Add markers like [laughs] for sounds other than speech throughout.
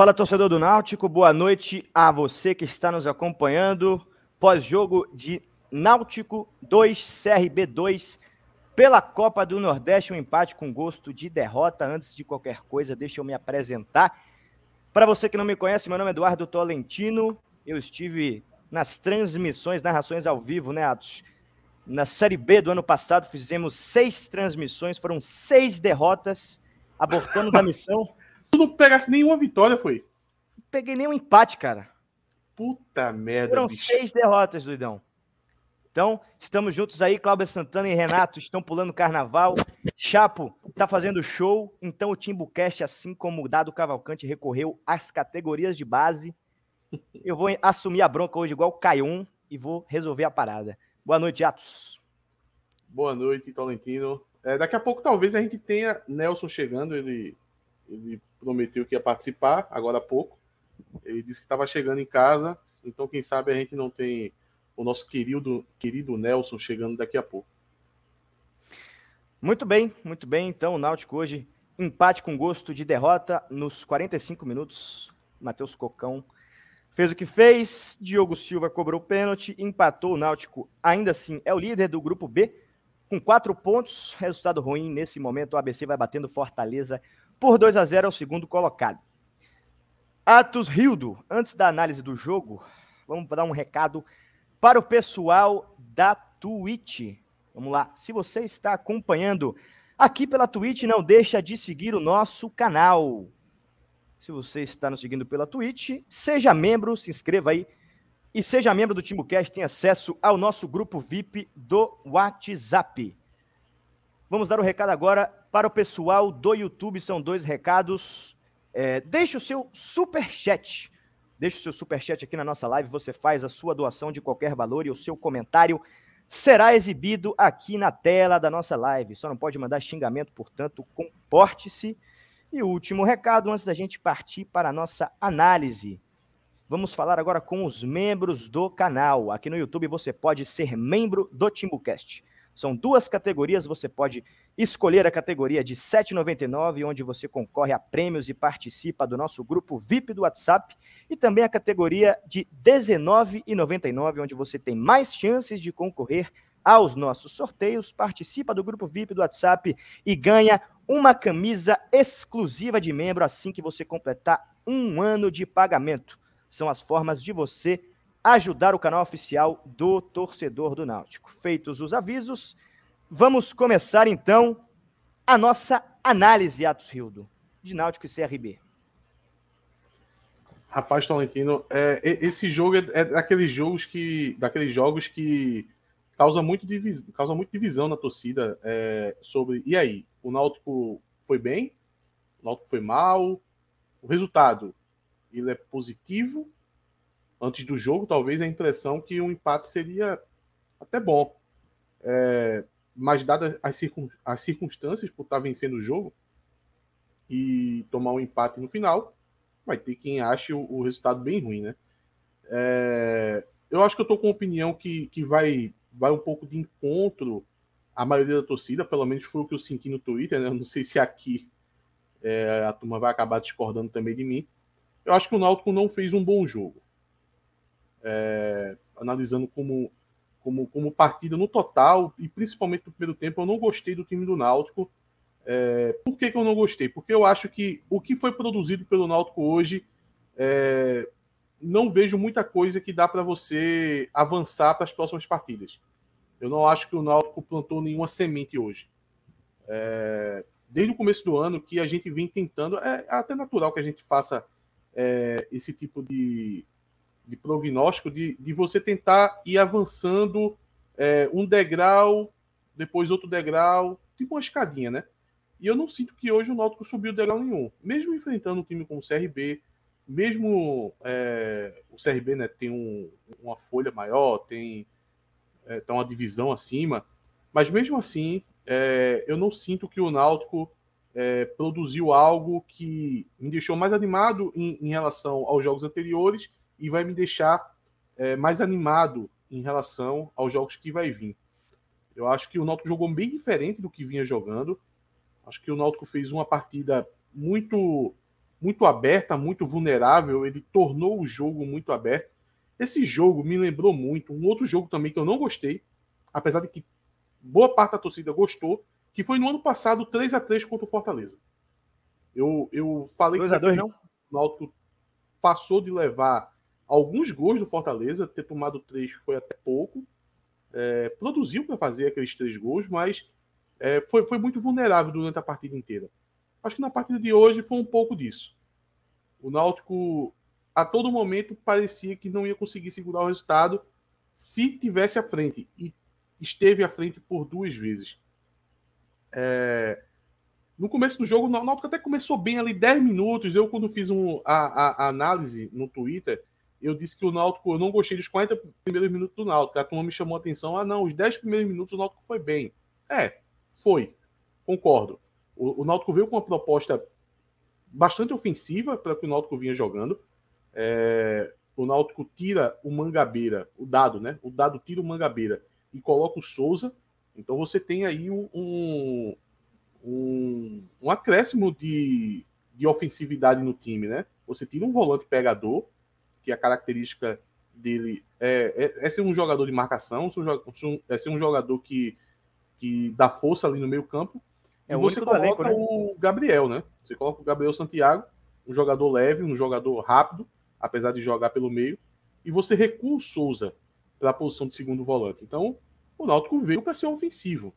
Fala, torcedor do Náutico, boa noite a você que está nos acompanhando. Pós-jogo de Náutico 2, CRB 2, pela Copa do Nordeste, um empate com gosto de derrota. Antes de qualquer coisa, deixa eu me apresentar. Para você que não me conhece, meu nome é Eduardo Tolentino. Eu estive nas transmissões, narrações ao vivo, né, Atos? Na Série B do ano passado, fizemos seis transmissões, foram seis derrotas, abortando da missão. [laughs] Tu não pegasse nenhuma vitória, foi? Não peguei nenhum empate, cara. Puta merda, Foram bicho. seis derrotas, doidão. Então, estamos juntos aí, Cláudio Santana e Renato estão pulando carnaval. Chapo está fazendo show, então o Timbucast, assim como o Dado Cavalcante, recorreu às categorias de base. Eu vou assumir a bronca hoje igual o Caiun e vou resolver a parada. Boa noite, Atos. Boa noite, Tolentino. É, daqui a pouco talvez a gente tenha Nelson chegando, ele, ele prometeu que ia participar agora há pouco. Ele disse que estava chegando em casa, então quem sabe a gente não tem o nosso querido, querido Nelson chegando daqui a pouco. Muito bem, muito bem. Então, o Náutico hoje empate com gosto de derrota nos 45 minutos. Matheus Cocão fez o que fez. Diogo Silva cobrou o pênalti, empatou o Náutico. Ainda assim, é o líder do grupo B com quatro pontos. Resultado ruim nesse momento. O ABC vai batendo Fortaleza por 2 a 0 ao segundo colocado. Atos Rildo, antes da análise do jogo, vamos dar um recado para o pessoal da Twitch. Vamos lá. Se você está acompanhando aqui pela Twitch, não deixa de seguir o nosso canal. Se você está nos seguindo pela Twitch, seja membro, se inscreva aí e seja membro do TimbuCast, tem acesso ao nosso grupo VIP do WhatsApp. Vamos dar o um recado agora para o pessoal do YouTube, são dois recados. É, deixe o seu super chat Deixe o seu superchat aqui na nossa live, você faz a sua doação de qualquer valor e o seu comentário será exibido aqui na tela da nossa live. Só não pode mandar xingamento, portanto, comporte-se. E o último recado, antes da gente partir para a nossa análise. Vamos falar agora com os membros do canal. Aqui no YouTube você pode ser membro do Timbucast. São duas categorias, você pode escolher a categoria de R$ 7,99, onde você concorre a prêmios e participa do nosso grupo VIP do WhatsApp, e também a categoria de R$ 19,99, onde você tem mais chances de concorrer aos nossos sorteios, participa do grupo VIP do WhatsApp e ganha uma camisa exclusiva de membro assim que você completar um ano de pagamento. São as formas de você ajudar o canal oficial do torcedor do Náutico. Feitos os avisos, vamos começar então a nossa análise, Atos Rildo, de Náutico e CRB. Rapaz, Tolentino, é, esse jogo é, é, daqueles jogos que, daqueles jogos que causa muito, divis, causa muito divisão na torcida é, sobre. E aí, o Náutico foi bem? O Náutico foi mal? O resultado, ele é positivo antes do jogo, talvez a impressão que um empate seria até bom. É, mas, dadas as, circun, as circunstâncias por estar vencendo o jogo e tomar um empate no final, vai ter quem ache o, o resultado bem ruim, né? É, eu acho que eu estou com uma opinião que, que vai, vai um pouco de encontro à maioria da torcida, pelo menos foi o que eu senti no Twitter, né? Eu não sei se aqui é, a turma vai acabar discordando também de mim. Eu acho que o Náutico não fez um bom jogo é, analisando como, como, como partida no total, e principalmente no primeiro tempo, eu não gostei do time do Náutico. É, por que, que eu não gostei? Porque eu acho que o que foi produzido pelo Náutico hoje, é, não vejo muita coisa que dá para você avançar para as próximas partidas. Eu não acho que o Náutico plantou nenhuma semente hoje. É, desde o começo do ano que a gente vem tentando, é até natural que a gente faça é, esse tipo de, de prognóstico de, de você tentar ir avançando é, um degrau, depois outro degrau, tipo uma escadinha, né? E eu não sinto que hoje o Náutico subiu degrau nenhum. Mesmo enfrentando um time como o CRB, mesmo é, o CRB né, tem um, uma folha maior, tem, é, tem uma divisão acima, mas mesmo assim, é, eu não sinto que o Náutico é, produziu algo que me deixou mais animado em, em relação aos jogos anteriores e vai me deixar é, mais animado em relação aos jogos que vai vir. Eu acho que o Náutico jogou bem diferente do que vinha jogando. Acho que o Náutico fez uma partida muito muito aberta, muito vulnerável, ele tornou o jogo muito aberto. Esse jogo me lembrou muito um outro jogo também que eu não gostei, apesar de que boa parte da torcida gostou, que foi no ano passado 3 a 3 contra o Fortaleza. Eu, eu falei 2 a 2 não? O Náutico passou de levar alguns gols do Fortaleza, ter tomado três foi até pouco. É, produziu para fazer aqueles três gols, mas é, foi, foi muito vulnerável durante a partida inteira. Acho que na partida de hoje foi um pouco disso. O Náutico, a todo momento, parecia que não ia conseguir segurar o resultado se tivesse à frente. E esteve à frente por duas vezes. É, no começo do jogo, o Náutico até começou bem ali 10 minutos. Eu, quando fiz um, a, a, a, análise no Twitter, eu disse que o Náutico, eu não gostei dos 40 primeiros minutos do Náutico. A turma me chamou a atenção. Ah, não, os 10 primeiros minutos o Náutico foi bem. É, foi. Concordo. O, o Náutico veio com uma proposta bastante ofensiva para que o Náutico vinha jogando. É, o Náutico tira o Mangabeira, o dado, né? O dado tira o Mangabeira e coloca o Souza. Então você tem aí um, um, um acréscimo de, de ofensividade no time, né? Você tira um volante pegador, que a característica dele é, é, é ser um jogador de marcação, é ser um jogador que, que dá força ali no meio campo, é e você coloca elenco, né? o Gabriel, né? Você coloca o Gabriel Santiago, um jogador leve, um jogador rápido, apesar de jogar pelo meio, e você recua o Souza para a posição de segundo volante. Então, o Náutico veio para ser ofensivo.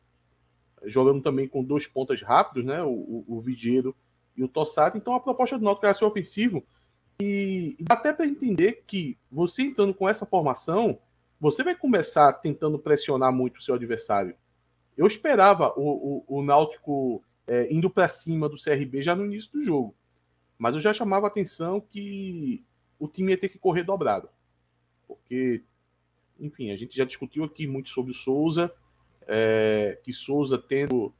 Jogando também com dois pontas rápidos, né? O, o, o Vigero e o Tossati. Então, a proposta do Náutico era ser ofensivo. E, dá até para entender que você entrando com essa formação, você vai começar tentando pressionar muito o seu adversário. Eu esperava o, o, o Náutico é, indo para cima do CRB já no início do jogo. Mas eu já chamava atenção que o time ia ter que correr dobrado. Porque, enfim, a gente já discutiu aqui muito sobre o Souza, é, que Souza tendo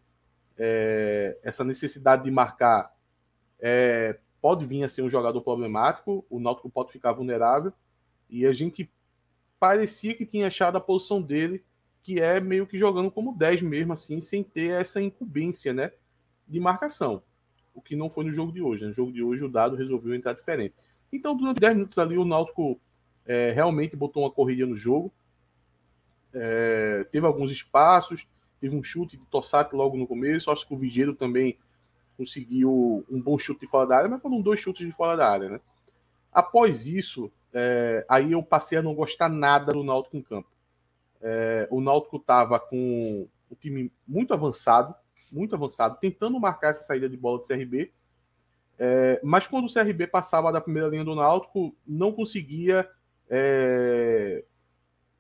é, essa necessidade de marcar é, pode vir a ser um jogador problemático, o Náutico pode ficar vulnerável, e a gente parecia que tinha achado a posição dele que é meio que jogando como 10 mesmo, assim, sem ter essa incumbência, né, de marcação. O que não foi no jogo de hoje. Né? No jogo de hoje o dado resolveu entrar diferente. Então, durante 10 minutos ali, o Náutico é, realmente botou uma corrida no jogo. É, teve alguns espaços, teve um chute de Tossati logo no começo. Acho que o Vigeiro também conseguiu um bom chute de fora da área, mas foram dois chutes de fora da área, né? Após isso, é, aí eu passei a não gostar nada do Náutico em campo. É, o Náutico estava com o time muito avançado, muito avançado, tentando marcar essa saída de bola do CRB. É, mas quando o CRB passava da primeira linha do Náutico, não conseguia, é,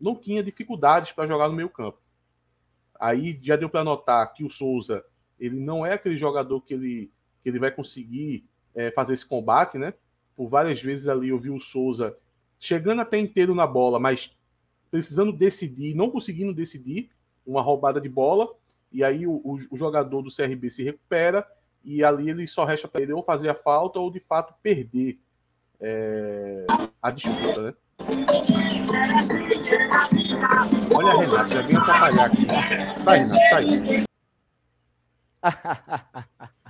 não tinha dificuldades para jogar no meio campo. Aí já deu para notar que o Souza ele não é aquele jogador que ele, que ele vai conseguir é, fazer esse combate, né? Por várias vezes ali eu vi o Souza chegando até inteiro na bola, mas precisando decidir, não conseguindo decidir, uma roubada de bola, e aí o, o, o jogador do CRB se recupera, e ali ele só resta para ele ou fazer a falta ou de fato perder é, a disputa, né? Olha, Renato, já vem atrapalhar aqui. Sai, Renato, sai. [laughs]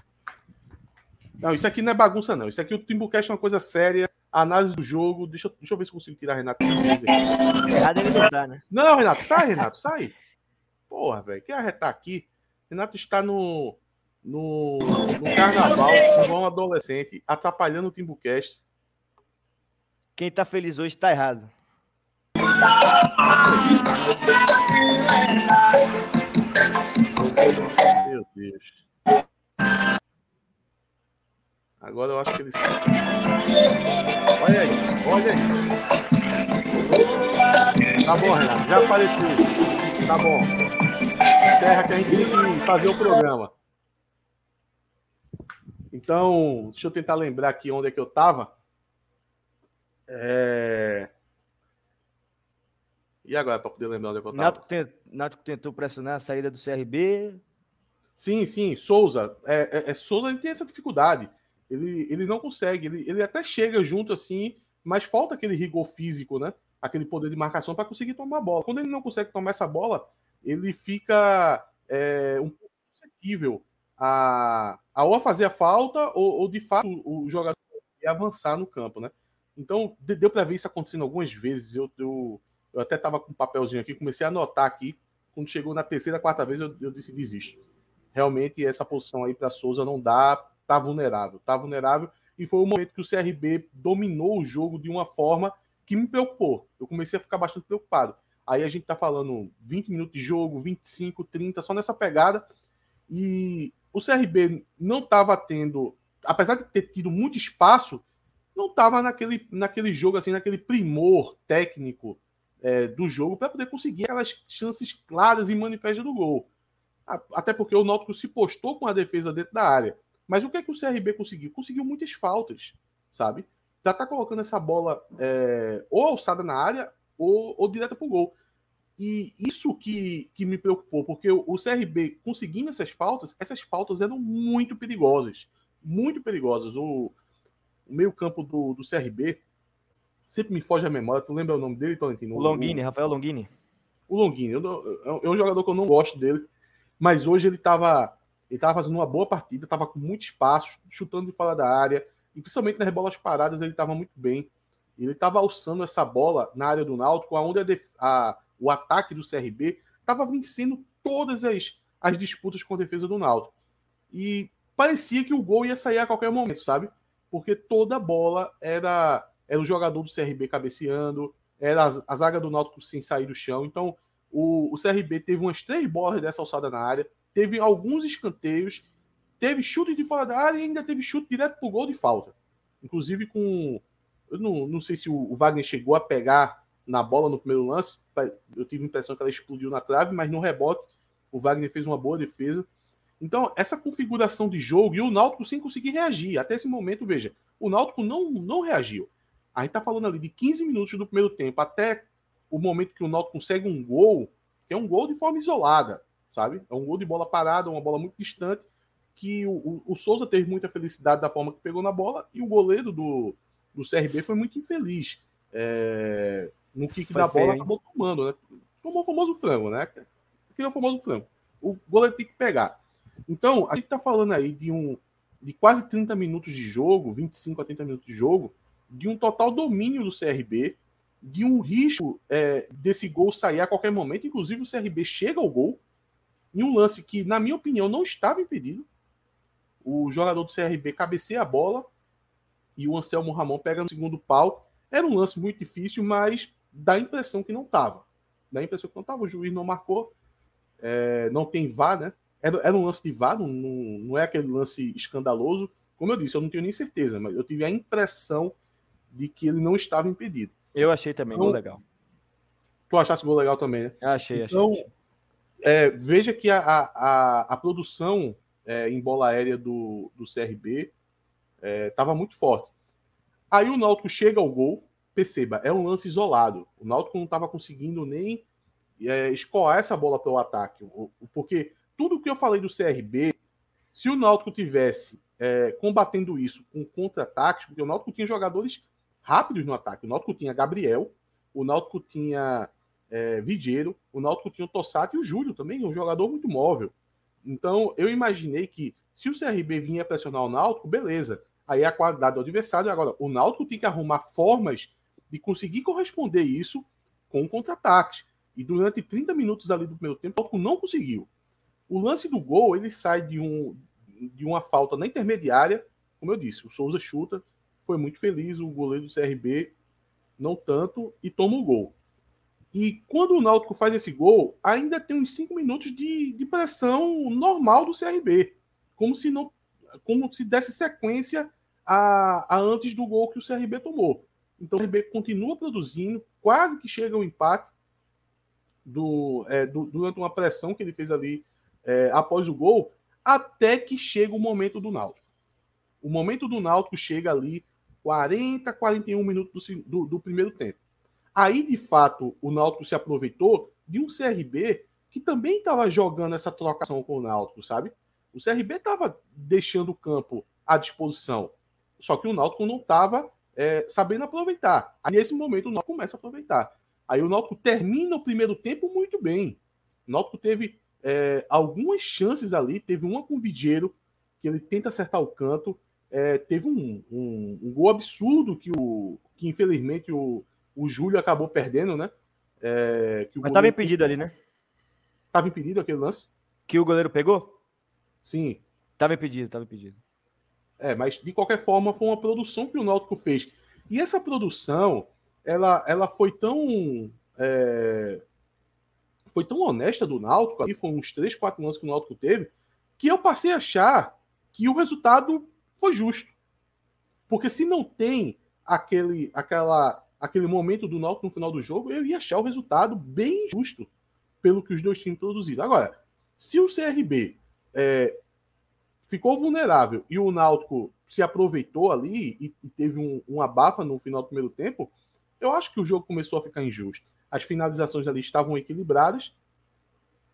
Não, isso aqui não é bagunça, não. Isso aqui o Timbucast é uma coisa séria análise do jogo. Deixa, deixa eu ver se eu consigo tirar Renato. Errado ele não né? Não, Renato, sai, Renato, sai. Porra, velho, quer arretar aqui? Renato está no, no, no carnaval com um adolescente atrapalhando o Timbucast. Quem tá feliz hoje tá errado. [laughs] Meu Deus. Agora eu acho que eles. Olha aí, olha aí. Tá bom, Renato, já apareceu. Tá bom. Terra que a gente tem que fazer o programa. Então, deixa eu tentar lembrar aqui onde é que eu tava. É... E agora, para poder lembrar onde é que eu? Náutico tentou pressionar a saída do CRB. Sim, sim, Souza. É, é, é Souza ele tem essa dificuldade. Ele, ele não consegue, ele, ele até chega junto assim, mas falta aquele rigor físico, né? Aquele poder de marcação para conseguir tomar a bola. Quando ele não consegue tomar essa bola, ele fica é, um pouco suscetível a, a ou a fazer a falta, ou, ou de fato o, o jogador avançar no campo, né? Então, deu para ver isso acontecendo algumas vezes. Eu, eu, eu até estava com um papelzinho aqui, comecei a anotar aqui. Quando chegou na terceira, quarta vez, eu, eu disse: desisto. Realmente, essa posição aí para Souza não dá, tá vulnerável. Tá vulnerável. E foi o momento que o CRB dominou o jogo de uma forma que me preocupou. Eu comecei a ficar bastante preocupado. Aí a gente tá falando 20 minutos de jogo, 25, 30, só nessa pegada. E o CRB não estava tendo, apesar de ter tido muito espaço, não estava naquele, naquele jogo, assim, naquele primor técnico é, do jogo para poder conseguir aquelas chances claras e manifestas do gol. Até porque o Náutico se postou com a defesa dentro da área. Mas o que é que o CRB conseguiu? Conseguiu muitas faltas, sabe? Já tá colocando essa bola é, ou alçada na área ou, ou direta pro gol. E isso que, que me preocupou, porque o, CRB conseguindo essas faltas, essas faltas eram muito perigosas. Muito perigosas. O, o meio-campo do, do CRB sempre me foge a memória. Tu lembra o nome dele, Tolentino? O Longini, o, Rafael Longini. O Longini. É um jogador que eu não gosto dele, mas hoje ele estava ele tava fazendo uma boa partida, estava com muito espaço, chutando de fora da área, e principalmente nas bolas paradas ele estava muito bem. Ele estava alçando essa bola na área do Náutico, onde a, a, o ataque do CRB estava vencendo todas as, as disputas com a defesa do Náutico. E parecia que o gol ia sair a qualquer momento, sabe? Porque toda a bola era, era o jogador do CRB cabeceando, era a, zaga do Náutico sem sair do chão. Então, o, o CRB teve umas três bolas dessa alçada na área, teve alguns escanteios, teve chute de fora da área e ainda teve chute direto pro gol de falta. Inclusive com. Eu não, não sei se o Wagner chegou a pegar na bola no primeiro lance. Eu tive a impressão que ela explodiu na trave, mas no rebote o Wagner fez uma boa defesa. Então, essa configuração de jogo e o Náutico sem conseguir reagir. Até esse momento, veja, o Náutico não, não reagiu. A gente tá falando ali de 15 minutos do primeiro tempo até o momento que o Náutico consegue um gol, que é um gol de forma isolada, sabe? É um gol de bola parada, uma bola muito distante, que o, o, o Souza teve muita felicidade da forma que pegou na bola e o goleiro do, do CRB foi muito infeliz. É, no kick Foi da bola, feio, acabou tomando, né? Tomou o famoso frango, né? Aquele é o famoso frango. O goleiro tem que pegar. Então, a gente tá falando aí de um de quase 30 minutos de jogo, 25 a 30 minutos de jogo, de um total domínio do CRB, de um risco é, desse gol sair a qualquer momento. Inclusive, o CRB chega ao gol em um lance que, na minha opinião, não estava impedido. O jogador do CRB cabeceia a bola e o Anselmo Ramon pega no segundo pau. Era um lance muito difícil, mas dá a impressão que não estava. Dá a impressão que não estava. O juiz não marcou. É, não tem VAR, né? Era, era um lance de não, não, não, é aquele lance escandaloso. Como eu disse, eu não tenho nem certeza, mas eu tive a impressão de que ele não estava impedido. Eu achei também então, gol legal. Tu achasse gol legal também, né? Achei, então, achei. É, veja que a, a, a produção é, em bola aérea do, do CRB estava é, muito forte. Aí o Náutico chega ao gol, perceba, é um lance isolado. O Náutico não estava conseguindo nem é, escoar essa bola para o ataque. Porque tudo que eu falei do CRB, se o Náutico tivesse é, combatendo isso com contra-ataques, porque o Náutico tinha jogadores rápidos no ataque. O Náutico tinha Gabriel, o Náutico tinha é, Vidiero, o Náutico tinha o Tossato e o Júlio também, um jogador muito móvel. Então, eu imaginei que se o CRB vinha pressionar o Náutico, beleza. Aí é a qualidade do adversário. Agora, o Náutico tem que arrumar formas de conseguir corresponder isso com contra-ataques. E durante 30 minutos ali do primeiro tempo, o não conseguiu. O lance do gol, ele sai de, um, de uma falta na intermediária, como eu disse, o Souza chuta, foi muito feliz, o goleiro do CRB não tanto, e toma o gol. E quando o Náutico faz esse gol, ainda tem uns 5 minutos de, de pressão normal do CRB, como se não como se desse sequência a, a antes do gol que o CRB tomou. Então o RB continua produzindo, quase que chega ao empate do, é, do, durante uma pressão que ele fez ali é, após o gol, até que chega o momento do Náutico. O momento do Náutico chega ali 40, 41 minutos do, do, do primeiro tempo. Aí, de fato, o Náutico se aproveitou de um CRB que também estava jogando essa trocação com o Náutico, sabe? O CRB estava deixando o campo à disposição. Só que o Náutico não estava é, sabendo aproveitar. Aí nesse momento o Náutico começa a aproveitar. Aí o Náutico termina o primeiro tempo muito bem. O Náutico teve é, algumas chances ali, teve uma com o Vidiero, que ele tenta acertar o canto. É, teve um, um, um, gol absurdo que, o, que infelizmente o, o Júlio acabou perdendo, né? É, Mas estava impedido ali, né? Estava impedido aquele lance? Que o goleiro pegou? Sim. Estava impedido, estava impedido. É, mas de qualquer forma foi uma produção que o Náutico fez. E essa produção, ela, ela foi tão é, foi tão honesta do Náutico, aí foram uns 3, 4 lances que o Náutico teve, que eu passei a achar que o resultado foi justo. Porque se não tem aquele, aquela, aquele momento do Náutico no final do jogo, eu ia achar o resultado bem justo pelo que os dois times produziram. Agora, se o CRB é, ficou vulnerável e o Náutico se aproveitou ali e, e teve um, um abafa no final do primeiro tempo, eu acho que o jogo começou a ficar injusto. As finalizações ali estavam equilibradas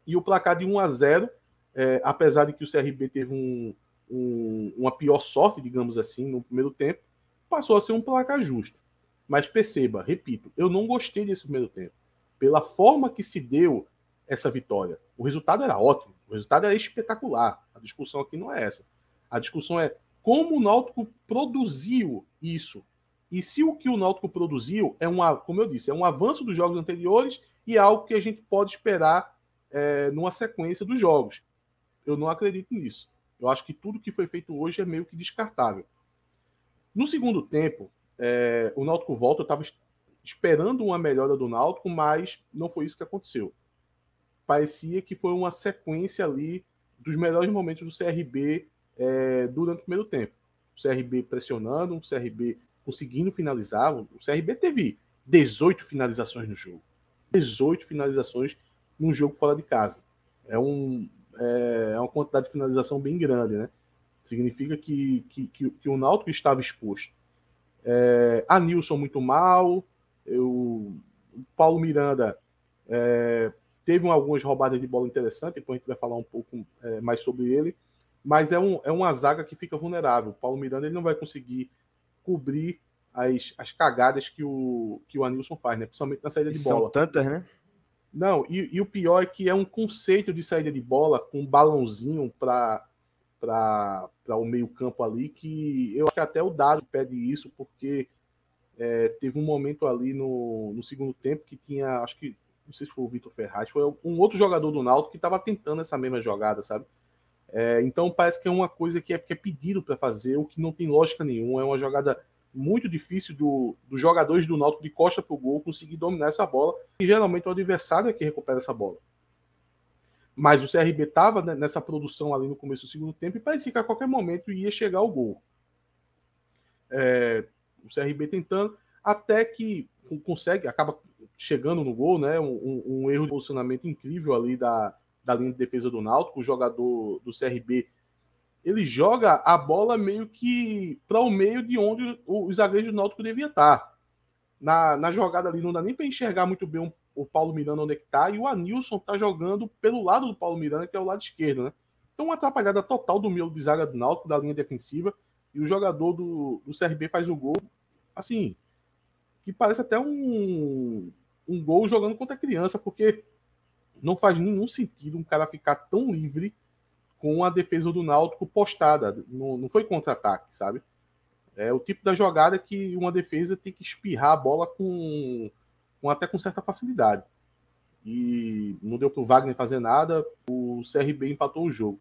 e o placar de 1 a 0, é, apesar de que o CRB teve um, um, uma pior sorte, digamos assim, no primeiro tempo, passou a ser um placar justo. Mas perceba, repito, eu não gostei desse primeiro tempo. Pela forma que se deu essa vitória. O resultado era ótimo, o resultado era espetacular. A discussão aqui não é essa. A discussão é como o Náutico produziu isso. E se o que o Náutico produziu é um, como eu disse, é um avanço dos jogos anteriores e é algo que a gente pode esperar é, numa sequência dos jogos. Eu não acredito nisso. Eu acho que tudo que foi feito hoje é meio que descartável. No segundo tempo, é, o Náutico volta. Eu estava esperando uma melhora do Náutico, mas não foi isso que aconteceu. Parecia que foi uma sequência ali dos melhores momentos do CRB é, durante o primeiro tempo. O CRB pressionando, o CRB conseguindo finalizar. O CRB teve 18 finalizações no jogo. 18 finalizações num jogo fora de casa. É, um, é, é uma quantidade de finalização bem grande, né? Significa que, que, que, que o Náutico estava exposto. É, a Nilson muito mal. Eu, o Paulo Miranda é, teve algumas roubadas de bola interessantes, depois a gente vai falar um pouco é, mais sobre ele. Mas é, um, é uma zaga que fica vulnerável. O Paulo Miranda ele não vai conseguir cobrir as, as cagadas que o, que o Anilson faz, né? Principalmente na saída de bola. São tantas, né? Não, e, e, o pior é que é um conceito de saída de bola com um balãozinho para o meio-campo ali, que eu acho que até o Dado pede isso, porque é, teve um momento ali no, no segundo tempo que tinha, acho que, não sei se foi o Vitor Ferraz, foi um outro jogador do Náutico que estava tentando essa mesma jogada, sabe? É, então parece que é uma coisa que é, que é pedido para fazer, o que não tem lógica nenhuma, é uma jogada muito difícil do, dos jogadores do Náutico de costa para o gol conseguir dominar essa bola, e geralmente o adversário é que recupera essa bola. Mas o CRB estava nessa produção ali no começo do segundo tempo e parecia que a qualquer momento ia chegar o gol. É, o CRB tentando, até que consegue, acaba chegando no gol, né? Um, um, erro de posicionamento incrível ali da, da linha de defesa do Náutico, o jogador do CRB ele joga a bola meio que para o meio de onde o zagueiro do Náutico devia estar. Na, na jogada ali não dá nem para enxergar muito bem o Paulo Miranda onde é que tá, e o Anilson tá jogando pelo lado do Paulo Miranda, que é o lado esquerdo, né? Então uma atrapalhada total do meu de zaga do Náutico, da linha defensiva, e o jogador do, do CRB faz o gol, assim, que parece até um, um gol jogando contra criança, porque não faz nenhum sentido um cara ficar tão livre com a defesa do Náutico postada. Não, não foi contra-ataque, sabe? É o tipo da jogada que uma defesa tem que espirrar a bola com, com até com certa facilidade. E não deu para o Wagner fazer nada, o CRB empatou o jogo.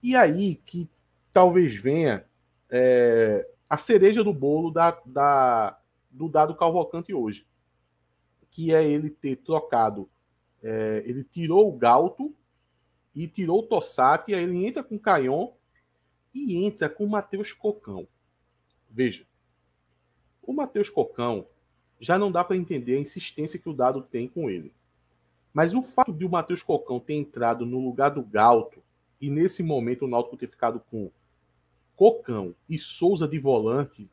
E aí que talvez venha é, a cereja do bolo da, da, do dado Calvocante hoje, que é ele ter trocado, é, ele tirou o Galto e tirou o Tossati, aí ele entra com o Caion e entra com o Matheus Cocão. Veja, o Matheus Cocão já não dá para entender a insistência que o dado tem com ele. Mas o fato de o Matheus Cocão ter entrado no lugar do Galto e nesse momento o Náutico ter ficado com Cocão e Souza de volante,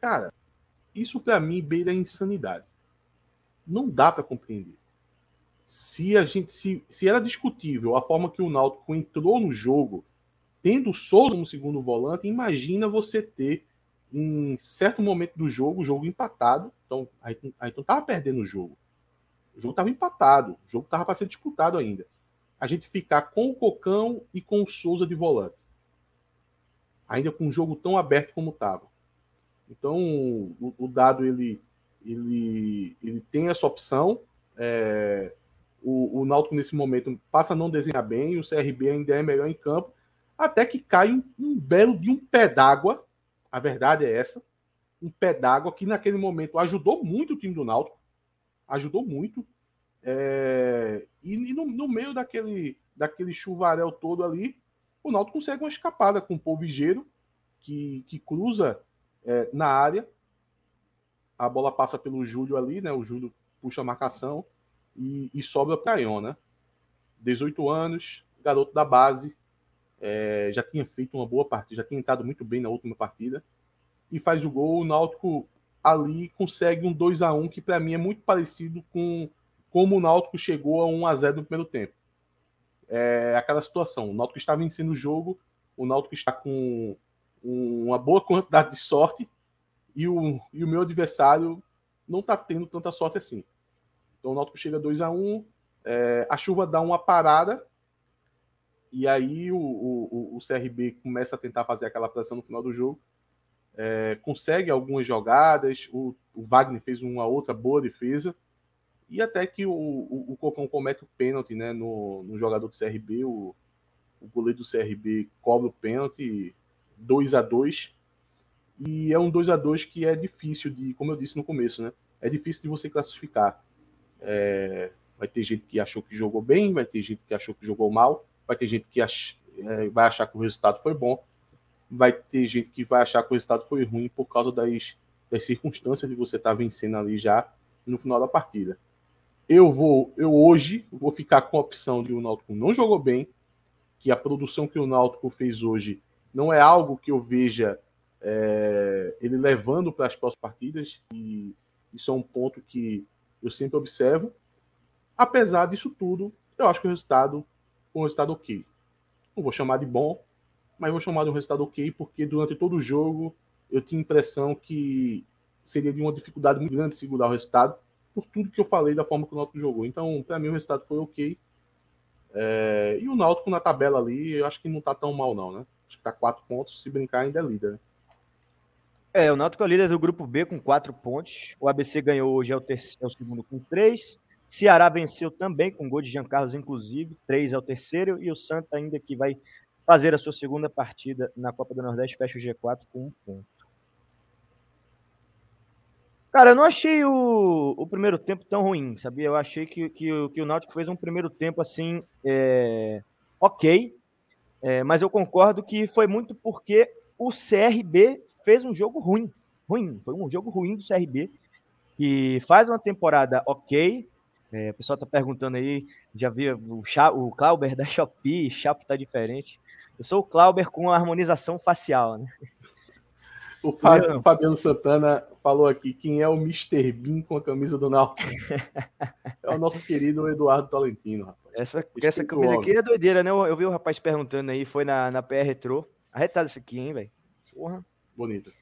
cara, isso para mim beira a insanidade. Não dá para compreender se a gente se, se era discutível a forma que o Náutico entrou no jogo, tendo o Souza como segundo volante, imagina você ter em certo momento do jogo, o jogo empatado, então aí, aí então tava perdendo o jogo. O jogo estava empatado, o jogo estava para ser disputado ainda. A gente ficar com o Cocão e com o Souza de volante. ainda com um jogo tão aberto como estava. Então, o, o, dado ele, ele, ele tem essa opção. É, o, o Náutico, nesse momento, passa a não desenhar bem, o CRB ainda é melhor em campo, até que cai um, um belo de um pé d'água. A verdade é essa. Um pé d'água que, naquele momento, ajudou muito o time do Náutico. Ajudou muito. É, e, no, no, meio daquele, daquele chuvarel todo ali, o Náutico consegue uma escapada com o Polvigeiro, que, que cruza é, na área. A bola passa pelo Júlio ali, né? O Júlio puxa a marcação e, e sobra para Ion, né? 18 anos, garoto da base, é, já tinha feito uma boa partida, já tinha entrado muito bem na última partida e faz o gol. O Náutico ali consegue um 2 a 1 que para mim é muito parecido com como o Náutico chegou a 1 a 0 no primeiro tempo. É aquela situação, o Náutico está vencendo o jogo, o Náutico está com uma boa quantidade de sorte e o, e o meu adversário não está tendo tanta sorte assim. Então o Náutico chega 2 a 1 é, a chuva dá uma parada e aí o, o, o, CRB começa a tentar fazer aquela pressão no final do jogo. É, consegue algumas jogadas, o, o, Wagner fez uma outra boa defesa. E até que o, o, Cocão comete o pênalti né, no, no jogador do CRB, o, o goleiro do CRB cobra o pênalti 2 a 2 E é um 2 a 2 que é difícil de, como eu disse no começo, né? É difícil de você classificar. É, vai ter gente que achou que jogou bem, vai ter gente que achou que jogou mal, vai ter gente que ach, é, vai achar que o resultado foi bom, vai ter gente que vai achar que o resultado foi ruim por causa das, das circunstâncias de você estar tá vencendo ali já no final da partida. Eu vou, eu hoje vou ficar com a opção de o Náutico não jogou bem, que a produção que o Náutico fez hoje não é algo que eu veja é, ele levando para as próximas partidas, e isso é um ponto que eu sempre observo. Apesar disso tudo, eu acho que o resultado foi um resultado ok. Não vou chamar de bom, mas vou chamar de um resultado ok, porque durante todo o jogo eu tinha a impressão que seria de uma dificuldade muito grande segurar o resultado, por tudo que eu falei da forma que o Náutico jogou. Então, para mim, o resultado foi ok. É... E o Náutico na tabela ali, eu acho que não está tão mal, não, né? Acho que está quatro pontos, se brincar, ainda é líder. É, o Náutico é líder do grupo B com quatro pontos. O ABC ganhou hoje, é o, terceiro, é o segundo com três. Ceará venceu também com gol de Jean Carlos, inclusive. Três é o terceiro. E o Santa, ainda que vai fazer a sua segunda partida na Copa do Nordeste, fecha o G4 com um ponto. Cara, eu não achei o, o primeiro tempo tão ruim, sabia? Eu achei que, que, que o Náutico fez um primeiro tempo assim, é, ok, é, mas eu concordo que foi muito porque o CRB fez um jogo ruim. Ruim. Foi um jogo ruim do CRB. Que faz uma temporada ok. É, o pessoal tá perguntando aí, já vi o, o Clauber da Shopee, Chapo tá diferente. Eu sou o Clauber com a harmonização facial, né? O Fábio, Fabiano Santana falou aqui quem é o Mr. Bean com a camisa do Náutico. é o nosso querido Eduardo Tolentino, rapaz. Essa, essa camisa aqui é doideira, né? Eu, eu, vi o rapaz perguntando aí, foi na, na PR Retro. Arretado isso aqui, hein, velho? Porra. Bonito.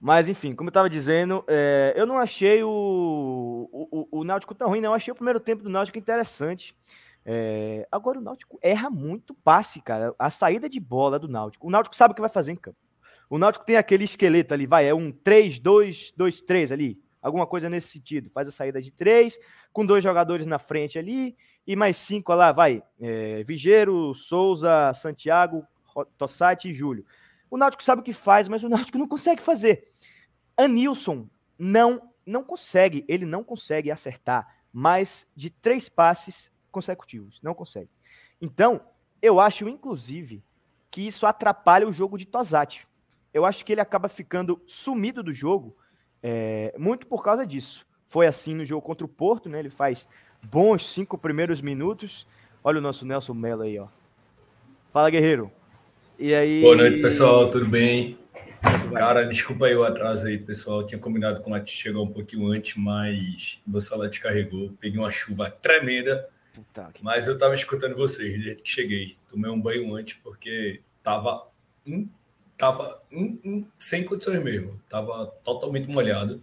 Mas, enfim, como eu tava dizendo, é, eu não achei o, o, o, Náutico tão ruim, não. Eu achei o primeiro tempo do Náutico interessante. É, agora, o Náutico erra muito passe, cara. A saída de bola do Náutico. O Náutico sabe o que vai fazer em campo. O Náutico tem aquele esqueleto ali, vai, é um 3, 2, 2, 3 ali. Alguma coisa nesse sentido. Faz a saída de três, com dois jogadores na frente ali, e mais cinco lá, vai. É, Vigeiro, Souza, Santiago, Tossati e Júlio. O Náutico sabe o que faz, mas o Náutico [laughs] não consegue fazer. Anilson não não consegue, ele não consegue acertar mais de três passes consecutivos, não consegue. Então, eu acho inclusive que isso atrapalha o jogo de Tosati. Eu acho que ele acaba ficando sumido do jogo é, muito por causa disso. Foi assim no jogo contra o Porto, né? Ele faz bons cinco primeiros minutos. Olha o nosso Nelson Mello aí, ó. Fala, guerreiro. E aí. Boa noite, pessoal, tudo bem? Cara, desculpa aí o atraso aí, pessoal. Eu tinha combinado com a Tati chegar um pouquinho antes, mas meu celular descarregou. Peguei uma chuva tremenda. Puta, mas eu tava escutando vocês desde que cheguei. Tomei um banho antes porque tava, in, tava in, sem condições mesmo. Tava totalmente molhado.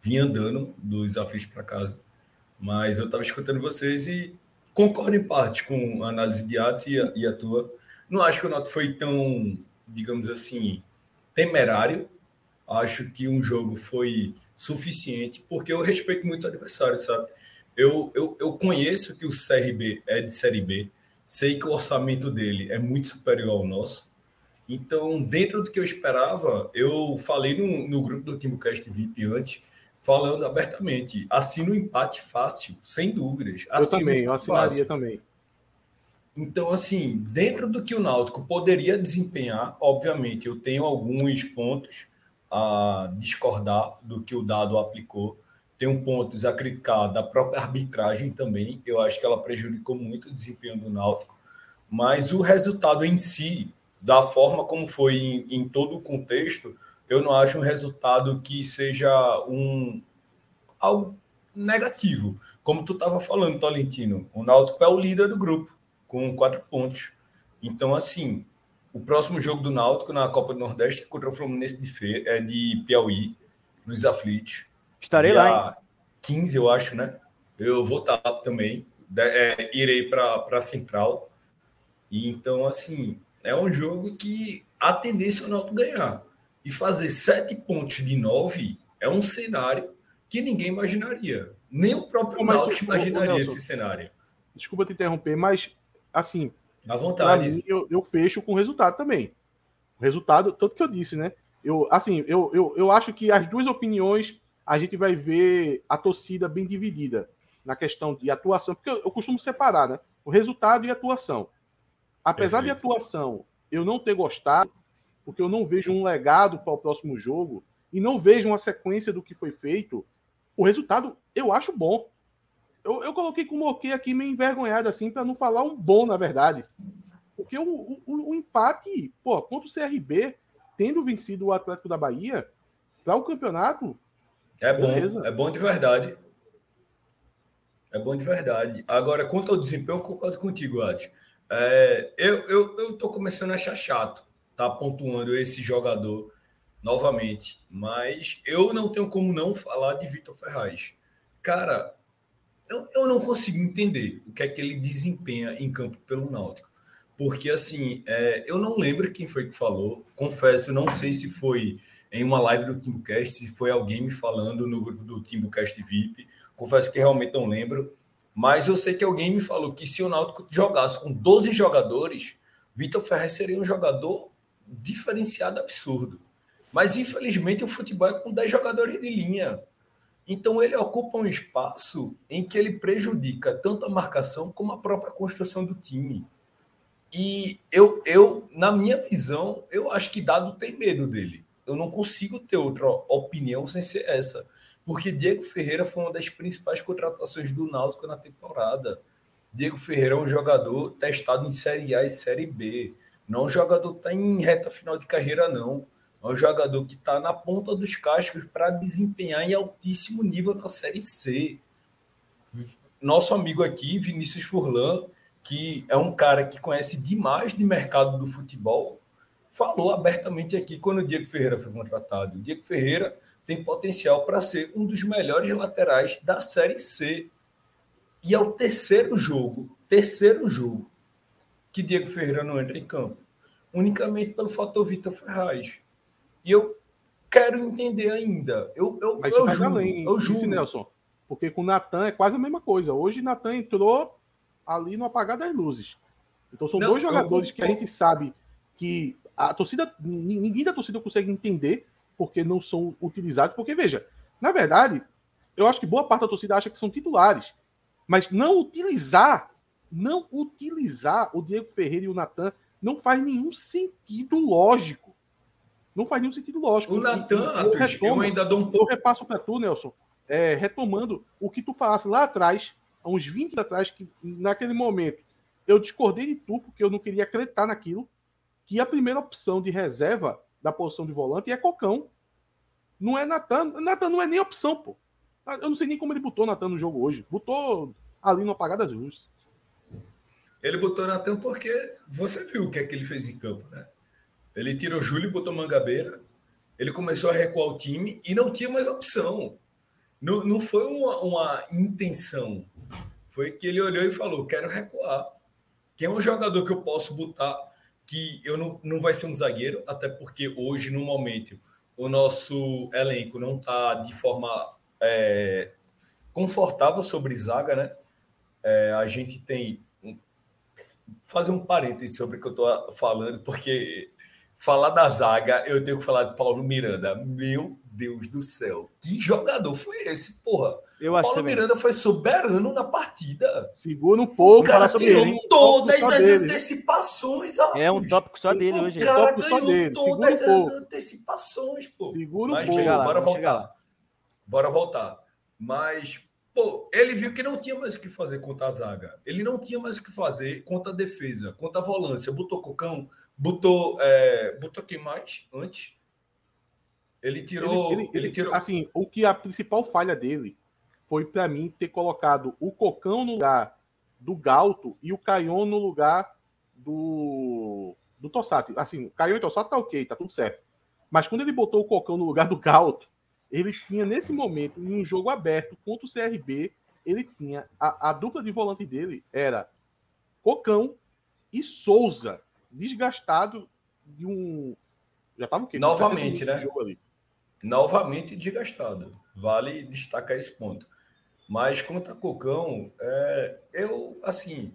Vim andando dos aflitos para casa. Mas eu tava escutando vocês e concordo em parte com a análise de arte e a, e a tua não acho que o Náutico foi tão digamos assim, temerário. Acho que um jogo foi suficiente, porque eu respeito muito o adversário, sabe? Eu, eu, eu conheço que o CRB é de Série B, sei que o orçamento dele é muito superior ao nosso. Então, dentro do que eu esperava, eu falei no, no grupo do TimbuCast VIP antes, falando abertamente, assino um empate fácil, sem dúvidas. Assino eu também, eu assinaria fácil. também. Então, assim, dentro do que o Náutico poderia desempenhar, obviamente, eu tenho alguns pontos a discordar do que o dado aplicou. Tenho pontos a criticar da própria arbitragem também. Eu acho que ela prejudicou muito o desempenho do Náutico. Mas o resultado em si, da forma como foi em, em todo o contexto, eu não acho um resultado que seja um algo negativo. Como tu estava falando, Tolentino, o Náutico é o líder do grupo, com quatro pontos. Então, assim, o próximo jogo do Náutico na Copa do Nordeste é contra o Fluminense de, Fe... é de Piauí, nos aflitos. Estarei lá, hein? 15, eu acho, né? Eu vou estar também. É, irei para a Central. E então, assim, é um jogo que a tendência é o Náutico ganhar. E fazer sete pontos de nove é um cenário que ninguém imaginaria. Nem o próprio Náutico imaginaria esse cenário. Desculpa te interromper, mas, assim, à vontade. Mim, eu, eu fecho com o resultado também. O resultado, tanto que eu disse, né? Eu, assim, eu, eu, eu acho que as duas opiniões a gente vai ver a torcida bem dividida na questão de atuação, porque eu, eu costumo separar, né? O resultado e a atuação. Apesar Perfeito. de atuação eu não ter gostado, porque eu não vejo um legado para o próximo jogo e não vejo uma sequência do que foi feito, o resultado eu acho bom. Eu, eu coloquei com o Moquei aqui meio envergonhado, assim, para não falar um bom, na verdade. Porque o, o, o, empate, pô, contra o CRB, tendo vencido o Atlético da Bahia, para o campeonato. É bom, beleza. é bom de verdade. É bom de verdade. Agora, quanto ao desempenho, eu concordo contigo, Ati. É, eu, eu, eu tô começando a achar chato tá pontuando esse jogador novamente. Mas eu não tenho como não falar de Vitor Ferraz. Cara, eu, eu não consigo entender o que é que ele desempenha em campo pelo Náutico. Porque, assim, é, eu não lembro quem foi que falou. Confesso, não sei se foi em uma live do TimbuCast, se foi alguém me falando no grupo do TimbuCast VIP. Confesso que realmente não lembro. Mas eu sei que alguém me falou que se o Náutico jogasse com 12 jogadores, Vitor Ferraz seria um jogador diferenciado absurdo. Mas, infelizmente, o futebol é com 10 jogadores de linha. Então ele ocupa um espaço em que ele prejudica tanto a marcação como a própria construção do time. E eu, eu na minha visão, eu acho que Dado tem medo dele. Eu não consigo ter outra opinião sem ser essa. Porque Diego Ferreira foi uma das principais contratações do Náutico na temporada. Diego Ferreira é um jogador testado em Série A e Série B. Não é um jogador que está em reta final de carreira, não. É um jogador que está na ponta dos cascos para desempenhar em altíssimo nível na Série C. Nosso amigo aqui, Vinícius Furlan, que é um cara que conhece demais de mercado do futebol, falou abertamente aqui quando o Diego Ferreira foi contratado. O Diego Ferreira tem potencial para ser um dos melhores laterais da Série C. E é o terceiro jogo, terceiro jogo, que Diego Ferreira não entra em campo. Unicamente pelo fator Vitor Ferraz. E eu quero entender ainda. Eu, eu, Mas eu, juro, além, eu juro. Nelson. Porque com o Natan é quase a mesma coisa. Hoje Natan entrou ali no apagar das luzes. Então são Não, dois jogadores eu... que a gente sabe que a torcida, ninguém da torcida consegue entender porque não são utilizados. Porque, veja, na verdade, eu acho que boa parte da torcida acha que são titulares. Mas não utilizar, não utilizar o Diego Ferreira e o Natan não faz nenhum sentido lógico. Não faz nenhum sentido lógico. O Natan, eu, eu, ainda dou um pouco. Eu repasso para tu, Nelson, é, retomando o que tu falasse lá atrás, há uns 20 anos atrás, que naquele momento eu discordei de tu, porque eu não queria acreditar naquilo, que a primeira opção de reserva da posição de volante é Cocão. Não é Natan. Natan não é nem opção, pô. Eu não sei nem como ele botou Natan no jogo hoje. Botou ali no apagado das luzes. Ele botou Natan porque você viu o que é que ele fez em campo, né? Ele tirou Júlio, botou Mangabeira. Ele começou a recuar o time e não tinha mais opção. Não, não foi uma, uma intenção. Foi que ele olhou e falou: quero recuar. Quem é um jogador que eu posso botar que eu não, não vai ser um zagueiro, até porque hoje, no momento, o nosso elenco não está de forma é, confortável sobre zaga, né? É, a gente tem. Fazer um parênteses sobre o que eu estou falando, porque falar da zaga, eu tenho que falar de Paulo Miranda. Meu Deus do céu, que jogador foi esse, porra? Eu acho Paulo também. Miranda foi soberano na partida. Segura um pouco. O cara sobre tirou ele, todas as dele. antecipações. É um tópico só dele o hoje. cara Tópico só ganhou dele. todas Segura um as pouco. antecipações, pô. Segura um Mas pouco. lá, bora voltar. Bora voltar. Mas, pô, ele viu que não tinha mais o que fazer contra a zaga. Ele não tinha mais o que fazer contra a defesa, contra a volância. Botou Cocão, botou. É, botou quem mais antes? Ele tirou. Ele, Ele- ele- tirou. Assim, o que a principal falha dele foi pra mim ter colocado o Cocão no lugar do Galto e o Caion no lugar do do Tossati. Assim, Caion e Tossati tá ok, tá tudo certo. Mas quando ele botou o Cocão no lugar do Galto, ele tinha nesse momento em um jogo aberto contra o CRB, ele tinha a, a dupla de volante dele era Cocão e Souza, desgastado de um já tava o quê? Novamente, 60 minutos né? novamente desgastado. Vale destacar esse ponto. Mas contra Cocão, é, eu, assim,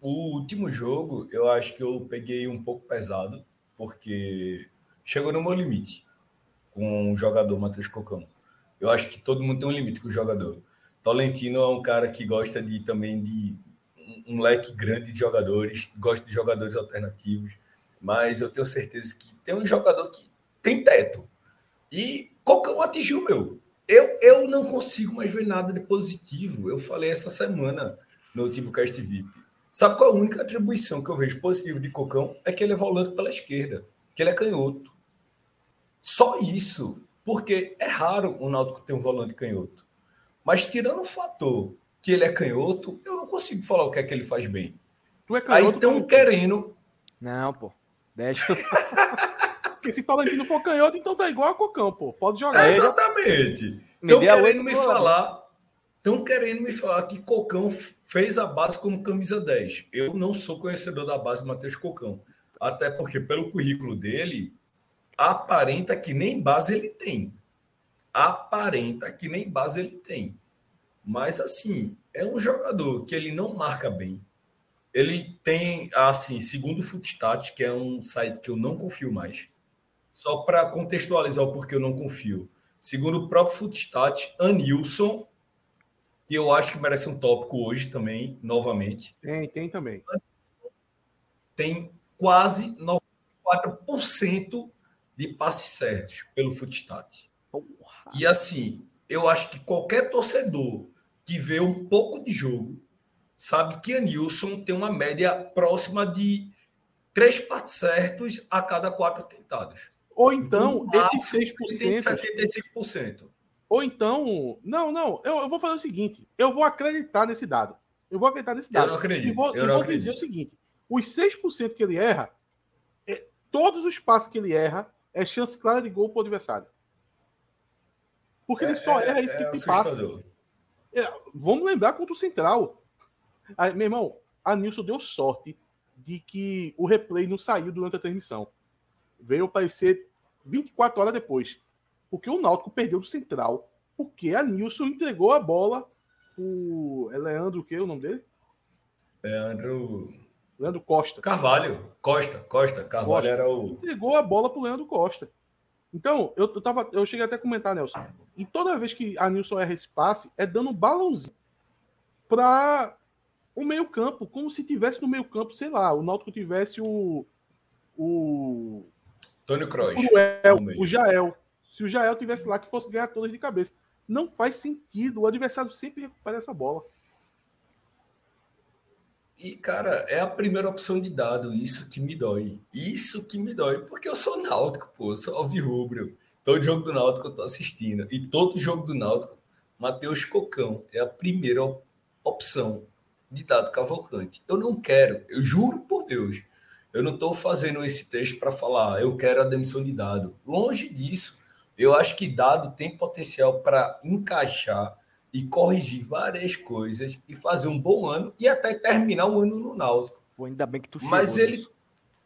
o último jogo, eu acho que eu peguei um pouco pesado, porque chegou no meu limite com o jogador Matheus Cocão. Eu acho que todo mundo tem um limite com o jogador. Tolentino é um cara que gosta de também de um- um leque grande de jogadores, gosta de jogadores alternativos, mas eu tenho certeza que tem um jogador que tem teto. E Cocão atingiu o meu. Eu, eu não consigo mais ver nada de positivo. Eu falei essa semana no último Cast VIP. Sabe qual é a única atribuição que eu vejo positiva de Cocão? É que ele é volante pela esquerda, que ele é canhoto. Só isso. Porque é raro o Náutico ter um volante canhoto. Mas tirando o fator que ele é canhoto, eu não consigo falar o que é que ele faz bem. Tu é Aí canhoto, estão Tolentino. querendo Não, pô. Deixa. [laughs] Porque se Tolentino for canhoto, então tá igual a Cocão, pô. Pode jogar. Aí, Exatamente. Me Estão querendo me falar. Estão querendo me falar que Cocão fez a base como camisa 10. Eu não sou conhecedor da base Matheus Cocão. Até porque, pelo currículo dele, aparenta que nem base ele tem. Aparenta que nem base ele tem. Mas, assim, é um jogador que ele não marca bem. Ele tem, assim, segundo o Footstat, que é um site que eu não confio mais, só para contextualizar o porquê eu não confio. Segundo o próprio Footstat, Anilson, que eu acho que merece um tópico hoje também, novamente, Tem, tem também. tem quase 94% de passes certos pelo Footstat. E assim, eu acho que qualquer torcedor que vê um pouco de jogo sabe que Anilson tem uma média próxima de três passes certos a cada quatro tentados. Ou então, No esses máximo, ele tem 6%. 75%. Ou então. Não, não. Eu, eu vou fazer o seguinte: eu vou acreditar nesse dado. Eu vou acreditar nesse Eu dado. não acredito. E vou, eu vou acredito. dizer o seguinte: os 6% que ele erra, é- todos os passes que ele erra, é chance clara de gol pro adversário. Porque ele só erra esse é tipo de passe. É, vamos lembrar contra o Central. Aí, meu irmão, a Nilson deu sorte de que o replay não saiu durante a transmissão. Veio aparecer 24 horas depois. Porque o Náutico perdeu do Central. Porque a Nilson entregou a bola. O é Leandro, o que é o nome dele? Leandro Leandro Costa. Carvalho, Costa, Costa, Carvalho Costa. era o. Entregou a bola pro Leandro Costa. Então, eu, eu, tava, eu cheguei até a comentar, Nelson. E toda vez que a Nilson erra esse passe, é dando um balãozinho para o meio-campo, como se tivesse no meio-campo, sei lá, o Náutico tivesse o. O. Tônio Kroos. O meio. o Jael. Se o Jael tivesse lá, que fosse ganhar todas de cabeça. Não faz sentido. O adversário sempre recupera essa bola. E, cara, é a primeira opção de dado. Isso que me dói. Isso que me dói. Porque eu sou náutico, pô. Eu sou alvirrubro. Todo jogo do Náutico eu tô assistindo. E todo jogo do Náutico, Matheus Cocão é a primeira op- opção de dado Cavalcante. Eu não quero. Eu juro por Deus. Eu não estou fazendo esse texto para falar, eu quero a demissão de dado. Longe disso. Eu acho que dado tem potencial para encaixar e corrigir várias coisas e fazer um bom ano e até terminar o ano no Náutico. Pô, ainda bem que tu Mas chegou, ele, Nelson.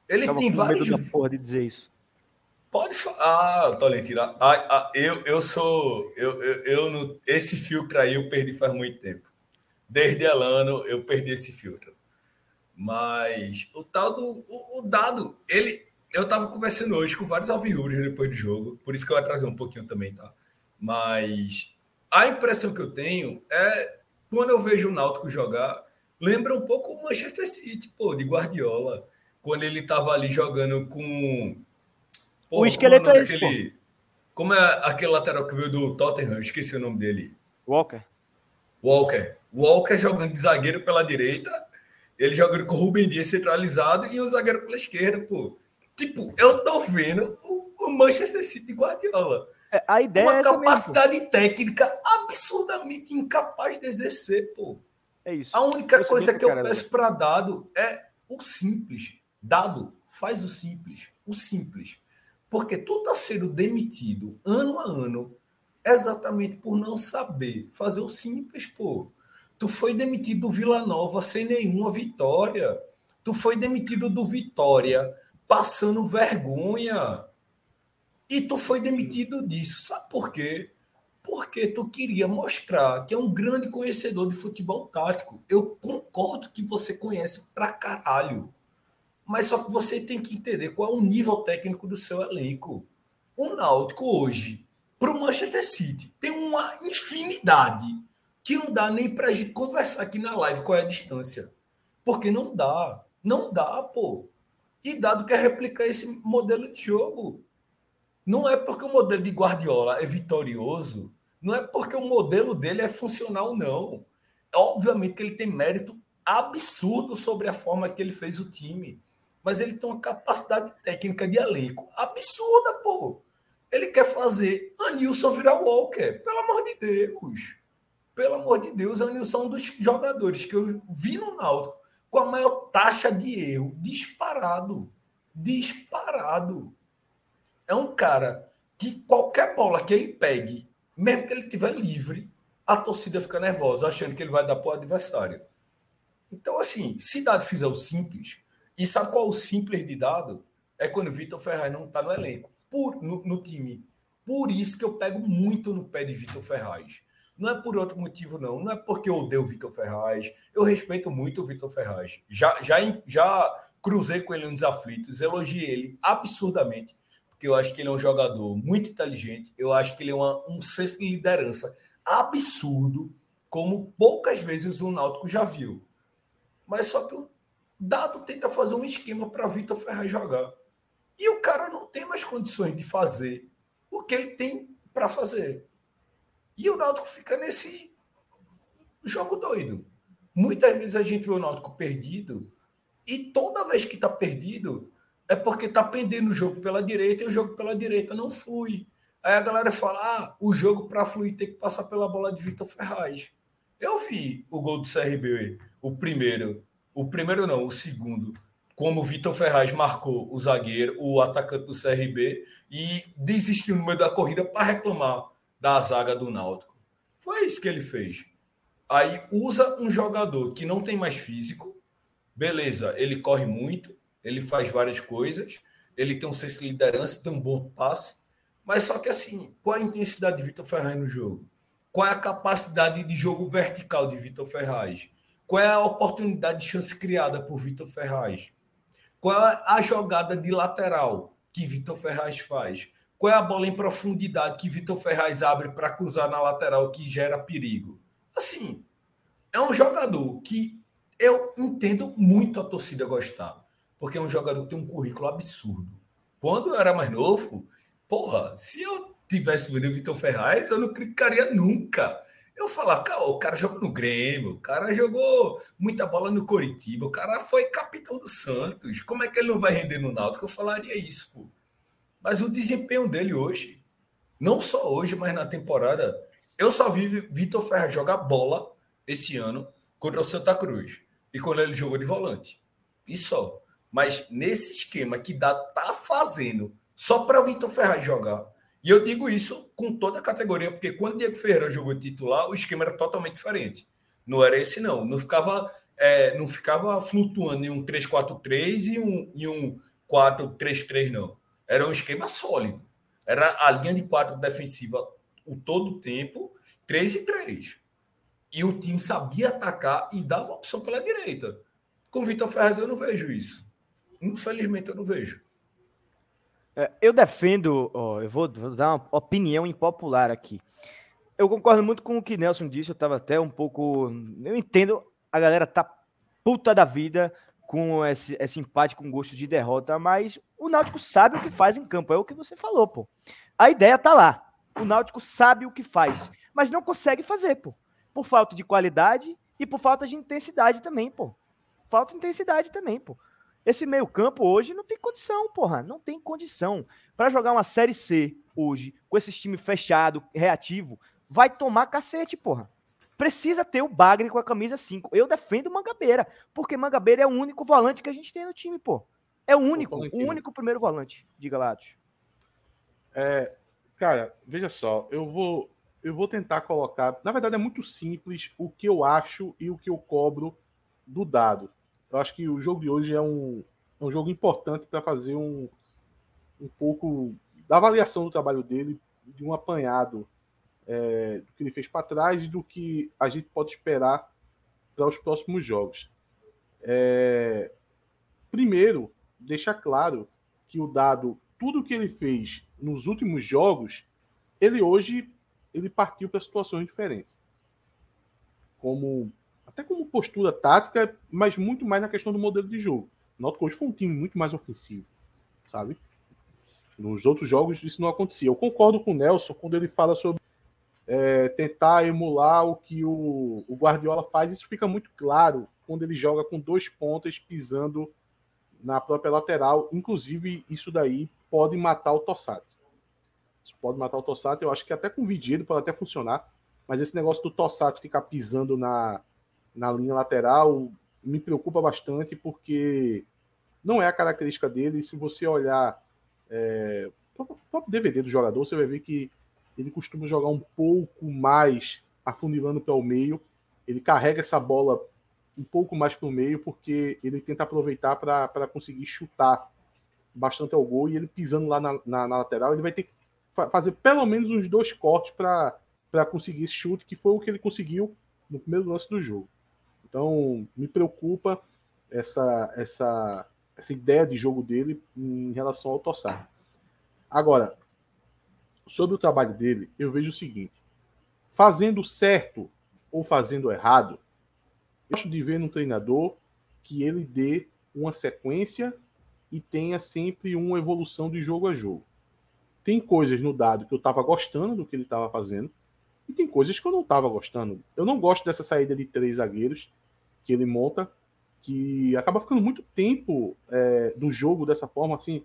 Ele Tava tem vários. Medo da porra de dizer isso. Pode falar. Ah, Tolentino. Ah, ah, eu, eu sou. Eu, eu, eu no, esse filtro aí eu perdi faz muito tempo. Desde Elano eu perdi esse filtro. Mas o tal do. O, o dado, ele. Eu estava conversando hoje com vários alviúrios depois do jogo, por isso que eu atrasei um pouquinho também, tá? Mas a impressão que eu tenho é quando eu vejo o Náutico jogar, lembra um pouco o Manchester City, pô, de Guardiola, quando ele estava ali jogando com Pô, o esqueleto é, é esse, Como é aquele lateral que veio do Tottenham? Esqueci o nome dele. Walker. Walker. Walker jogando de zagueiro pela direita, ele jogando com o Rubem Dias centralizado e o zagueiro pela esquerda, pô. Tipo, eu tô vendo o, Manchester City de Guardiola. É, a ideia uma é capacidade mesmo. técnica absurdamente incapaz de exercer, pô. É isso. A única coisa que eu peço para dado é o simples. Dado, faz o simples. O simples. Porque tu está sendo demitido ano a ano exatamente por não saber fazer o simples, pô. Tu foi demitido do Vila Nova sem nenhuma vitória. Tu foi demitido do Vitória passando vergonha. E tu foi demitido disso. Sabe por quê? Porque tu queria mostrar que é um grande conhecedor de futebol tático. Eu concordo que você conhece pra caralho. Mas só que você tem que entender qual é o nível técnico do seu elenco. O Náutico hoje, para o Manchester City, tem uma infinidade que não dá nem para a gente conversar aqui na live qual é a distância. Porque não dá. Não dá, pô. E dado que é replicar esse modelo de jogo. Não é porque o modelo de Guardiola é vitorioso, não é porque o modelo dele é funcional, não. Obviamente que ele tem mérito absurdo sobre a forma que ele fez o time mas ele tem uma capacidade técnica de elenco absurda, pô. Ele quer fazer Anilson virar Walker, pelo amor de Deus. Pelo amor de Deus, Anilson é um dos jogadores que eu vi no Náutico com a maior taxa de erro, disparado. Disparado. É um cara que qualquer bola que ele pegue, mesmo que ele estiver livre, a torcida fica nervosa, achando que ele vai dar para o adversário. Então, assim, se Dado fizer o simples, e sabe qual o simples de dado? É quando o Vitor Ferraz não está no elenco, por, no, no, time. Por isso que eu pego muito no pé de Vitor Ferraz. Não é por outro motivo, não. Não é porque eu odeio o Vitor Ferraz. Eu respeito muito o Vitor Ferraz. Já, já, já cruzei com ele nos aflitos, elogiei ele absurdamente, porque eu acho que ele é um jogador muito inteligente. Eu acho que ele é uma, um senso de liderança absurdo, como poucas vezes o Náutico já viu. Mas só que Dado tenta fazer um esquema para Vitor Ferraz jogar. E o cara não tem mais condições de fazer o que ele tem para fazer. E o Náutico fica nesse jogo doido. Muitas vezes a gente vê o Náutico perdido e toda vez que está perdido é porque está pendendo o jogo pela direita e o jogo pela direita não flui. Aí a galera fala: ah, o jogo para fluir tem que passar pela bola de Vitor Ferraz. Eu vi o gol do CRB, o primeiro, o primeiro não, o segundo, como o Vitor Ferraz marcou o zagueiro, o atacante do CRB, e desistiu no meio da corrida para reclamar da zaga do Náutico. Foi isso que ele fez. Aí usa um jogador que não tem mais físico, beleza, ele corre muito, ele faz várias coisas, ele tem um senso de liderança, tem um bom passe, mas só que assim, qual a intensidade de Vitor Ferraz no jogo? Qual é a capacidade de jogo vertical de Vitor Ferraz? Qual é a oportunidade de chance criada por Vitor Ferraz? Qual é a jogada de lateral que Vitor Ferraz faz? Qual é a bola em profundidade que Vitor Ferraz abre para cruzar na lateral que gera perigo? Assim, é um jogador que eu entendo muito a torcida gostar, porque é um jogador que tem um currículo absurdo. Quando eu era mais novo, porra, se eu tivesse vendo Vitor Ferraz, eu não criticaria nunca. Eu falar, cara, o cara jogou no Grêmio, o cara jogou muita bola no Coritiba, o cara foi capitão do Santos. Como é que ele não vai render no Náutico? Eu falaria isso, pô. Mas o desempenho dele hoje, não só hoje, mas na temporada, eu só vi Vitor Ferraz jogar bola esse ano contra o Santa Cruz. E quando ele jogou de volante. E só. Mas nesse esquema que dá tá fazendo só para Vitor Ferraz jogar, e eu digo isso com toda a categoria, porque quando o Diego Ferreira jogou titular, o esquema era totalmente diferente. Não era esse, não. Não ficava, é, não ficava flutuando em um 3-4-3 e um, e um 4-3-3, não. Era um esquema sólido. Era a linha de quatro defensiva o todo o tempo, 3 e 3. E o time sabia atacar e dava opção pela direita. Com o Vitor Ferraz eu não vejo isso. Infelizmente eu não vejo. É, eu defendo, ó, eu vou, dar uma opinião impopular aqui. Eu concordo muito com o que Nelson disse, eu estava até um pouco. Eu entendo, a galera tá puta da vida com esse, esse empate com gosto de derrota, mas o Náutico sabe o que faz em campo, é o que você falou, pô. A ideia tá lá. O Náutico sabe o que faz, mas não consegue fazer, pô. Por falta de qualidade e por falta de intensidade também, pô. Falta intensidade também, pô. Esse meio-campo hoje não tem condição, porra. Não tem condição. Para jogar uma Série C hoje, com esse time fechado, reativo, vai tomar cacete, porra. Precisa ter o Bagre com a camisa 5. Eu defendo o Mangabeira, porque Mangabeira é o único volante que a gente tem no time, pô. É o único, o único primeiro volante. Diga lá, É, cara, veja só, eu vou eu vou tentar colocar. Na verdade, é muito simples o que eu acho e o que eu cobro do dado. Eu acho que o jogo de hoje é um, é um jogo importante para fazer um, um pouco da avaliação do trabalho dele, de um apanhado é, do que ele fez para trás e do que a gente pode esperar para os próximos jogos. É, primeiro, deixar claro que o dado, tudo que ele fez nos últimos jogos, ele hoje ele partiu para situações diferentes. Como até como postura tática, mas muito mais na questão do modelo de jogo. O Náutico hoje foi um time muito mais ofensivo, sabe? Nos outros jogos isso não acontecia. Eu concordo com o Nelson quando ele fala sobre é, tentar emular o que o, o, Guardiola faz. Isso fica muito claro quando ele joga com dois pontas pisando na própria lateral. Inclusive, isso daí pode matar o Tossati. Isso pode matar o Tossati. Eu acho que até com o Vidido pode até funcionar. Mas esse negócio do Tossati ficar pisando na, na linha lateral me preocupa bastante porque não é a característica dele. Se você olhar é, o próprio DVD do jogador, você vai ver que ele costuma jogar um pouco mais afunilando para o meio. Ele carrega essa bola um pouco mais para o meio porque ele tenta aproveitar para conseguir chutar bastante ao gol e ele pisando lá na, na, na lateral, ele vai ter que fa fazer pelo menos uns dois cortes para conseguir esse chute, que foi o que ele conseguiu no primeiro lance do jogo. Então, me preocupa essa, essa, essa ideia de jogo dele em relação ao Tossar. Agora, sobre o trabalho dele, eu vejo o seguinte: fazendo certo ou fazendo errado, eu gosto de ver no treinador que ele dê uma sequência e tenha sempre uma evolução de jogo a jogo. Tem coisas no dado que eu estava gostando do que ele estava fazendo, e tem coisas que eu não estava gostando. Eu não gosto dessa saída de três zagueiros que ele monta, que acaba ficando muito tempo é, do jogo dessa forma. Assim,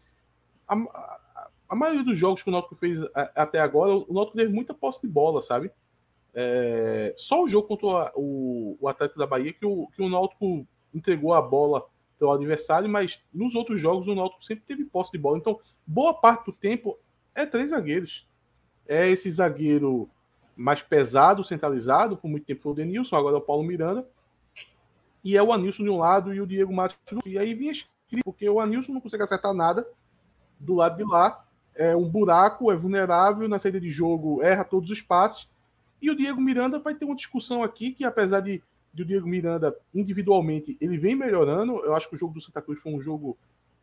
a, a, a, maioria dos jogos que o Náutico fez até agora, o Náutico teve muita posse de bola, sabe? É, só o jogo contra o, o Atlético da Bahia que o, que o Náutico entregou a bola para o adversário, mas nos outros jogos o Náutico sempre teve posse de bola. Então, boa parte do tempo é três zagueiros. É esse zagueiro mais pesado, centralizado, por muito tempo foi o Denilson, agora é o Paulo Miranda, e é o Anilson de um lado e o Diego Matos do outro. E aí vinha escrito, porque o Anilson não consegue acertar nada do lado de lá, é um buraco, é vulnerável, na saída de jogo erra todos os passes, e o Diego Miranda vai ter uma discussão aqui que, apesar de, de o Diego Miranda individualmente, ele vem melhorando, eu acho que o jogo do Santa Cruz foi um jogo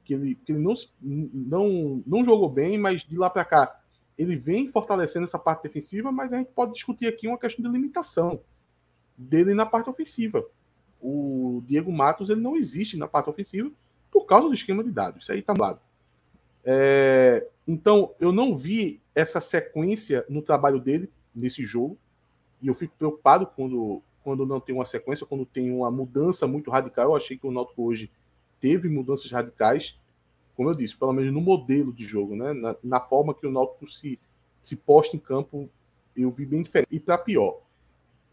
que ele, que ele não, não, não jogou bem, mas de lá para cá ele vem fortalecendo essa parte defensiva, mas a gente pode discutir aqui uma questão de limitação dele na parte ofensiva. O Diego Matos ele não existe na parte ofensiva por causa do esquema de dados. Isso aí está dado. É, então, eu não vi essa sequência no trabalho dele nesse jogo. E eu fico preocupado quando, quando não tem uma sequência, quando tem uma mudança muito radical. Eu achei que o Náutico hoje teve mudanças radicais como eu disse, pelo menos no modelo de jogo, né? na, na forma que o Náutico se, se posta em campo, eu vi bem diferente. E para pior.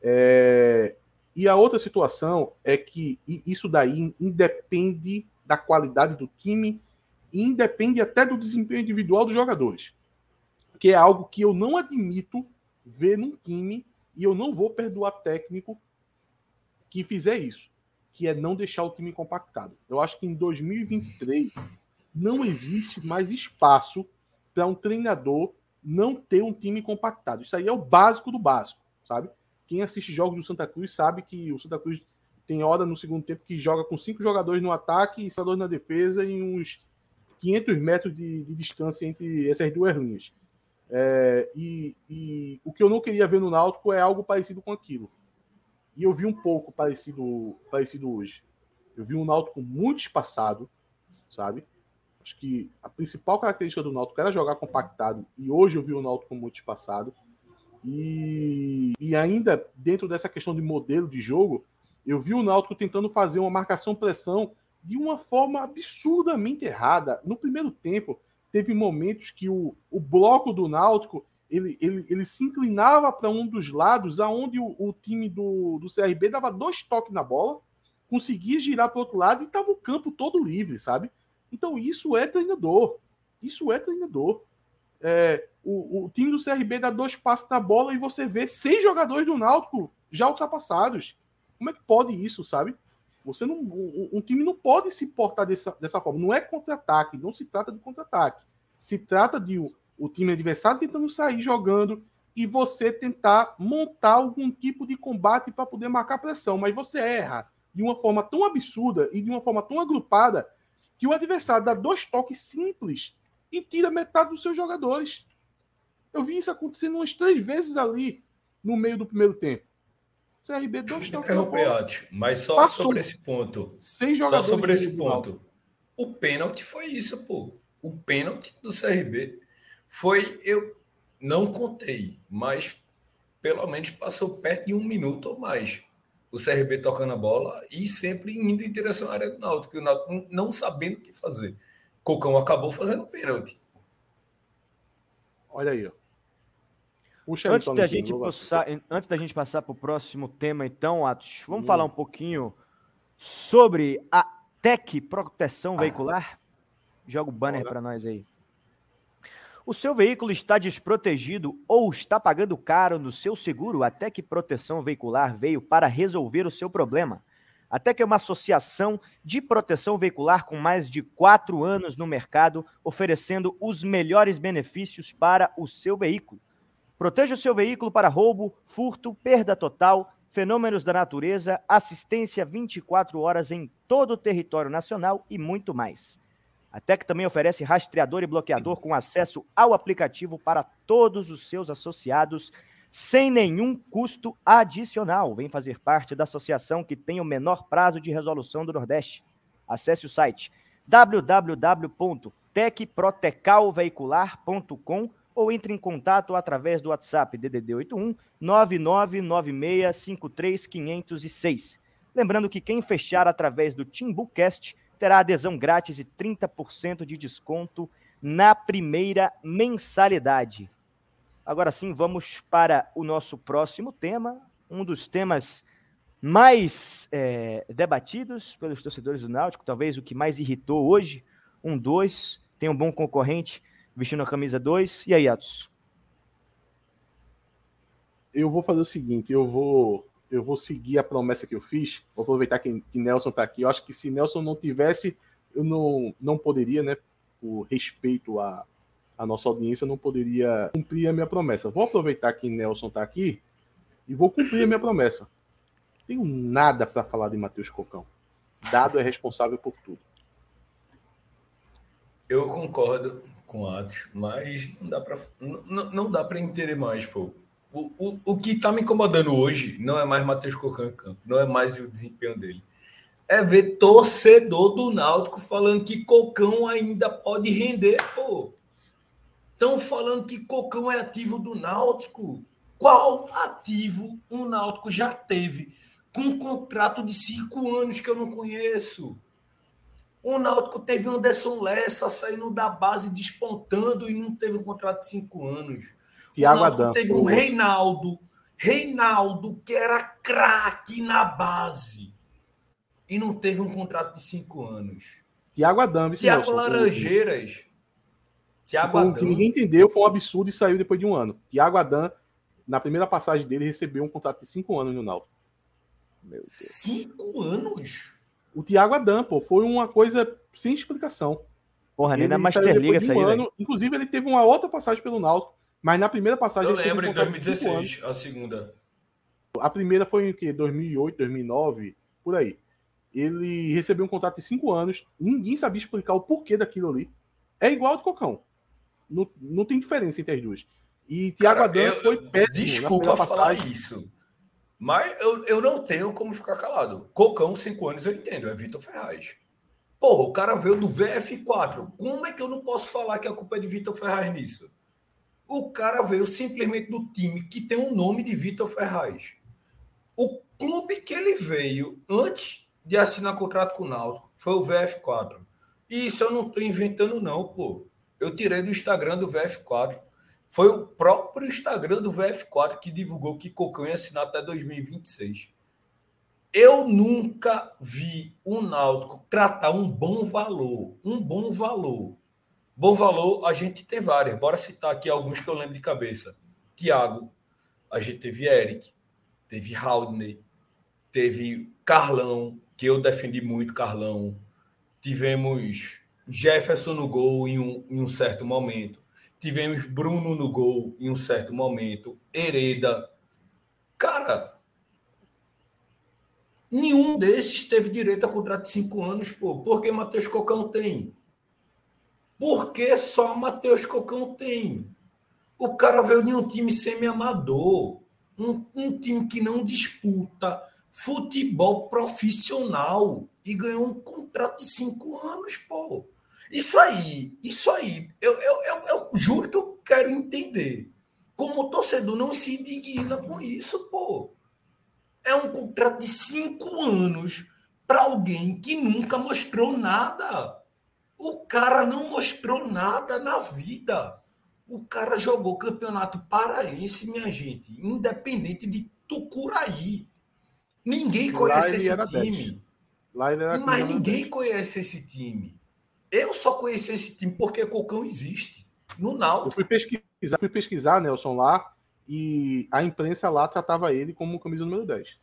É... E a outra situação é que isso daí independe da qualidade do time independe até do desempenho individual dos jogadores. Que é algo que eu não admito ver num time e eu não vou perdoar técnico que fizer isso, que é não deixar o time compactado. Eu acho que em 2023 não existe mais espaço para um treinador não ter um time compactado. Isso aí é o básico do básico, sabe? Quem assiste jogos do Santa Cruz sabe que o Santa Cruz tem hora no segundo tempo que joga com cinco jogadores no ataque e jogadores na defesa em uns 500 metros de, de distância entre essas duas linhas. É, e, e, o que eu não queria ver no Náutico é algo parecido com aquilo. E eu vi um pouco parecido, parecido hoje. Eu vi um Náutico muito espaçado, sabe? Acho que a principal característica do Náutico era jogar compactado. E hoje eu vi o Náutico muito espaçado. E, e ainda dentro dessa questão de modelo de jogo, eu vi o Náutico tentando fazer uma marcação-pressão de uma forma absurdamente errada. No primeiro tempo, teve momentos que o, o bloco do Náutico ele, ele, ele se inclinava para um dos lados, aonde o, o time do, do CRB dava dois toques na bola, conseguia girar para o outro lado e estava o campo todo livre, sabe? Então isso é treinador. Isso é treinador. É, o, o time do CRB dá dois passos na bola e você vê seis jogadores do Náutico já ultrapassados. Como é que pode isso, sabe? Você não, um, um time não pode se portar dessa, dessa forma. Não é contra-ataque, não se trata de contra-ataque. Se trata de o, o time adversário tentando sair jogando e você tentar montar algum tipo de combate para poder marcar pressão. Mas você erra de uma forma tão absurda e de uma forma tão agrupada que o adversário dá dois toques simples e tira metade dos seus jogadores. Eu vi isso acontecendo umas três vezes ali no meio do primeiro tempo. CRB dois toques. É, mas só Passou. sobre esse ponto. Seis jogadores só sobre esse ponto. O pênalti foi isso, pô. O pênalti do CRB foi. Eu não contei, mas pelo menos passou perto de um minuto ou mais. O CRB tocando a bola e sempre indo em direção à área do Náutico, o Náutico não sabendo o que fazer. Cocão acabou fazendo pênalti. Olha aí, ó. Puxa antes, da gente passar, antes da gente passar para o próximo tema, então, Atos, vamos hum. falar um pouquinho sobre a Tec Proteção Veicular? Joga o banner para nós aí. O seu veículo está desprotegido ou está pagando caro no seu seguro? A Tec Proteção Veicular veio para resolver o seu problema. A Tec é uma associação de proteção veicular com mais de quatro anos no mercado, oferecendo os melhores benefícios para o seu veículo. Proteja o seu veículo para roubo, furto, perda total, fenômenos da natureza, assistência 24 horas em todo o território nacional e muito mais. A Tec também oferece rastreador e bloqueador com acesso ao aplicativo para todos os seus associados, sem nenhum custo adicional. Vem fazer parte da associação que tem o menor prazo de resolução do Nordeste. Acesse o site www.tecprotecalveicular.com ou entre em contato através do WhatsApp DDD 81 999653506. Lembrando que quem fechar através do Timbucast terá adesão grátis e 30% de desconto na primeira mensalidade. Agora sim, vamos para o nosso próximo tema, um dos temas mais é, debatidos pelos torcedores do Náutico, talvez o que mais irritou hoje. Um dois, tem um bom concorrente, vestindo a camisa 2. E aí, Atos? Eu vou fazer o seguinte, eu vou eu vou seguir a promessa que eu fiz. Vou aproveitar que, que Nelson está aqui. Eu acho que se Nelson não tivesse, eu não, não poderia, né? Por respeito à, à nossa audiência, não poderia cumprir a minha promessa. Vou aproveitar que Nelson está aqui e vou cumprir a minha promessa. Tenho nada para falar de Matheus Cocão. Dado é responsável por tudo. Eu concordo com o Atos, mas não dá para não, não dá para entender mais, pô. O, o, o que está me incomodando hoje não é mais Matheus Cocão em campo, não é mais o desempenho dele. É ver torcedor do Náutico falando que Cocão ainda pode render, pô. Estão falando que Cocão é ativo do Náutico. Qual ativo o Náutico já teve com um contrato de cinco anos que eu não conheço? O Náutico teve Anderson Lessa saindo da base, despontando e não teve um contrato de cinco anos. Tiago Adão. Teve um Reinaldo, Reinaldo, que era craque na base e não teve um contrato de cinco anos. Tiago Adão, Tiago Laranjeiras. Tiago Adão. que ninguém entendeu, foi um absurdo e saiu depois de um ano. Tiago Adão, na primeira passagem dele, recebeu um contrato de cinco anos no Náutico. Cinco anos? O Thiago Adam, pô, foi uma coisa sem explicação. Porra, nem na Masterliga saiu. Um ano, inclusive, ele teve uma outra passagem pelo Náutico, mas na primeira passagem. Eu lembro, em 2016, a segunda. A primeira foi em que? 2008, 2009, por aí. Ele recebeu um contrato de cinco anos, ninguém sabia explicar o porquê daquilo ali. É igual ao do Cocão. Não, não tem diferença entre as duas. E Thiago Adão foi péssimo. Desculpa falar isso. Mas eu, eu não tenho como ficar calado. Cocão, cinco anos, eu entendo. É Vitor Ferraz. Porra, o cara veio do VF4. Como é que eu não posso falar que a culpa é de Vitor Ferraz nisso? O cara veio simplesmente do time que tem o nome de Vitor Ferraz. O clube que ele veio antes de assinar contrato com o Náutico foi o VF4. E isso eu não estou inventando, não, pô. Eu tirei do Instagram do VF4. Foi o próprio Instagram do VF4 que divulgou que Cocão ia assinar até 2026. Eu nunca vi o Náutico tratar um bom valor, um bom valor. Bom valor, a gente tem vários. Bora citar aqui alguns que eu lembro de cabeça. Tiago, a gente teve Eric, teve Haldney, teve Carlão, que eu defendi muito Carlão. Tivemos Jefferson no gol em um, em um certo momento. Tivemos Bruno no gol em um certo momento. Hereda. Cara, nenhum desses teve direito a contrato de cinco anos, pô. Por que Matheus Cocão tem? Por que só Matheus Cocão tem? O cara veio de um time semi-amador. Um, um time que não disputa futebol profissional e ganhou um contrato de cinco anos, pô. Isso aí, isso aí, eu, eu, eu, eu juro que eu quero entender. Como o torcedor não se indigna com isso, pô. É um contrato de cinco anos para alguém que nunca mostrou nada. O cara não mostrou nada na vida. O cara jogou campeonato paraense, minha gente, independente de Tucuraí. Ninguém conhece esse time. Mas ninguém conhece esse time. Eu só conheci esse time porque Cocão existe. No Náutico. Eu fui pesquisar, fui pesquisar, Nelson, lá, e a imprensa lá tratava ele como camisa número 10.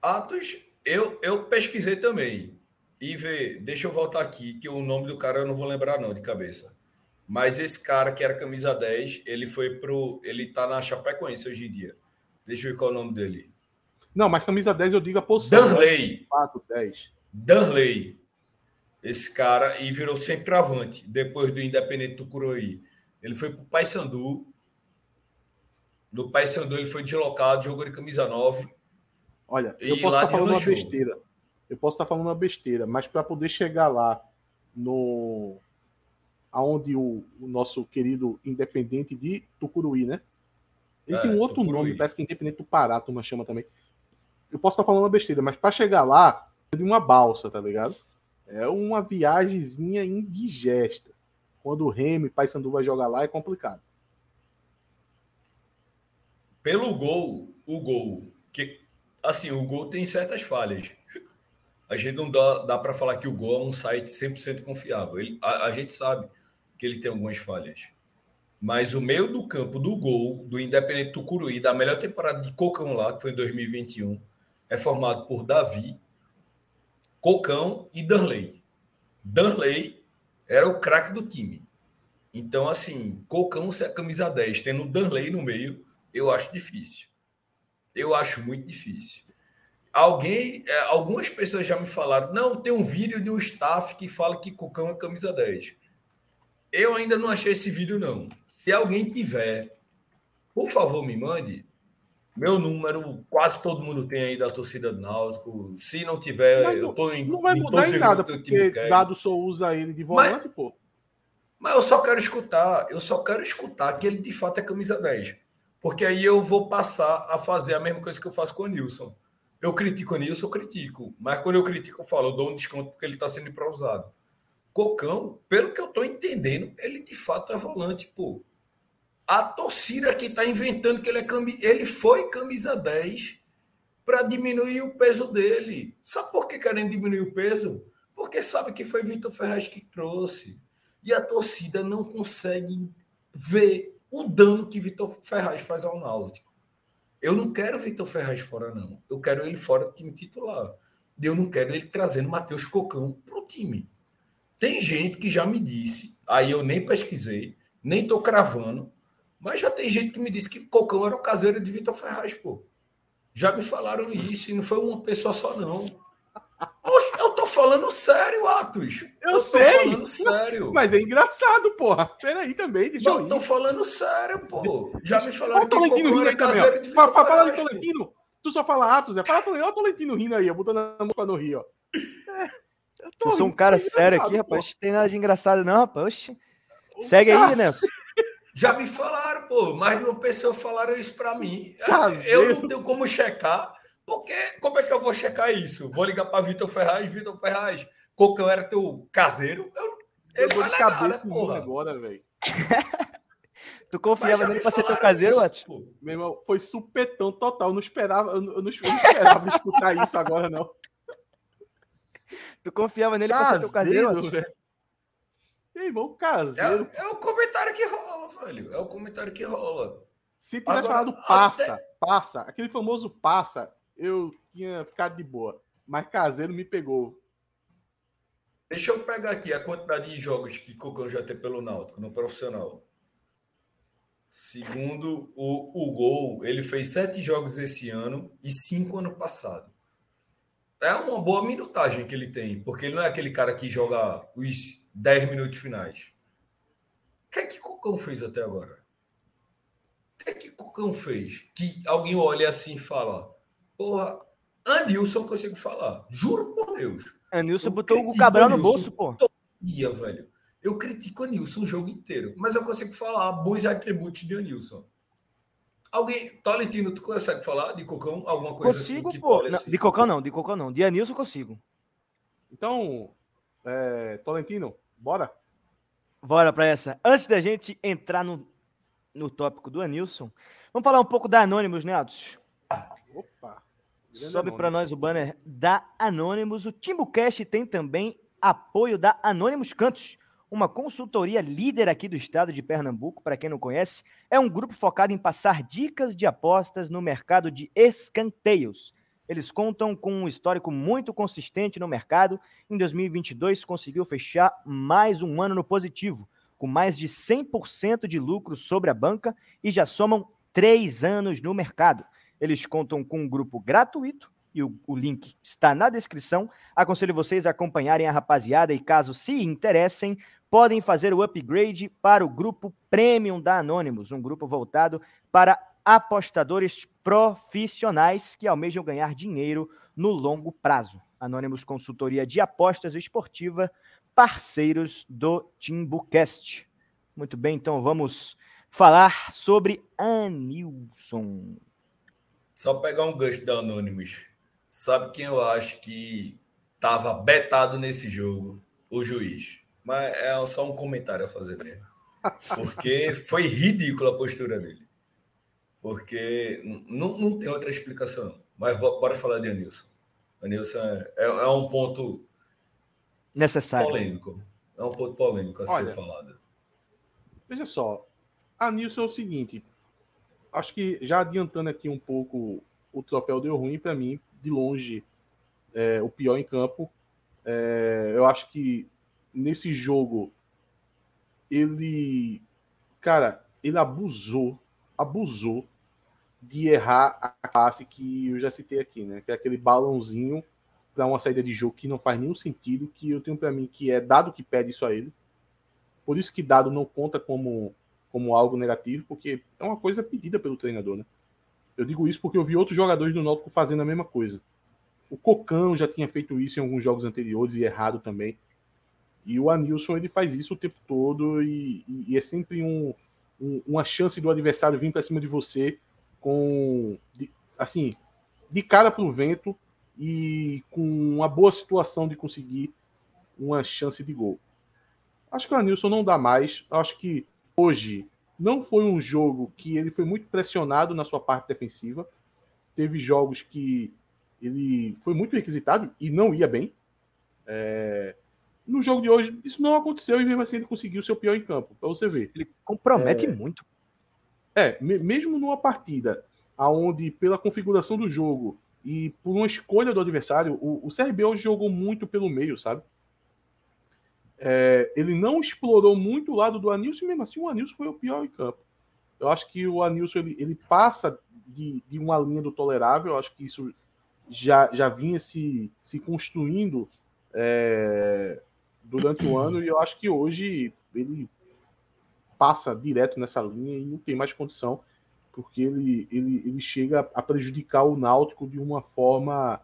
Atos, eu, eu pesquisei também. E vê, deixa eu voltar aqui, que o nome do cara eu não vou lembrar não de cabeça. Mas esse cara que era camisa 10, ele foi pro. Ele tá na Chapecoense hoje em dia. Deixa eu ver qual é o nome dele. Não, mas camisa 10 eu digo a posição. Danley. 4, 10. Danley esse cara e virou centroavante depois do Independente do Curuí. Ele foi para o Paysandu. No Paysandu ele foi deslocado, jogou de camisa 9. Olha, eu posso estar falando uma besteira. Eu posso estar falando uma besteira, mas para poder chegar lá no aonde o, o, nosso querido Independente de Tucuruí, né? Ele é, tem um outro Tucuruí. nome, parece que é Independente do Pará, a turma chama também. Eu posso estar falando uma besteira, mas para chegar lá, de uma balsa, tá ligado? É uma viagemzinha indigesta. Quando o Remy e Paysandu vai jogar lá é complicado. Pelo gol, o gol, que assim, o gol tem certas falhas. A gente não dá, dá para falar que o gol é um site 100% confiável. Ele, a, a gente sabe que ele tem algumas falhas. Mas o meio do campo do gol do Independente Tucuruí, da melhor temporada de Cocão lá, que foi em 2021, é formado por Davi, Cocão e Danley. Danley era o craque do time. Então, assim, Cocão ser a camisa 10, tendo Danley no meio, eu acho difícil. Eu acho muito difícil. Alguém, é, algumas pessoas já me falaram, não, tem um vídeo de um staff que fala que Cocão é camisa 10. Eu ainda não achei esse vídeo, não. Se alguém tiver, por favor, me mande. Meu número, quase todo mundo tem aí da torcida do Náutico. Se não tiver, não, eu tô em. Não vai mudar em nada, porque Dado só usa ele de volante, mas, pô. Mas eu só quero escutar, eu só quero escutar que ele de fato é camisa 10. Porque aí eu vou passar a fazer a mesma coisa que eu faço com o Nilson. Eu critico o Nilson, eu critico. Mas quando eu critico, eu falo, eu dou um desconto porque ele está sendo improvisado. Cocão, pelo que eu estou entendendo, ele de fato é volante, pô. A torcida que está inventando que ele é camisa, ele foi camisa 10 para diminuir o peso dele. Sabe por que querem diminuir o peso? Porque sabe que foi Vitor Ferraz que trouxe. E a torcida não consegue ver o dano que Vitor Ferraz faz ao Náutico. Eu não quero Vitor Ferraz fora, não. Eu quero ele fora do time titular. Eu não quero ele trazendo Matheus Cocão para o time. Tem gente que já me disse, aí eu nem pesquisei, nem tô cravando, mas já tem gente que me disse que Cocão era o caseiro de Vitor Ferraz, pô. Já me falaram isso, e não foi uma pessoa só, não. Oxe, eu tô falando sério, Atos. Eu, eu sei. tô falando sério. Mas é engraçado, porra. Peraí também, deixa eu, eu tô falando sério, pô. Já me falaram que Cocão era caseiro de Vitor Ferraz. Fala de Tolentino. Tu só fala Atos, é? Fala. Olha o Tolentino rindo aí, ó, botando a mão no rio, ó. É. Eu sou um cara é sério aqui, rapaz. Não tem nada de engraçado, não, rapaz. Oxi. Segue aí, Nelson. Já me falaram, pô. Mais de uma pessoa falaram isso para mim. Caseiro. Eu não tenho como checar, porque como é que eu vou checar isso? Vou ligar para Vitor Ferraz, Vitor Ferraz, Cocão era teu caseiro? Eu, eu de cabeça né, porra. agora, velho. [laughs] tu confiava nele para ser teu caseiro, isso, Meu irmão, foi supetão total. Eu não esperava, eu não, eu não esperava escutar isso agora, não. Tu confiava nele caseiro, pra ser teu caseiro? Velho. Ei, irmão, caseiro. É, é, o comentário que rola, velho. É o comentário que rola. Se tivesse falado passa, até... passa, aquele famoso passa, eu tinha ficado de boa. Mas caseiro me pegou. Deixa eu pegar aqui a quantidade de jogos que Cocão já tem pelo Náutico no profissional. Segundo o, o Gol, ele fez sete jogos esse ano e cinco ano passado é uma boa minutagem que ele tem, porque ele não é aquele cara que joga os 10 minutos finais. O que é que Cocão fez até agora? O que é que Cocão fez? Que alguém olha assim e fala: Porra, Anilson eu consigo falar. Juro por Deus. Anilson botou o Cabral no bolso, pô. Todo dia, velho. Eu critico Anilson o jogo inteiro, mas eu consigo falar bons atributos de Anilson. Alguém, Tolentino, tu consegue falar de Cocão? Alguma coisa assim consigo, assim? Que pô. Não, de Cocão não, de Cocão não. De Anilson consigo. Então, é, Tolentino, bora? Bora para essa. Antes da gente entrar no, no tópico do Anilson, vamos falar um pouco da Anonymous, né, Atos? Opa! Sobe para nós o banner da Anonymous. O Timbucast tem também apoio da Anonymous Cantos uma consultoria líder aqui do estado de Pernambuco, para quem não conhece, é um grupo focado em passar dicas de apostas no mercado de escanteios. Eles contam com um histórico muito consistente no mercado. Em 2022, conseguiu fechar mais um ano no positivo, com mais de 100% de lucro sobre a banca e já somam três anos no mercado. Eles contam com um grupo gratuito e o, o, link está na descrição. Aconselho vocês a acompanharem a rapaziada e, caso se interessem, podem fazer o upgrade para o grupo Premium da Anonymous, um grupo voltado para apostadores profissionais que almejam ganhar dinheiro no longo prazo. Anonymous Consultoria de Apostas Esportiva, parceiros do Timbucast. Muito bem, então vamos falar sobre Anilson. Só pegar um gancho da Anonymous. Sabe quem eu acho que estava betado nesse jogo? O juiz. Mas é só um comentário a fazer mesmo. Porque foi ridícula a postura dele. Porque não, não tem outra explicação. Mas bora falar de Anilson. Anilson é, é, é um ponto necessário. Polêmico. É um ponto polêmico a Olha, ser falado. Veja só. Anilson é o seguinte. Acho que já adiantando aqui um pouco, o troféu deu ruim para mim, de longe, é, o pior em campo. É, eu acho que nesse jogo, ele, cara, ele abusou, abusou de errar a classe que eu já citei aqui, né? Que é aquele balãozinho para uma saída de jogo que não faz nenhum sentido, que eu tenho para mim que é dado que pede isso a ele. Por isso que dado não conta como como algo negativo, porque é uma coisa pedida pelo treinador, né? Eu digo isso porque eu vi outros jogadores do Náutico fazendo a mesma coisa. O Cocão já tinha feito isso em alguns jogos anteriores e errado também. E o Anilson ele faz isso o tempo todo e, e é sempre um, um, uma chance do adversário vir para cima de você com de, assim de cara para o vento e com uma boa situação de conseguir uma chance de gol. Acho que o Anilson não dá mais. Acho que hoje não foi um jogo que ele foi muito pressionado na sua parte defensiva. Teve jogos que ele foi muito requisitado e não ia bem. É, no jogo de hoje, isso não aconteceu e mesmo assim ele conseguiu seu pior em campo, para você ver. Ele compromete é, muito. É, mesmo numa partida aonde pela configuração do jogo e por uma escolha do adversário, o, o CRB hoje jogou muito pelo meio, sabe? é, ele não explorou muito o lado do Anilson, e mesmo assim o Anilson foi o pior em campo. Eu acho que o Anilson ele, ele passa de, de uma linha do tolerável, eu acho que isso já, já vinha se, se construindo é, durante o ano, e eu acho que hoje ele passa direto nessa linha e não tem mais condição, porque ele, ele, ele chega a prejudicar o Náutico de uma forma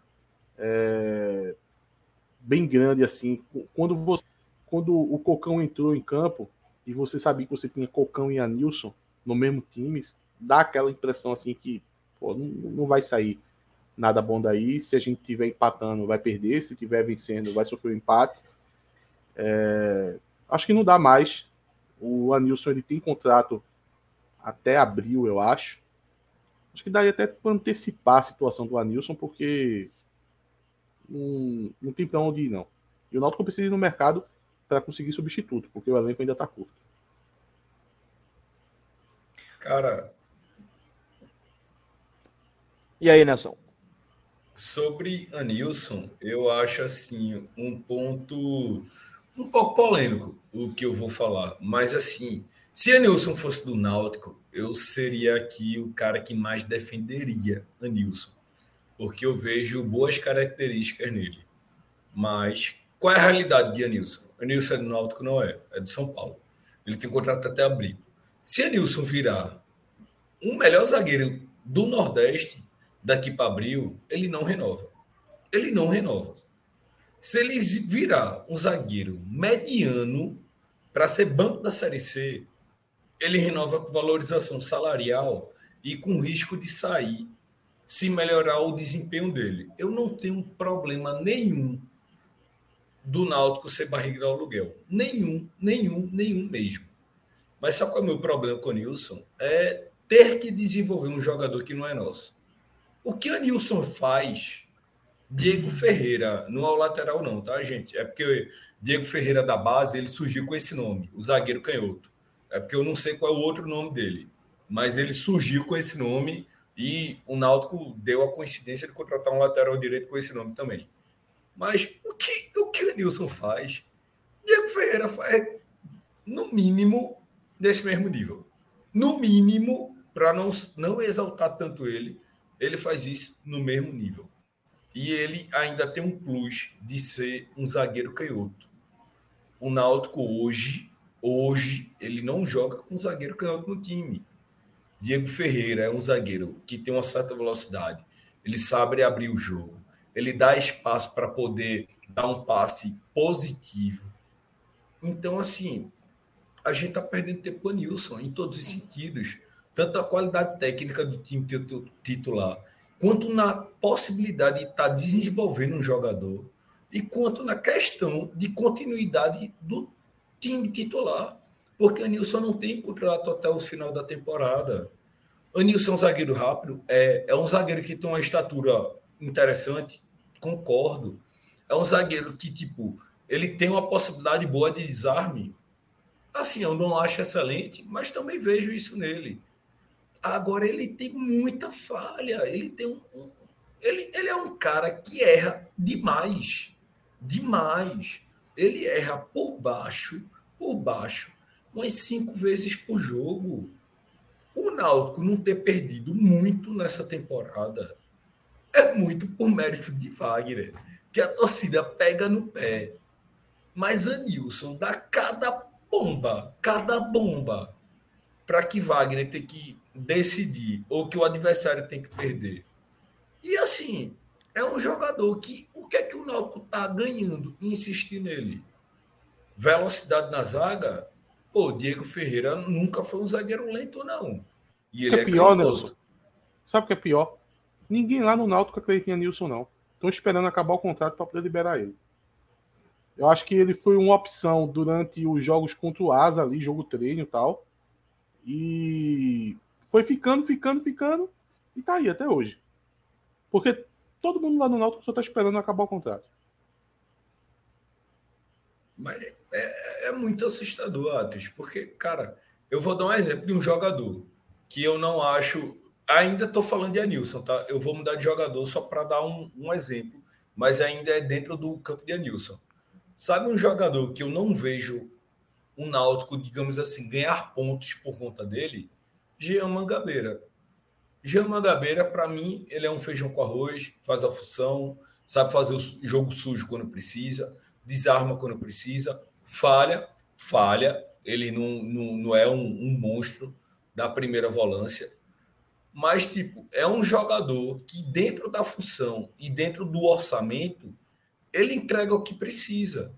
é, bem grande assim. Quando você, quando o Cocão entrou em campo e você sabia que você tinha Cocão e Anilson no mesmo time, dá aquela impressão assim que pô, não, não vai sair nada bom daí. Se a gente tiver empatando, vai perder. Se tiver vencendo, vai sofrer um empate. É, acho que não dá mais. O Anilson ele tem contrato até abril, eu acho. Acho que daria até para antecipar a situação do Anilson, porque não, não tem para onde ir, não. E o Náutico precisa ir no mercado para conseguir substituto, porque o elenco ainda está curto. Cara. E aí, Nelson? Sobre Anilson, eu acho assim um ponto um pouco polêmico o que eu vou falar, mas assim, se Anilson fosse do Náutico, eu seria aqui o cara que mais defenderia Anilson, porque eu vejo boas características nele. Mas qual é a realidade de Anilson? Anilson é do Náutico? Não é, é do São Paulo. Ele tem contrato até abril. Se Anilson virar um melhor zagueiro do Nordeste, daqui para abril, ele não renova. Ele não renova. Se ele virar um zagueiro mediano para ser banco da Série C, ele renova com valorização salarial e com risco de sair se melhorar o desempenho dele. Eu não tenho problema nenhum do Náutico ser barriga de aluguel. Nenhum, nenhum, nenhum mesmo. Mas sabe qual é o meu problema com o Nilson? É ter que desenvolver um jogador que não é nosso. O que a Nilson faz, Diego Ferreira, não é o lateral, não, tá, gente? É porque Diego Ferreira da base, ele surgiu com esse nome, o zagueiro canhoto. É porque eu não sei qual é o outro nome dele, mas ele surgiu com esse nome e o Náutico deu a coincidência de contratar um lateral direito com esse nome também. Mas o que o, que o Nilson faz, Diego Ferreira faz, no mínimo, desse mesmo nível. No mínimo, para não, não exaltar tanto ele, ele faz isso no mesmo nível. E ele ainda tem um plus de ser um zagueiro canhoto. O Náutico hoje, hoje, ele não joga com zagueiro canhoto no time. Diego Ferreira é um zagueiro que tem uma certa velocidade. Ele sabe abrir o jogo. Ele dá espaço para poder dar um passe positivo. Então, assim, a gente está perdendo tempo Nilson em todos os sentidos tanto a qualidade técnica do time titular, quanto na possibilidade de estar tá desenvolvendo um jogador, e quanto na questão de continuidade do time titular. Porque o Nilson não tem contrato até o final da temporada. O Nilson é um zagueiro rápido, é, é um zagueiro que tem uma estatura interessante, concordo. É um zagueiro que, tipo, ele tem uma possibilidade boa de desarme. Assim, eu não acho excelente, mas também vejo isso nele. Agora ele tem muita falha. Ele tem um, um ele, ele é um cara que erra demais. Demais. Ele erra por baixo, por baixo, umas cinco vezes por jogo. O Náutico não ter perdido muito nessa temporada é muito por mérito de Wagner, que a torcida pega no pé. Mas Anilson dá cada bomba, cada bomba, para que Wagner tenha que decidir ou que o adversário tem que perder. E assim, é um jogador que o que é que o Náutico está ganhando em insistir nele? Velocidade na zaga? Pô, Diego Ferreira nunca foi um zagueiro lento, não. E ele é, é pior, Nelson. Sabe o que é pior? Ninguém lá no Náutico acredita em Nilson, não. Estão esperando acabar o contrato para poder liberar ele. Eu acho que ele foi uma opção durante os jogos contra o Asa ali, jogo treino e tal. E foi ficando, ficando, ficando e tá aí até hoje. Porque todo mundo lá no Náutico só tá esperando acabar o contrato. Mas é, é muito assustador, Atos, porque, cara, eu vou dar um exemplo de um jogador que eu não acho. Ainda estou falando de Anilson, tá? Eu vou mudar de jogador só para dar um, um, exemplo, mas ainda é dentro do campo de Anilson. Sabe um jogador que eu não vejo o Náutico, digamos assim, ganhar pontos por conta dele? Jean Mangabeira. Jean Mangabeira, para mim, ele é um feijão com arroz, faz a função, sabe fazer o jogo sujo quando precisa, desarma quando precisa, falha, falha. Ele não, não, não é um, um monstro da primeira volância, mas, tipo, é um jogador que, dentro da função e dentro do orçamento, ele entrega o que precisa.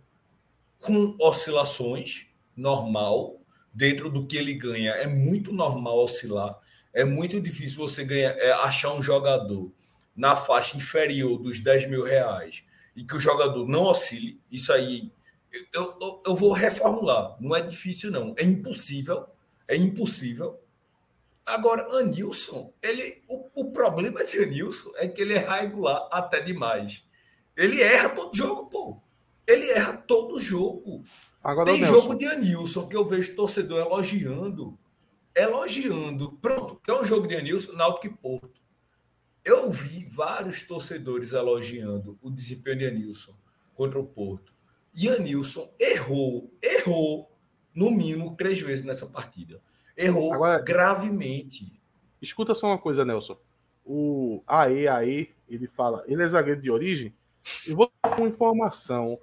Com oscilações, normal, dentro do que ele ganha. É muito normal oscilar. É muito difícil você ganhar, é, achar um jogador na faixa inferior dos 10 mil reais e que o jogador não oscile. Isso aí, eu, eu, eu vou reformular. Não é difícil, não. É impossível. É impossível Agora, Anilson, ele, o, o problema de Anilson é que ele é regular até demais. Ele erra todo jogo, pô. Ele erra todo jogo. Agora, Tem jogo de Anilson que eu vejo torcedor elogiando. Elogiando. Pronto, que é um jogo de Anilson, Náutico e Porto. Eu vi vários torcedores elogiando o desempenho de Anilson contra o Porto. E Anilson errou, errou, no mínimo, três vezes nessa partida. Errou Agora, gravemente. Escuta só uma coisa, Nelson. O AE, AE, ele fala, ele é zagueiro de origem. Eu vou dar uma informação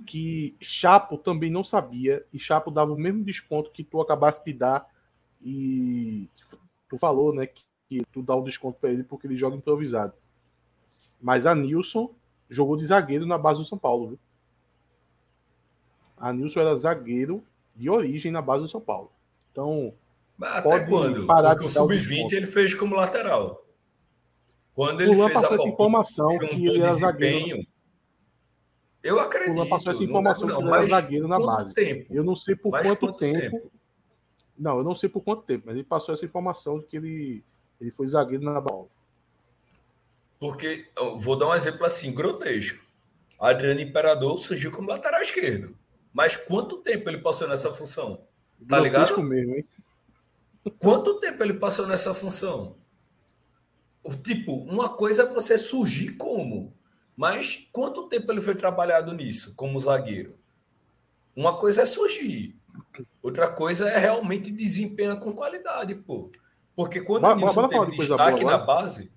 que Chapo também não sabia e Chapo dava o mesmo desconto que tu acabaste de dar e tu falou, né, que, que tu dá um desconto para ele porque ele joga improvisado. Mas a Nilson jogou de zagueiro na base do São Paulo, viu? A Nilson era zagueiro de origem na base do São Paulo. Então, mas até Pode quando? Parar Porque o sub-20 ele fez como lateral. Quando ele Luan fez passou a essa informação que ele era zagueiro. Eu acredito. Luan passou essa informação não, não, que ele era zagueiro na base. Tempo? Eu não sei por quanto, quanto tempo, tempo. Não, eu não sei por quanto tempo, mas ele passou essa informação de que ele, ele foi zagueiro na bola. Porque, vou dar um exemplo assim, grotesco. Adriano Imperador surgiu como lateral esquerdo. Mas quanto tempo ele passou nessa função? Tá grotesco ligado? mesmo, hein? Quanto tempo ele passou nessa função? Tipo, uma coisa é você surgir como, mas quanto tempo ele foi trabalhado nisso, como zagueiro? Uma coisa é surgir, outra coisa é realmente desempenhar com qualidade, pô. Porque quando o Nilson teve destaque na base,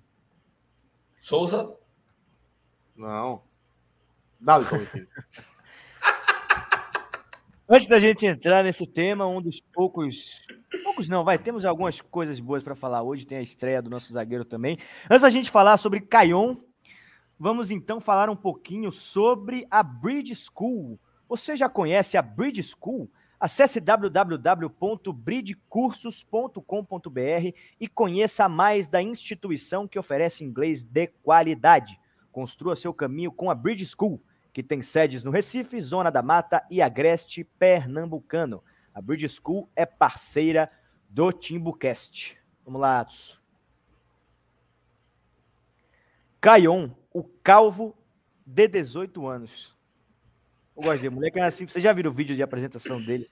Souza. Não. Dá [laughs] Antes da gente entrar nesse tema, um dos poucos Poucos não, vai. Temos algumas coisas boas para falar hoje. Tem a estreia do nosso zagueiro também. Antes da gente falar sobre Caion, vamos então falar um pouquinho sobre a Bridge School. Você já conhece a Bridge School? Acesse www.bridgecursos.com.br e conheça mais da instituição que oferece inglês de qualidade. Construa seu caminho com a Bridge School, que tem sedes no Recife, Zona da Mata e Agreste Pernambucano. A Bridge School é parceira do Timbucast. Vamos lá, Atos. Caion, o calvo de 18 anos. Eu gosto de moleque é assim. Você já viu o vídeo de apresentação dele?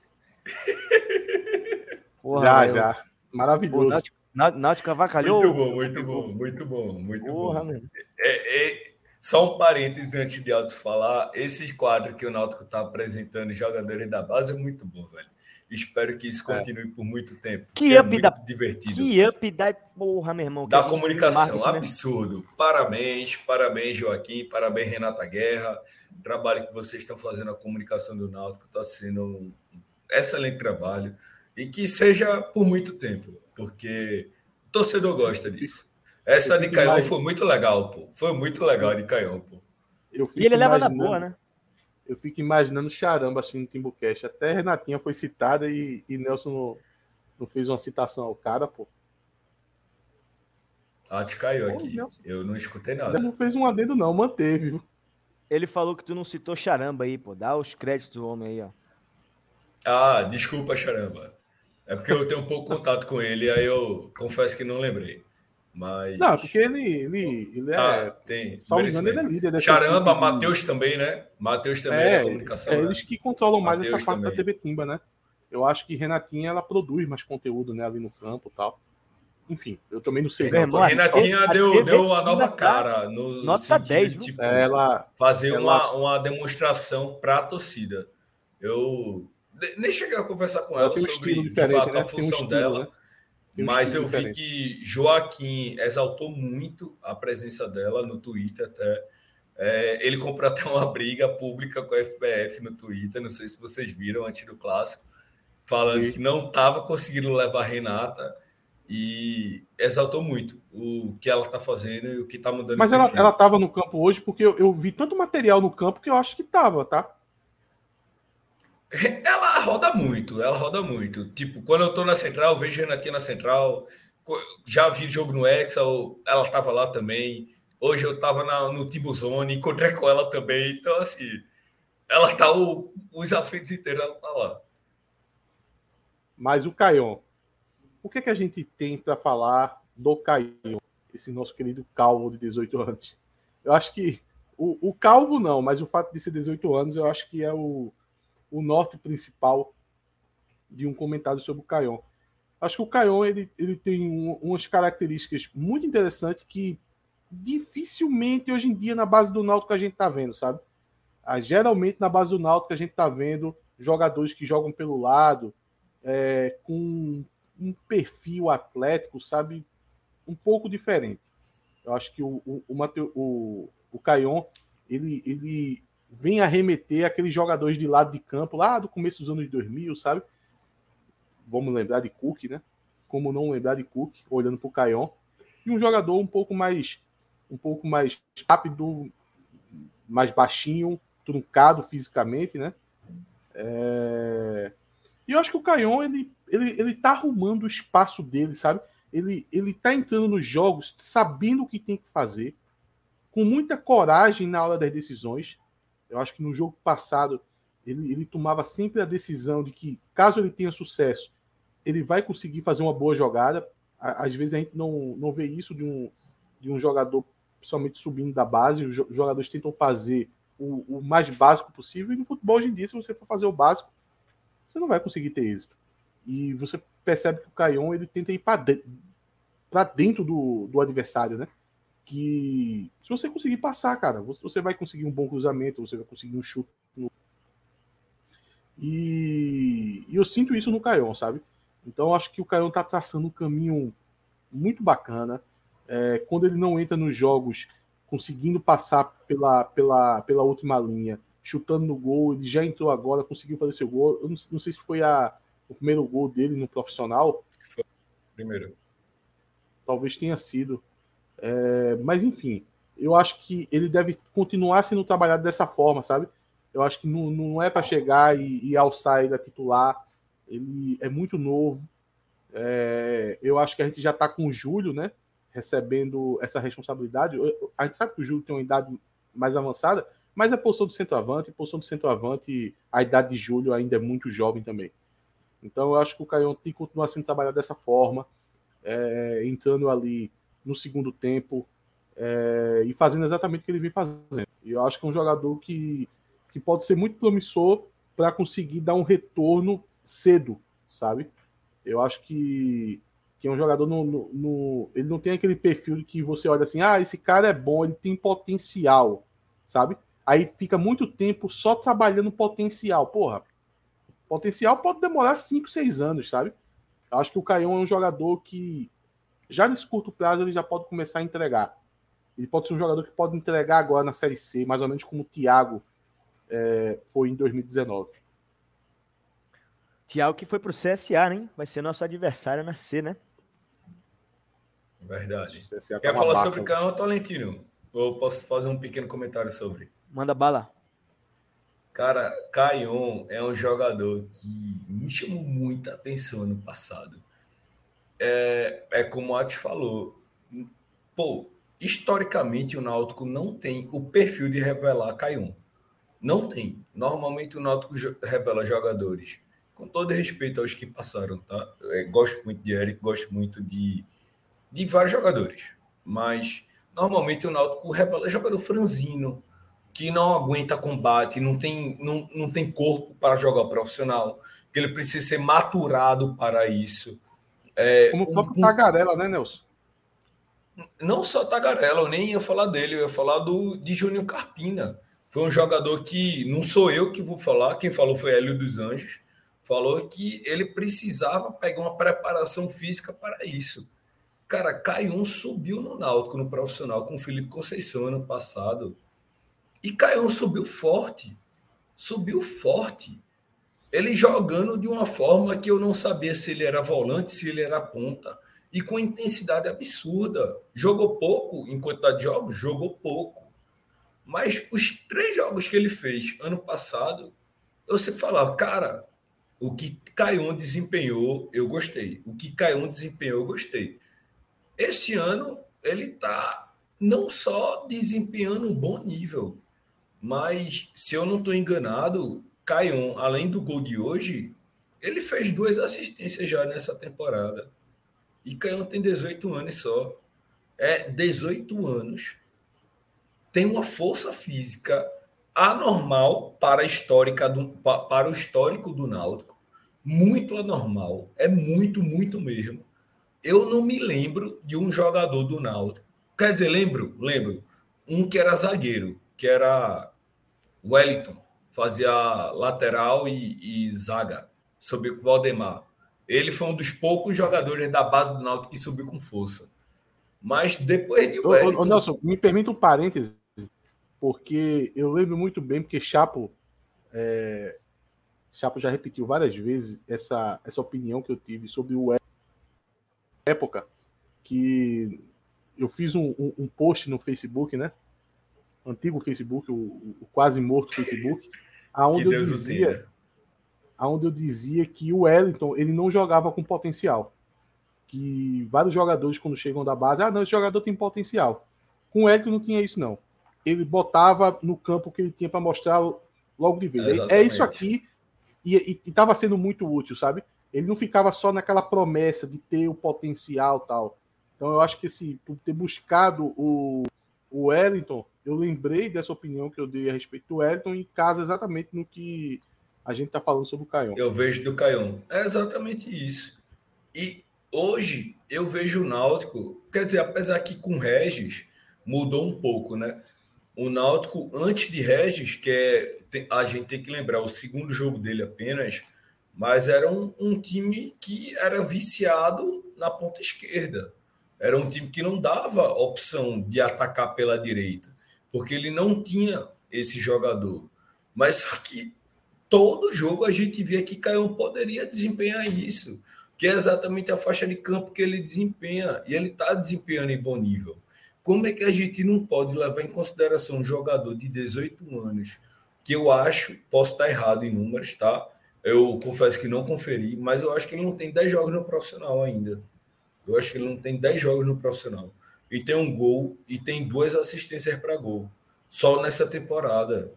Porra, já, já. Maravilhoso. Náutico, Náutico avacalhou. Muito bom, muito bom, muito bom, muito Porra, bom. É, é, só um parênteses antes de Alto falar. Esses quadros que o Náutico está apresentando, jogadores da base, é muito bom, velho. Espero que isso é. continue é. por muito tempo. Que é up é da divertido. Que up da porra, meu irmão. Da comunicação, absurdo. Parabéns, parabéns, Joaquim, parabéns, Renata Guerra. O trabalho que vocês estão fazendo a comunicação do Náutico está sendo um excelente trabalho e que seja por muito tempo, porque o torcedor gosta disso. Essa de Caião foi muito legal, pô. Foi muito legal de Caião, pô. E ele leva na boa, né? Eu fico imaginando charamba assim no Timbucast. Até Renatinha foi citada e, e Nelson não, não, fez uma citação ao cara, pô. Ah, te caiu aqui. Nelson, eu não escutei nada. Não fez um adendo, não, manteve. Viu? Ele falou que tu não citou charamba aí, pô. Dá os créditos do homem aí, ó. Ah, desculpa, charamba. É porque eu tenho um pouco contato com ele, aí eu confesso que não lembrei. Mas... Não, porque ele, ele, ele é. Ah, tem. Só engano, ele é líder. Charamba, Matheus também, né? Matheus também é, é comunicação. É né? eles que controlam mais Mateus essa parte também. da TV Timba, né? Eu acho que Renatinha ela produz mais conteúdo né, ali no campo e tal. enfim, eu também não sei. Não. A Renatinha deu, deu a nova cara. No nota 10, de, tipo, ela fazer ela... Uma, uma demonstração para a torcida. Eu nem cheguei a conversar com ela, ela sobre de fato, né? a função um estilo, dela. Né? Mas eu vi que Joaquim exaltou muito a presença dela no Twitter até. É, ele comprou até uma briga pública com a FPF no Twitter, não sei se vocês viram antes do clássico, falando Sim. que não estava conseguindo levar a Renata e exaltou muito o que ela está fazendo e o que está mudando. Mas ela, ela estava no campo hoje porque eu, eu, vi tanto material no campo que eu acho que estava, tá? Ela roda muito, ela roda muito. Tipo, quando eu tô na central, vejo Renatinha na central. Já vi jogo no Hexa, ela tava lá também. Hoje eu tava na, no Tibuzone, encontrei com ela também. Então, assim, ela tá o, os aflitos inteiros, ela tá lá. Mas o Caion, o que, é que a gente tem para falar do Caion, esse nosso querido calvo de 18 anos? Eu acho que o, o calvo não, mas o fato de ser 18 anos, eu acho que é o o norte principal de um comentário sobre o Caion. Acho que o Caion ele, ele tem um, umas características muito interessantes que dificilmente hoje em dia na base do Náutico a gente está vendo, sabe? Ah, geralmente na base do Náutico a gente está vendo jogadores que jogam pelo lado, é, com um perfil atlético, sabe? Um pouco diferente. Eu acho que o, o, o, Mateu, o, o Caion, ele, ele vem arremeter aqueles jogadores de lado de campo lá do começo dos anos 2000, sabe? Vamos lembrar de Cook, né? Como não lembrar de Cook, olhando para o Caion. E um jogador um pouco mais um pouco mais rápido, mais baixinho, truncado fisicamente, né? É... E eu acho que o Caion ele, ele, ele tá arrumando o espaço dele, sabe? Ele, ele tá entrando nos jogos sabendo o que tem que fazer, com muita coragem na hora das decisões, eu acho que no jogo passado ele, ele tomava sempre a decisão de que, caso ele tenha sucesso, ele vai conseguir fazer uma boa jogada. Às vezes a gente não, não vê isso de um, de um jogador, principalmente subindo da base. Os jogadores tentam fazer o, o mais básico possível. E no futebol hoje em dia, se você for fazer o básico, você não vai conseguir ter êxito. E você percebe que o Caion ele tenta ir para dentro, dentro do, do adversário, né? Que se você conseguir passar, cara, você vai conseguir um bom cruzamento, você vai conseguir um chute. E, e eu sinto isso no Caion, sabe? Então eu acho que o Caion tá traçando um caminho muito bacana. É, quando ele não entra nos jogos conseguindo passar pela, pela, pela última linha, chutando no gol, ele já entrou agora, conseguiu fazer seu gol. Eu não, não sei se foi a, o primeiro gol dele no profissional. Primeiro. Talvez tenha sido. É, mas enfim, eu acho que ele deve continuar sendo trabalhado dessa forma, sabe? Eu acho que não, não é para chegar e, e alçar ele a titular. Ele é muito novo. É, eu acho que a gente já está com o Júlio, né? Recebendo essa responsabilidade. A gente sabe que o Júlio tem uma idade mais avançada, mas a posição do centroavante, a posição do centroavante, a idade de Júlio ainda é muito jovem também. Então eu acho que o Caion tem que continuar sendo trabalhado dessa forma, é, entrando ali no segundo tempo é, e fazendo exatamente o que ele vem fazendo. E eu acho que é um jogador que, que pode ser muito promissor para conseguir dar um retorno cedo, sabe? Eu acho que, que é um jogador no, no, no, ele não tem aquele perfil que você olha assim, ah, esse cara é bom, ele tem potencial, sabe? Aí fica muito tempo só trabalhando potencial. Porra, potencial pode demorar 5, 6 anos, sabe? Eu acho que o Caion é um jogador que já nesse curto prazo ele já pode começar a entregar. Ele pode ser um jogador que pode entregar agora na Série C, mais ou menos como o Thiago é, foi em 2019. Thiago que foi para o CSA, né? Vai ser nosso adversário na C, né? Verdade. Tá Quer falar sobre o canal Tolentino? Ou posso fazer um pequeno comentário sobre? Manda bala. Cara, Caion é um jogador que me chamou muita atenção no passado é, é como o Ati falou. Pô, historicamente o Náutico não tem o perfil de revelar Caium. Não tem. Normalmente o Náutico revela jogadores. Com todo respeito aos que passaram, tá? É, gosto muito de Eric, gosto muito de, de vários jogadores. Mas normalmente o Náutico revela jogador franzino, que não aguenta combate, não tem, não, não tem corpo para jogar profissional, que ele precisa ser maturado para isso É, Como o próprio um, Tagarela, né, Nelson? Não só Tagarela, eu nem ia falar dele, eu ia falar do, de Júnior Carpina. Foi um jogador que não sou eu que vou falar, quem falou foi Hélio dos Anjos. Falou que ele precisava pegar uma preparação física para isso. Cara, Caion subiu no Náutico, no profissional, com o Felipe Conceição ano passado. E Caion subiu forte. Subiu forte. Ele jogando de uma forma que eu não sabia se ele era volante, se ele era ponta. E com intensidade absurda. Jogou pouco em quantidade de jogos? Jogou pouco. Mas os três jogos que ele fez ano passado, eu sempre falava, cara, o que Caion desempenhou, eu gostei. O que Caion desempenhou, eu gostei. Esse ano ele está não só desempenhando um bom nível, mas se eu não estou enganado, Caion, além do gol de hoje, ele fez duas assistências já nessa temporada. E Caion tem 18 anos só. É 18 anos. Tem uma força física anormal para, histórica do, para o histórico do Náutico. Muito anormal. É muito, muito mesmo. Eu não me lembro de um jogador do Náutico. Quer dizer, lembro, lembro. Um que era zagueiro, que era Wellington, fazia lateral e, e zaga, subiu com o Valdemar. Ele foi um dos poucos jogadores da base do Náutico que subiu com força. Mas depois de Wellington... Ô, ô, Nelson, me permita um parêntese, porque eu lembro muito bem, porque Chapo, é... Chapo já repetiu várias vezes essa, essa opinião que eu tive sobre o Wellington época que eu fiz um, um, um, post no Facebook, né? Antigo Facebook, o, o quase morto Facebook, aonde eu dizia, aonde eu dizia que o Wellington ele não jogava com potencial, que vários jogadores quando chegam da base, ah, não, esse jogador tem potencial. Com o Wellington não tinha isso não. Ele botava no campo que ele tinha para mostrar logo de vez. É, é isso aqui e estava sendo muito útil, sabe? ele não ficava só naquela promessa de ter o potencial tal. Então eu acho que assim, por ter buscado o, o Wellington, eu lembrei dessa opinião que eu dei a respeito do Wellington e casa exatamente no que a gente está falando sobre o Caion. Eu vejo do Caion. É exatamente isso. E hoje eu vejo o Náutico, quer dizer, apesar que com Regis mudou um pouco, né? O Náutico, antes de Regis, que é, a gente tem que lembrar, o segundo jogo dele apenas, mas era um, um, time que era viciado na ponta esquerda. Era um time que não dava opção de atacar pela direita, porque ele não tinha esse jogador. Mas só que todo jogo a gente via que Caio poderia desempenhar isso, que é exatamente a faixa de campo que ele desempenha, e ele está desempenhando em bom nível. Como é que a gente não pode levar em consideração um jogador de 18 anos, que eu acho, posso estar errado em números, tá? Eu confesso que não conferi, mas eu acho que ele não tem 10 jogos no profissional ainda. Eu acho que ele não tem 10 jogos no profissional. E tem um gol e tem duas assistências para gol. Só nessa temporada.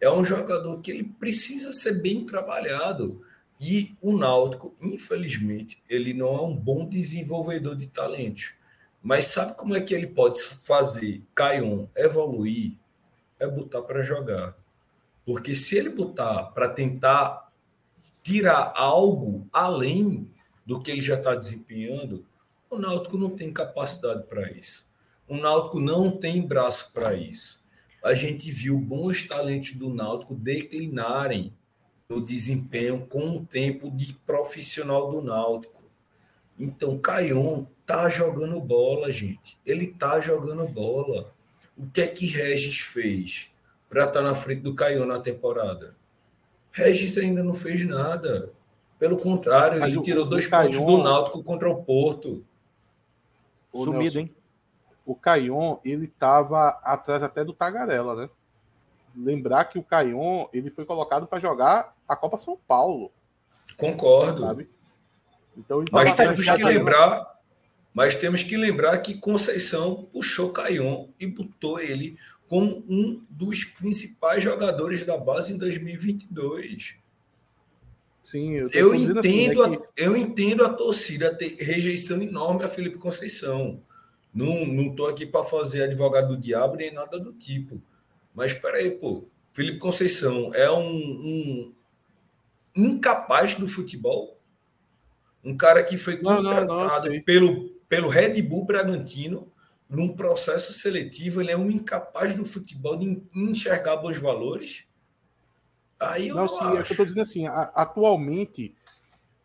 É um jogador que ele precisa ser bem trabalhado. E o Náutico, infelizmente, ele não é um bom desenvolvedor de talentos. Mas sabe como é que ele pode fazer Caion evoluir? É botar para jogar. Porque se ele botar para tentar tirar algo além do que ele já está desempenhando, o Náutico não tem capacidade para isso. O Náutico não tem braço para isso. A gente viu bons talentos do Náutico declinarem no desempenho com o tempo de profissional do Náutico. Então, Caion tá jogando bola, gente. Ele tá jogando bola. O que é que Regis fez para estar tá na frente do Caion na temporada? Regis ainda não fez nada. Pelo contrário, Mas ele o, tirou dois pontos do Náutico contra o Porto. O Sumido, Nelson, hein? O Caion, ele estava atrás até do Tagarela, né? Lembrar que o Caion, ele foi colocado para jogar a Copa São Paulo. Concordo. Sabe? Então, mas temos que lembrar, mas temos que lembrar que Conceição puxou Caion e botou ele como um dos principais jogadores da base em 2022. Sim, eu, eu entendo, assim, né, que... a, eu entendo a torcida ter rejeição enorme a Felipe Conceição. Não não tô aqui para fazer advogado do diabo nem nada do tipo. Mas espera aí, pô. Felipe Conceição é um, um incapaz do futebol, Um cara que foi contratado não, não, não, pelo, pelo Red Bull Bragantino num processo seletivo, ele é um incapaz do futebol de enxergar bons valores. Aí eu não, sim, acho. é que eu estou dizendo assim, atualmente,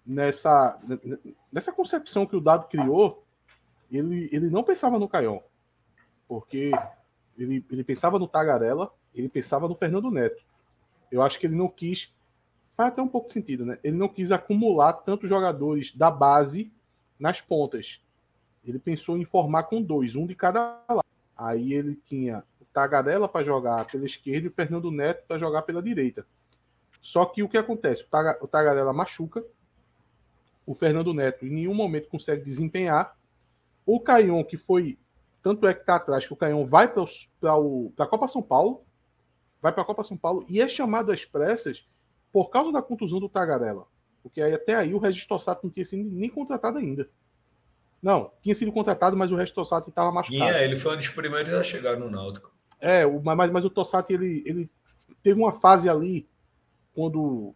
nessa, nessa concepção que o Dado criou, ele, ele não pensava no Caion, porque ele, ele pensava no Tagarela, ele pensava no Fernando Neto. Eu acho que ele não quis, faz até um pouco de sentido, né? Ele não quis acumular tantos jogadores da base nas pontas. Ele pensou em formar com dois, um de cada lado. Aí ele tinha o Tagarela para jogar pela esquerda e o Fernando Neto para jogar pela direita. Só que o que acontece? O Tagarela machuca, o Fernando Neto em nenhum momento consegue desempenhar. O Caion, que foi. Tanto é que está atrás que o Caion vai para a Copa São Paulo. Vai para a Copa São Paulo e é chamado às pressas por causa da contusão do Tagarela. Porque aí, até aí o Regis Tossato não tinha sido nem contratado ainda. Não, tinha sido contratado, mas o do Tossati estava machucado. Tinha, ele foi um dos primeiros a chegar no Náutico. É, mas, mas o Tossati, ele, ele teve uma fase ali, quando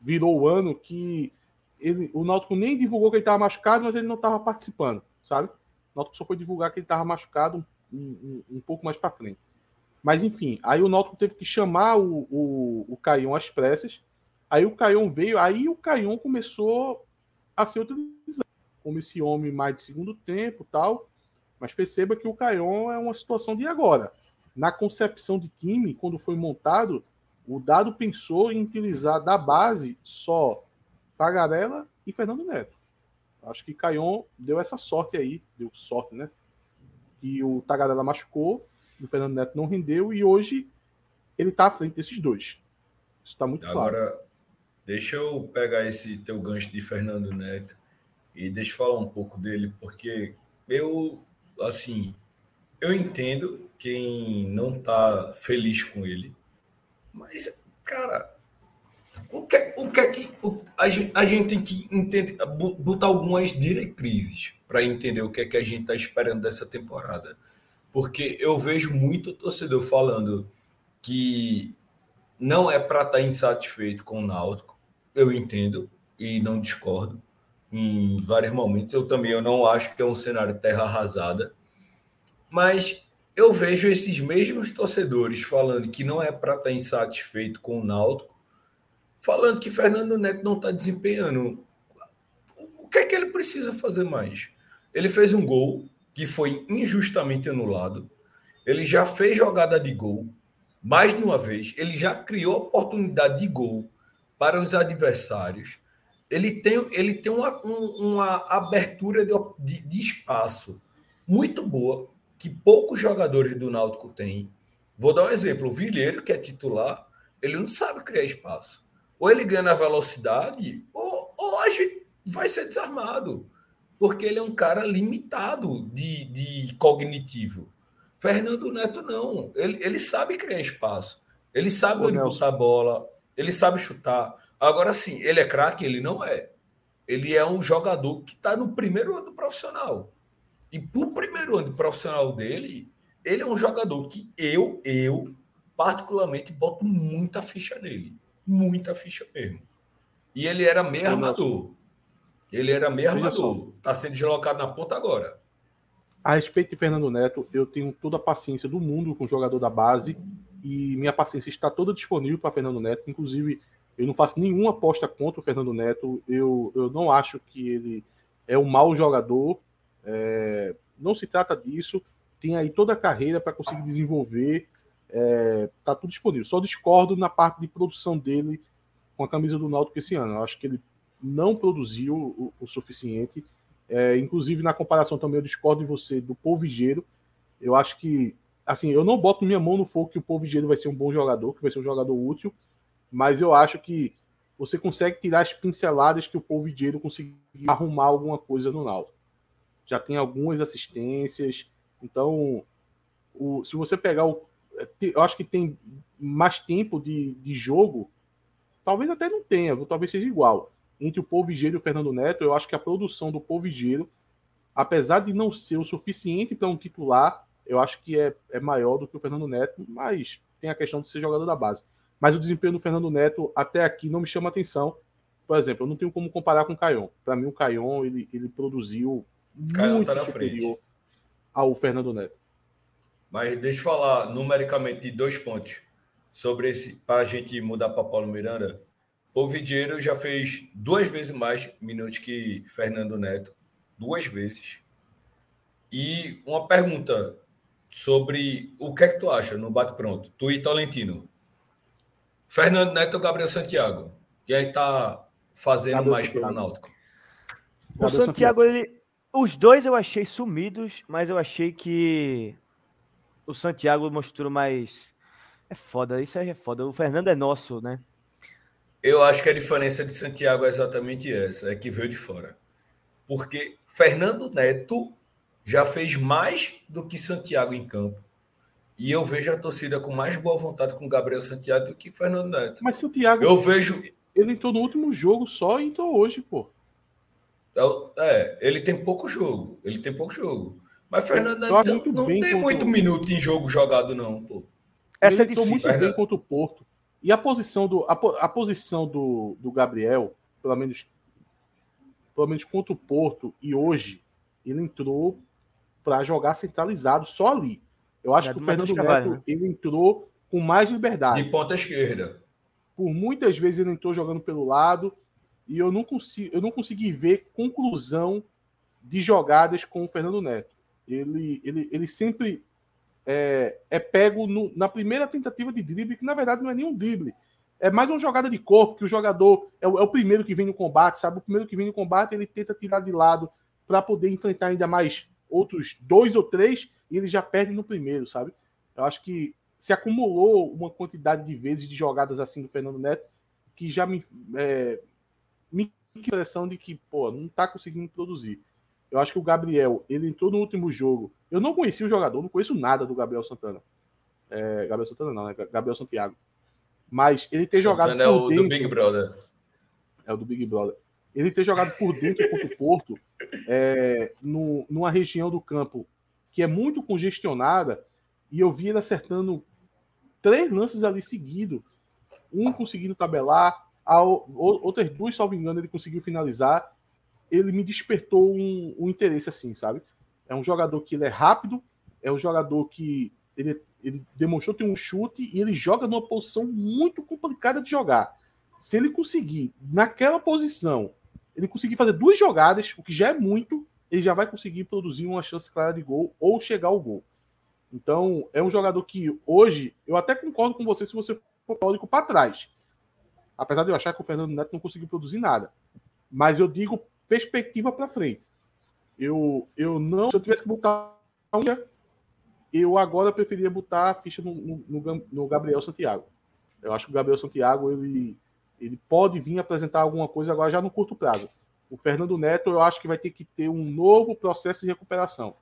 virou o ano, que ele, o Náutico nem divulgou que ele estava machucado, mas ele não estava participando, sabe? O Náutico só foi divulgar que ele estava machucado um, um, um, pouco mais para frente. Mas enfim, aí o Náutico teve que chamar o, o, o Caion às pressas. Aí o Caion veio, aí o Caion começou a ser utilizado como esse homem mais de segundo tempo tal. Mas perceba que o Caion é uma situação de agora. Na concepção de time, quando foi montado, o Dado pensou em utilizar da base só Tagarela e Fernando Neto. Acho que Caion deu essa sorte aí, deu sorte, né? E o Tagarela machucou, o Fernando Neto não rendeu, e hoje ele está à frente desses dois. Isso está muito Agora, claro. Agora, deixa eu pegar esse teu gancho de Fernando Neto e deixa eu falar um pouco dele, porque eu, assim, eu entendo quem não está feliz com ele, mas, cara, o que, o que é que o, a, gente, a gente tem que entender, botar algumas diretrizes para entender o que é que a gente está esperando dessa temporada. Porque eu vejo muito torcedor falando que não é para estar tá insatisfeito com o Náutico. Eu entendo e não discordo em vários momentos. Eu também eu não acho que é um cenário terra arrasada, mas eu vejo esses mesmos torcedores falando que não é para estar tá insatisfeito com o Náutico, falando que Fernando Neto não está desempenhando. O que é que ele precisa fazer mais? Ele fez um gol que foi injustamente anulado. Ele já fez jogada de gol mais de uma vez. Ele já criou oportunidade de gol para os adversários ele tem, ele tem uma, uma abertura de, de, de, espaço muito boa, que poucos jogadores do Náutico têm. Vou dar um exemplo: o Vilheiro, que é titular, ele não sabe criar espaço. Ou ele ganha na velocidade, ou, ou a gente vai ser desarmado, porque ele é um cara limitado de, de cognitivo. Fernando Neto não, ele, ele sabe criar espaço, ele sabe onde botar a bola, ele sabe chutar. Agora sim, ele é craque? Ele não é. Ele é um jogador que está no primeiro ano profissional. E para o primeiro ano profissional dele, ele é um jogador que eu, eu, particularmente, boto muita ficha nele. Muita ficha mesmo. E ele era meio armador. Ele era meio armador. Está sendo deslocado na ponta agora. A respeito de Fernando Neto, eu tenho toda a paciência do mundo com o jogador da base. E minha paciência está toda disponível para Fernando Neto. Inclusive, eu não faço nenhuma aposta contra o Fernando Neto. Eu, eu não acho que ele é um mau jogador. É, não se trata disso. Tem aí toda a carreira para conseguir desenvolver. É, tá tudo disponível. Só discordo na parte de produção dele com a camisa do Náutico esse ano. Eu acho que ele não produziu o, o suficiente. É, inclusive, na comparação também, eu discordo de você do Polvigeiro. Eu acho que, assim, eu não boto minha mão no fogo que o Polvigeiro vai ser um bom jogador, que vai ser um jogador útil mas eu acho que você consegue tirar as pinceladas que o Paul Vidieiro conseguiu arrumar alguma coisa no Náutico. Já tem algumas assistências, então o, se você pegar o, eu acho que tem mais tempo de, de jogo, talvez até não tenha, talvez seja igual. Entre o Paul Vigílio e o Fernando Neto, eu acho que a produção do Paul Vigílio, apesar de não ser o suficiente para um titular, eu acho que é, é maior do que o Fernando Neto, mas tem a questão de ser jogador da base. Mas o desempenho do Fernando Neto até aqui não me chama atenção. por exemplo, eu não tenho como comparar com o Caion. Para mim, o Caion ele, ele produziu Caion muito tá superior frente. ao Fernando Neto. Mas deixa eu falar numericamente de dois pontos sobre esse, para a gente mudar para Paulo Miranda. O Vidieiro já fez duas vezes mais minutos que Fernando Neto, duas vezes. E uma pergunta sobre o que é que tu acha no bate pronto, tu e Tolentino. Fernando Neto ou Gabriel Santiago? Quem é está fazendo Gabriel mais Santiago. pelo Náutico? O Santiago, ele, os dois eu achei sumidos, mas eu achei que o Santiago mostrou mais. É foda, isso aí é foda. O Fernando é nosso, né? Eu acho que a diferença de Santiago é exatamente essa, é que veio de fora. Porque Fernando Neto já fez mais do que Santiago em campo. E eu vejo a torcida com mais boa vontade com Gabriel Santiago do que Fernando Neto. Mas Santiago. Eu vejo. Ele entrou no último jogo só e entrou hoje, pô. É, é, ele tem pouco jogo. Ele tem pouco jogo. Mas Fernando não, não tem contra... muito minuto em jogo jogado, não, pô. Essa ele é difícil. muito Fernando... bem contra o Porto. E a posição do, a, a posição do, do Gabriel, pelo menos, pelo menos contra o Porto e hoje, ele entrou para jogar centralizado só ali. Eu acho é que o Fernando Neto né? ele entrou com mais liberdade. De ponta esquerda. Por muitas vezes ele entrou jogando pelo lado e eu não, consigo, eu não consegui ver conclusão de jogadas com o Fernando Neto. Ele, ele, ele sempre é, é pego no, na primeira tentativa de drible, que na verdade não é nenhum drible. É mais uma jogada de corpo, que o jogador é o, é o primeiro que vem no combate, sabe? O primeiro que vem no combate, ele tenta tirar de lado para poder enfrentar ainda mais outros dois ou três e ele já perde no primeiro, sabe? Eu acho que se acumulou uma quantidade de vezes de jogadas assim do Fernando Neto que já me, é, me impressão de que, pô, não tá conseguindo produzir. Eu acho que o Gabriel, ele entrou no último jogo. Eu não conheci o jogador, não conheço nada do Gabriel Santana. É, Gabriel Santana não, né? Gabriel Santiago. Mas ele ter Santana jogado. é o dentro, do Big Brother. É o do Big Brother. Ele ter jogado por dentro contra o Porto, é, no, numa região do campo que é muito congestionada, e eu vi ele acertando três lances ali seguido, um conseguindo tabelar, a, outras duas, salvo engano, ele conseguiu finalizar. Ele me despertou um, um, interesse assim, sabe? É um jogador que ele é rápido, é um jogador que ele, ele demonstrou ter um chute e ele joga numa posição muito complicada de jogar. Se ele conseguir, naquela posição, ele conseguir fazer duas jogadas, o que já é muito, ele já vai conseguir produzir uma chance clara de gol ou chegar ao gol. Então, é um jogador que hoje, eu até concordo com você se você for para trás. Apesar de eu achar que o Fernando Neto não conseguiu produzir nada. Mas eu digo perspectiva para frente. Eu, eu não. Se eu tivesse que botar eu agora preferia botar a ficha no, no, no, Gabriel Santiago. Eu acho que o Gabriel Santiago ele, ele pode vir apresentar alguma coisa agora já no curto prazo. O Fernando Neto, eu acho que vai ter que ter um novo processo de recuperação.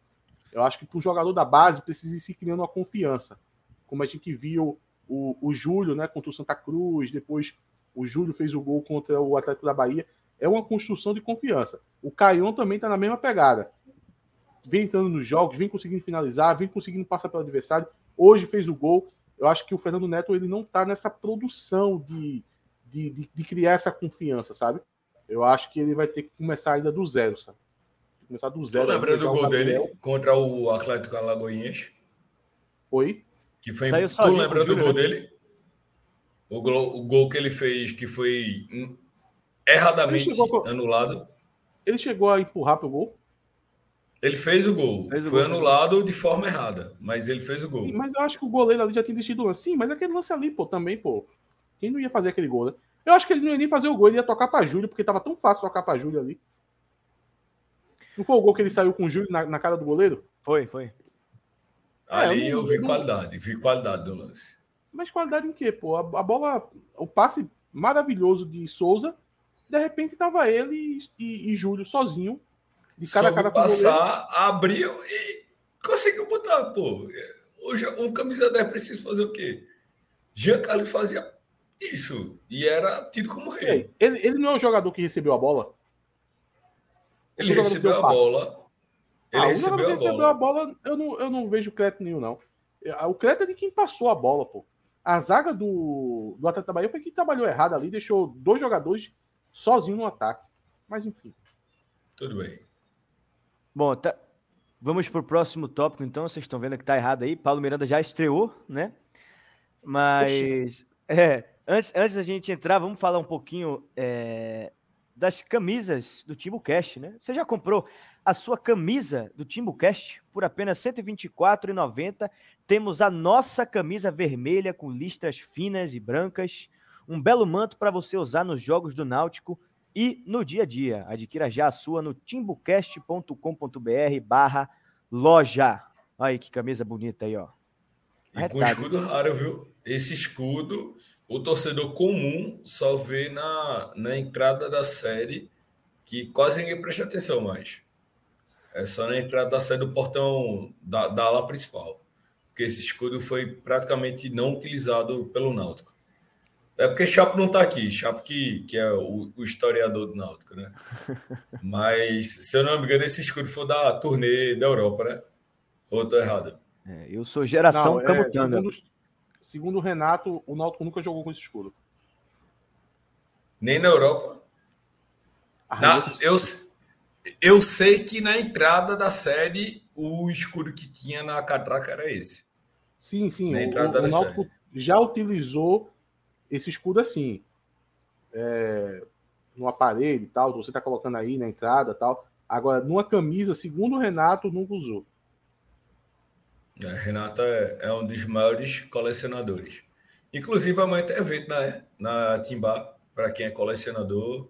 Eu acho que para o jogador da base precisa ir se criando uma confiança. Como a gente viu o, o Júlio, né, contra o Santa Cruz, depois o Júlio fez o gol contra o Atlético da Bahia. É uma construção de confiança. O Caion também está na mesma pegada. Vem entrando nos jogos, vem conseguindo finalizar, vem conseguindo passar pelo adversário. Hoje fez o gol. Eu acho que o Fernando Neto ele não está nessa produção de, de, de, de criar essa confiança, sabe? Eu acho que ele vai ter que começar ainda do zero, sabe? Começar do zero. Tu lembra do gol dele contra o Atlético Alagoinhas? Oi? Que foi. Saiu tu lembra do gol dele? O gol, o gol que ele fez, que foi erradamente ele a... anulado. Ele chegou a empurrar pro gol? Ele fez o gol. Fez o foi gol, anulado de forma errada, mas ele fez o gol. Sim, mas eu acho que o goleiro ali já tinha desistido lance. Sim, mas aquele lance ali, pô, também, pô. Quem não ia fazer aquele gol, né? Eu acho que ele não ia nem fazer o gol, ele ia tocar pra Júlio, porque tava tão fácil tocar pra Júlio ali. Não foi o gol que ele saiu com o Júlio na, na cara do goleiro? Foi, foi. Ali é, eu, eu vi qualidade, vi qualidade do lance. Mas qualidade em quê, pô? A, a bola, o passe maravilhoso de Souza, de repente tava ele e, e, e Júlio sozinho, de cara a cara com passar, abriu e conseguiu botar, pô. Hoje um camisa 10 precisa fazer o quê? Giancarlo fazia isso. E era tido como rei. Ele, ele não é o jogador que recebeu a bola? Ele recebeu a bola. Ele ah, recebeu, a, recebeu bola. a bola. Eu não, eu não vejo crédito nenhum, não. O crédito é de quem passou a bola, pô. A zaga do, do Atlético Bahia foi quem trabalhou errado ali, deixou dois jogadores sozinho no ataque. Mas enfim. Tudo bem. Bom, tá... vamos para o próximo tópico, então. Vocês estão vendo que tá errado aí. Paulo Miranda já estreou, né? Mas. É, antes, antes da gente entrar, vamos falar um pouquinho é, das camisas do TimbuCast, né? Você já comprou a sua camisa do TimbuCast por apenas R$ 124,90? Temos a nossa camisa vermelha com listras finas e brancas, um belo manto para você usar nos jogos do Náutico e no dia a dia. Adquira já a sua no timbucast.com.br barra loja. Olha aí que camisa bonita aí, ó. E com escudo raro, viu? Esse escudo, o torcedor comum só vê na, na entrada da série que quase ninguém presta atenção mais. É só na entrada da série do portão da, da ala principal. Porque esse escudo foi praticamente não utilizado pelo Náutico. É porque Chapo não está aqui, Chapo que, que é o, o, historiador do Náutico, né? [laughs] Mas, se eu não me engano, esse escudo foi da turnê da Europa, né? Ou estou errado? É, eu sou geração não, é, segundo, segundo o Renato, o Náutico nunca jogou com esse escudo. Nem na Europa? Ah, na, eu, eu sei que na entrada da série o escudo que tinha na catraca era esse. Sim, sim. Na entrada o, o Náutico já utilizou esse escudo assim. É, no aparelho e tal, você está colocando aí na entrada tal. Agora, numa camisa, segundo o Renato, nunca usou. É, Renato é, é, um dos maiores colecionadores. Inclusive, amanhã tem evento na, na Timbar. Para quem é colecionador,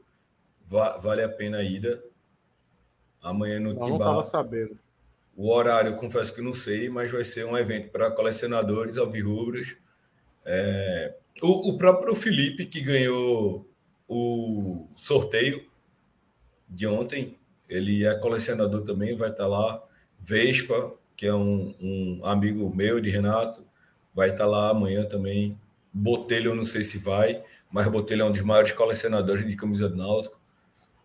va, vale a pena a ida. Amanhã no Timbar. Não estava sabendo. O horário, confesso que não sei, mas vai ser um evento para colecionadores alvirrubros. É, o, o próprio Felipe, que ganhou o sorteio de ontem, ele é colecionador também, vai estar lá. Vespa, que é um, um amigo meu de Renato, vai estar lá amanhã também. Botelho, eu não sei se vai, mas Botelho é um dos maiores colecionadores de camisa do Náutico.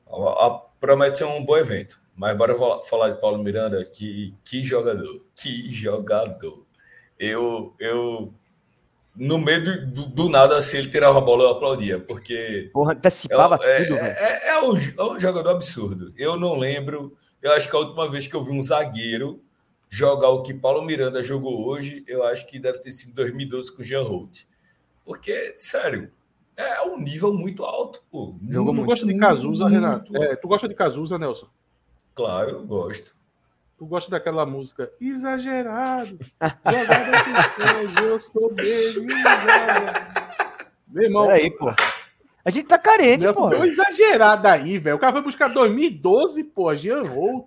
A, a, promete ser um bom evento. Mas bora falar de Paulo Miranda, que, que jogador, que jogador. Eu, eu no meio do, do, do, nada, assim, ele tirava a bola, eu aplaudia, porque. Porra, antecipava é, tudo, é, é, é, um, é um jogador absurdo. Eu não lembro, eu acho que a última vez que eu vi um zagueiro jogar o que Paulo Miranda jogou hoje, eu acho que deve ter sido 2012 com o Jean Holt. Porque, sério, é um nível muito alto, pô. Jogou muito, tu gosta de Cazuza, muito, Renato? É, tu gosta de Cazuza, Nelson? Claro, eu gosto. Tu gosta daquela música exagerado? eu sou bem Meu irmão. Peraí, pô. A gente tá carente, pô. Deu exagerado aí, velho. O cara foi buscar 2012, pô, Jean Holt.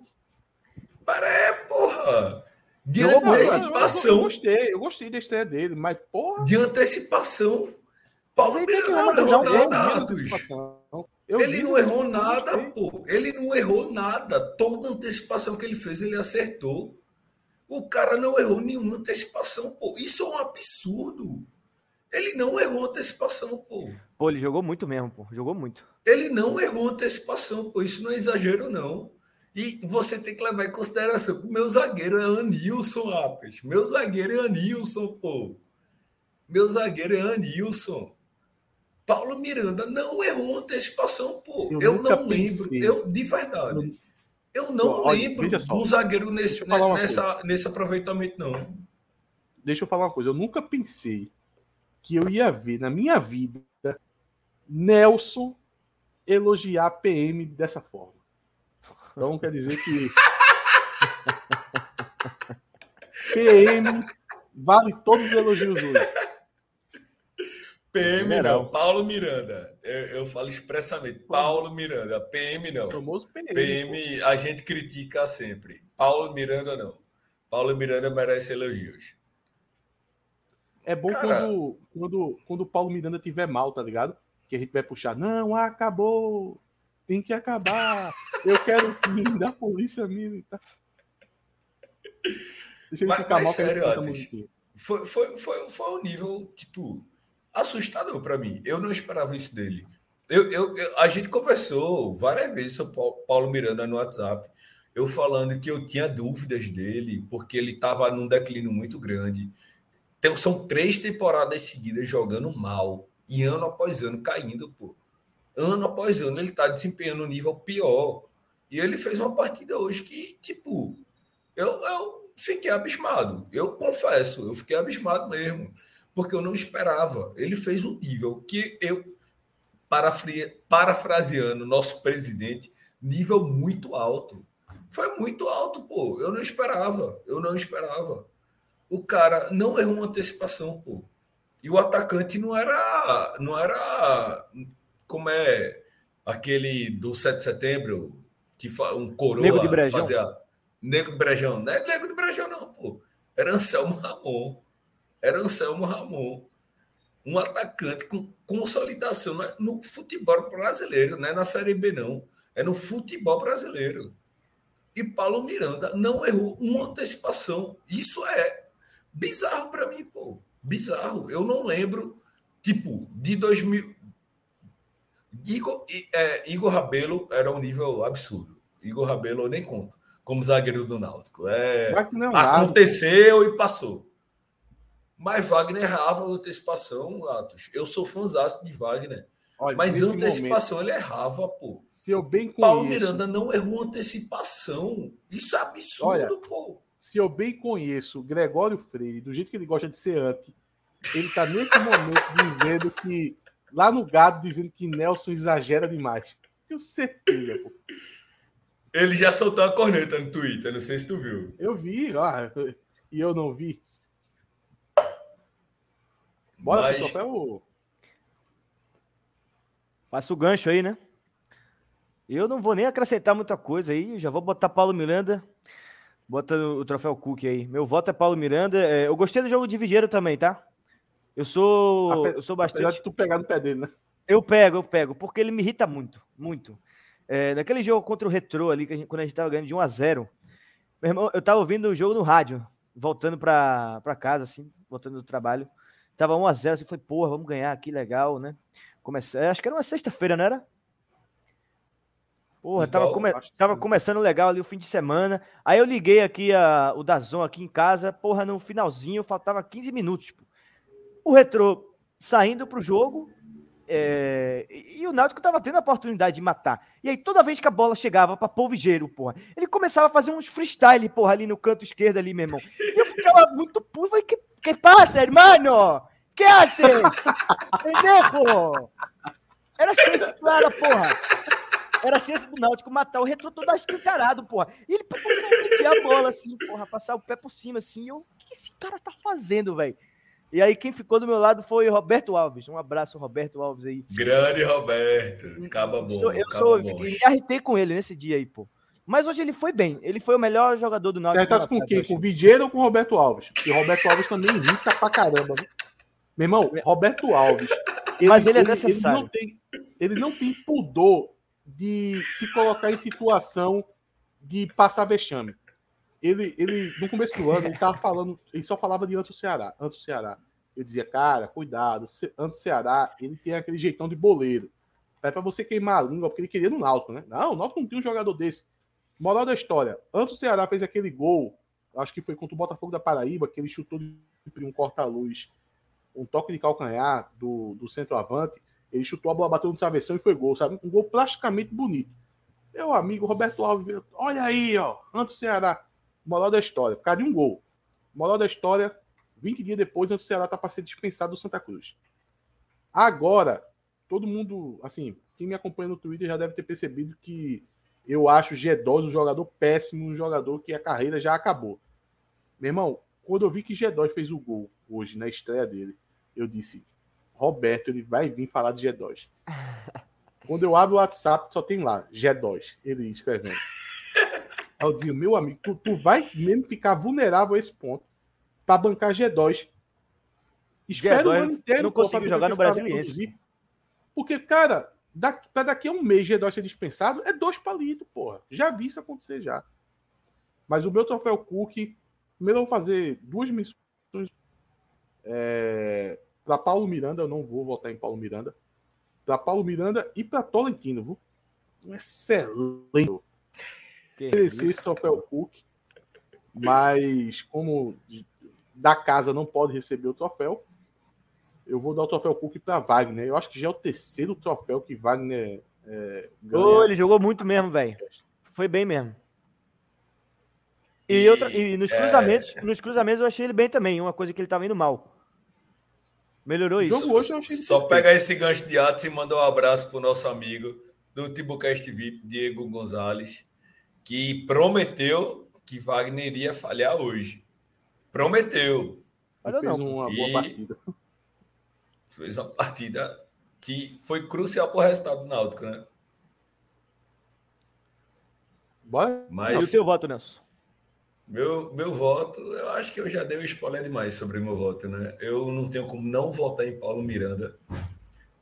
Para é, porra. De eu, antecipação. Eu, eu, gostei, eu gostei da estreia dele, mas, porra. De antecipação. Paulo Miranda não errou nada. Ele não errou nada, pô. Ele não errou nada. Toda antecipação que ele fez, ele acertou. O cara não errou nenhuma antecipação, pô. Isso é um absurdo. Ele não errou antecipação, pô. Pô, ele jogou muito mesmo, pô. Jogou muito. Ele não errou antecipação, pô. Isso não é exagero, não. E você tem que levar em consideração que o meu zagueiro é Anilson, rapaz. Meu zagueiro é Anilson, pô. Meu zagueiro é Anilson. Paulo Miranda não errou antecipação, pô. Eu, eu não lembro. Eu, de verdade. Eu não Olha, lembro do zagueiro nesse, nessa, nesse aproveitamento, não. Deixa eu falar uma coisa. Eu nunca pensei que eu ia ver na minha vida Nelson elogiar PM dessa forma. Então quer dizer que [laughs] PM vale todos os elogios hoje. PM não, Paulo Miranda. Eu, eu, falo expressamente, Paulo Miranda. PM não. Famoso PM. PM a gente critica sempre. Paulo Miranda não. Paulo Miranda merece elogios. É bom Cara... quando, quando, quando o Paulo Miranda tiver mal, tá ligado? Que a gente vai puxar. Não, acabou tem que acabar. Eu quero o fim da polícia militar. Deixa mas, ficar mas mal sério, Otis, foi, foi, foi, foi um nível, tipo, assustador para mim. Eu não esperava isso dele. Eu, eu, eu, a gente conversou várias vezes sobre Paulo Miranda no WhatsApp. Eu falando que eu tinha dúvidas dele, porque ele estava num declínio muito grande. Então, são três temporadas seguidas jogando mal. E ano após ano caindo, pô. ano após ano, ele está desempenhando um nível pior. E ele fez uma partida hoje que, tipo, eu, eu fiquei abismado. Eu confesso, eu fiquei abismado mesmo. Porque eu não esperava. Ele fez um nível que eu, parafraseando nosso presidente, nível muito alto. Foi muito alto, pô. Eu não esperava. Eu não esperava. O cara não errou uma antecipação, pô. E o atacante não era. Não era. Como é aquele do 7 de setembro, que um coroa Nego de Brejão. fazia. Nego de Brejão. Não é Nego de Brejão, não, pô. Era Anselmo Ramon. Era Anselmo Ramon. Um atacante com consolidação no futebol brasileiro, não é na Série B, não. É no futebol brasileiro. E Paulo Miranda não errou uma antecipação. Isso é bizarro para mim, pô. Bizarro. Eu não lembro, tipo, de 2000. Igor, é, Igor Rabelo era um nível absurdo. Igor Rabelo eu nem conto, como zagueiro do Náutico. É, aconteceu e passou. Mas Wagner errava antecipação, Atos. Eu sou fãzaço de Wagner. Olha, mas antecipação momento, ele errava, pô. Se eu bem conheço... Paulo Miranda não errou antecipação. Isso é absurdo, Olha, pô. Se eu bem conheço Gregório Freire, do jeito que ele gosta de ser anti, ele tá nesse momento [laughs] dizendo que lá no gado dizendo que Nelson exagera demais. Tenho certeza, pô. Ele já soltou a corneta no Twitter, não sei se tu viu. Eu vi, ó, e eu não vi. Bora Mas... pro troféu Faça o gancho aí, né? Eu não vou nem acrescentar muita coisa aí, já vou botar Paulo Miranda. Bota o troféu Cook aí. Meu voto é Paulo Miranda. É, eu gostei do jogo de Vigeiro também, tá? Eu sou, eu sou bastante. Apesar de tu pegar no pé dele, né? Eu pego, eu pego, porque ele me irrita muito, muito. É, naquele jogo contra o Retro ali, que a gente, quando a gente tava ganhando de 1 a 0 meu irmão, eu tava ouvindo o jogo no rádio, voltando pra, pra casa, assim, voltando do trabalho. Tava 1 a 0 assim, falei, porra, vamos ganhar, que legal, né? Comecei, acho que era uma sexta-feira, não era? Porra, tava, come... tava começando legal ali o fim de semana. Aí eu liguei aqui a... o Dazon aqui em casa. Porra, no finalzinho, faltava 15 minutos. O Retrô saindo pro jogo. É... E o Náutico tava tendo a oportunidade de matar. E aí, toda vez que a bola chegava pra Polvigeiro, porra, ele começava a fazer uns freestyle, porra, ali no canto esquerdo ali, meu irmão. E eu ficava muito puto. Falei, que, que passa, irmão? Que haces? Pendejo! Era chance clara, porra. Era chance do Náutico matar o retrô todo escancarado, porra. E ele começou a a bola assim, porra, passar o pé por cima assim. Eu, o que esse cara tá fazendo, velho? E aí quem ficou do meu lado foi o Roberto Alves. Um abraço, Roberto Alves aí. Grande Roberto. Acaba bom. Eu sou, bom. me arretei com ele nesse dia aí, pô. Mas hoje ele foi bem. Ele foi o melhor jogador do Náutico. Certas com quem? Com o Vigeiro ou com o Roberto Alves? Porque o Roberto Alves também irrita pra caramba. Né? Meu irmão, Roberto Alves. Ele, Mas ele é necessário. Ele não, tem, ele não tem pudor de se colocar em situação de passar vexame. Ele, ele, no começo do ano, ele tava falando, ele só falava de antes do Ceará. Antes do Ceará. Eu dizia, cara, cuidado, antes do Ceará, ele tem aquele jeitão de boleiro. É para você queimar a língua, porque ele queria no Náutico, né? Não, o Náutico não tem um jogador desse. Moral da história, antes do Ceará fez aquele gol, acho que foi contra o Botafogo da Paraíba, que ele chutou de um corta-luz um toque de calcanhar do, do centroavante, ele chutou a bola, bateu no travessão e foi gol, sabe? Um gol praticamente bonito. Meu amigo Roberto Alves, olha aí, ó, antes do Ceará, moral da história, por causa de um gol. Moral da história, 20 dias depois, do Ceará tá para ser dispensado do Santa Cruz. Agora, todo mundo, assim, quem me acompanha no Twitter já deve ter percebido que eu acho G2 um jogador péssimo, um jogador que a carreira já acabou. Meu irmão, quando eu vi que G2 fez o gol hoje na estreia dele, eu disse: Roberto, ele vai vir falar de G2. [laughs] Quando eu abro o WhatsApp, só tem lá, G2, ele escrevendo. Eu digo, meu amigo, tu, tu vai mesmo ficar vulnerável a esse ponto para bancar G2. Espera o ano inteiro. Não conseguiu jogar no Brasiliense. Porque, cara, daqui, para daqui a um mês G2 ser dispensado, é dois palitos, porra. Já vi isso acontecer já. Mas o meu troféu Cook, primeiro eu vou fazer duas missões é, para Paulo Miranda, eu não vou votar em Paulo Miranda. Para Paulo Miranda e para Tolentino, viu? Um excelente. Esse troféu Cook, mas como da casa não pode receber o troféu, eu vou dar o troféu Cook para Wagner. Eu acho que já é o terceiro troféu que Wagner é, ganha. ele jogou muito mesmo, velho. Foi bem mesmo. E, outra, e nos, é... cruzamentos, nos cruzamentos eu achei ele bem também, uma coisa que ele estava indo mal. Melhorou isso. Jogo hoje eu achei Só pegar esse gancho de atos e mandar um abraço pro nosso amigo do Tibucast VIP, Diego Gonzalez, que prometeu que Wagner iria falhar hoje. Prometeu. Não. uma boa partida. Fez uma partida que foi crucial para o resultado do Náutico, né? Bora. Mas... E o teu voto, Nelson? Meu, meu voto, eu acho que eu já dei um spoiler demais sobre meu voto, né? Eu não tenho como não votar em Paulo Miranda.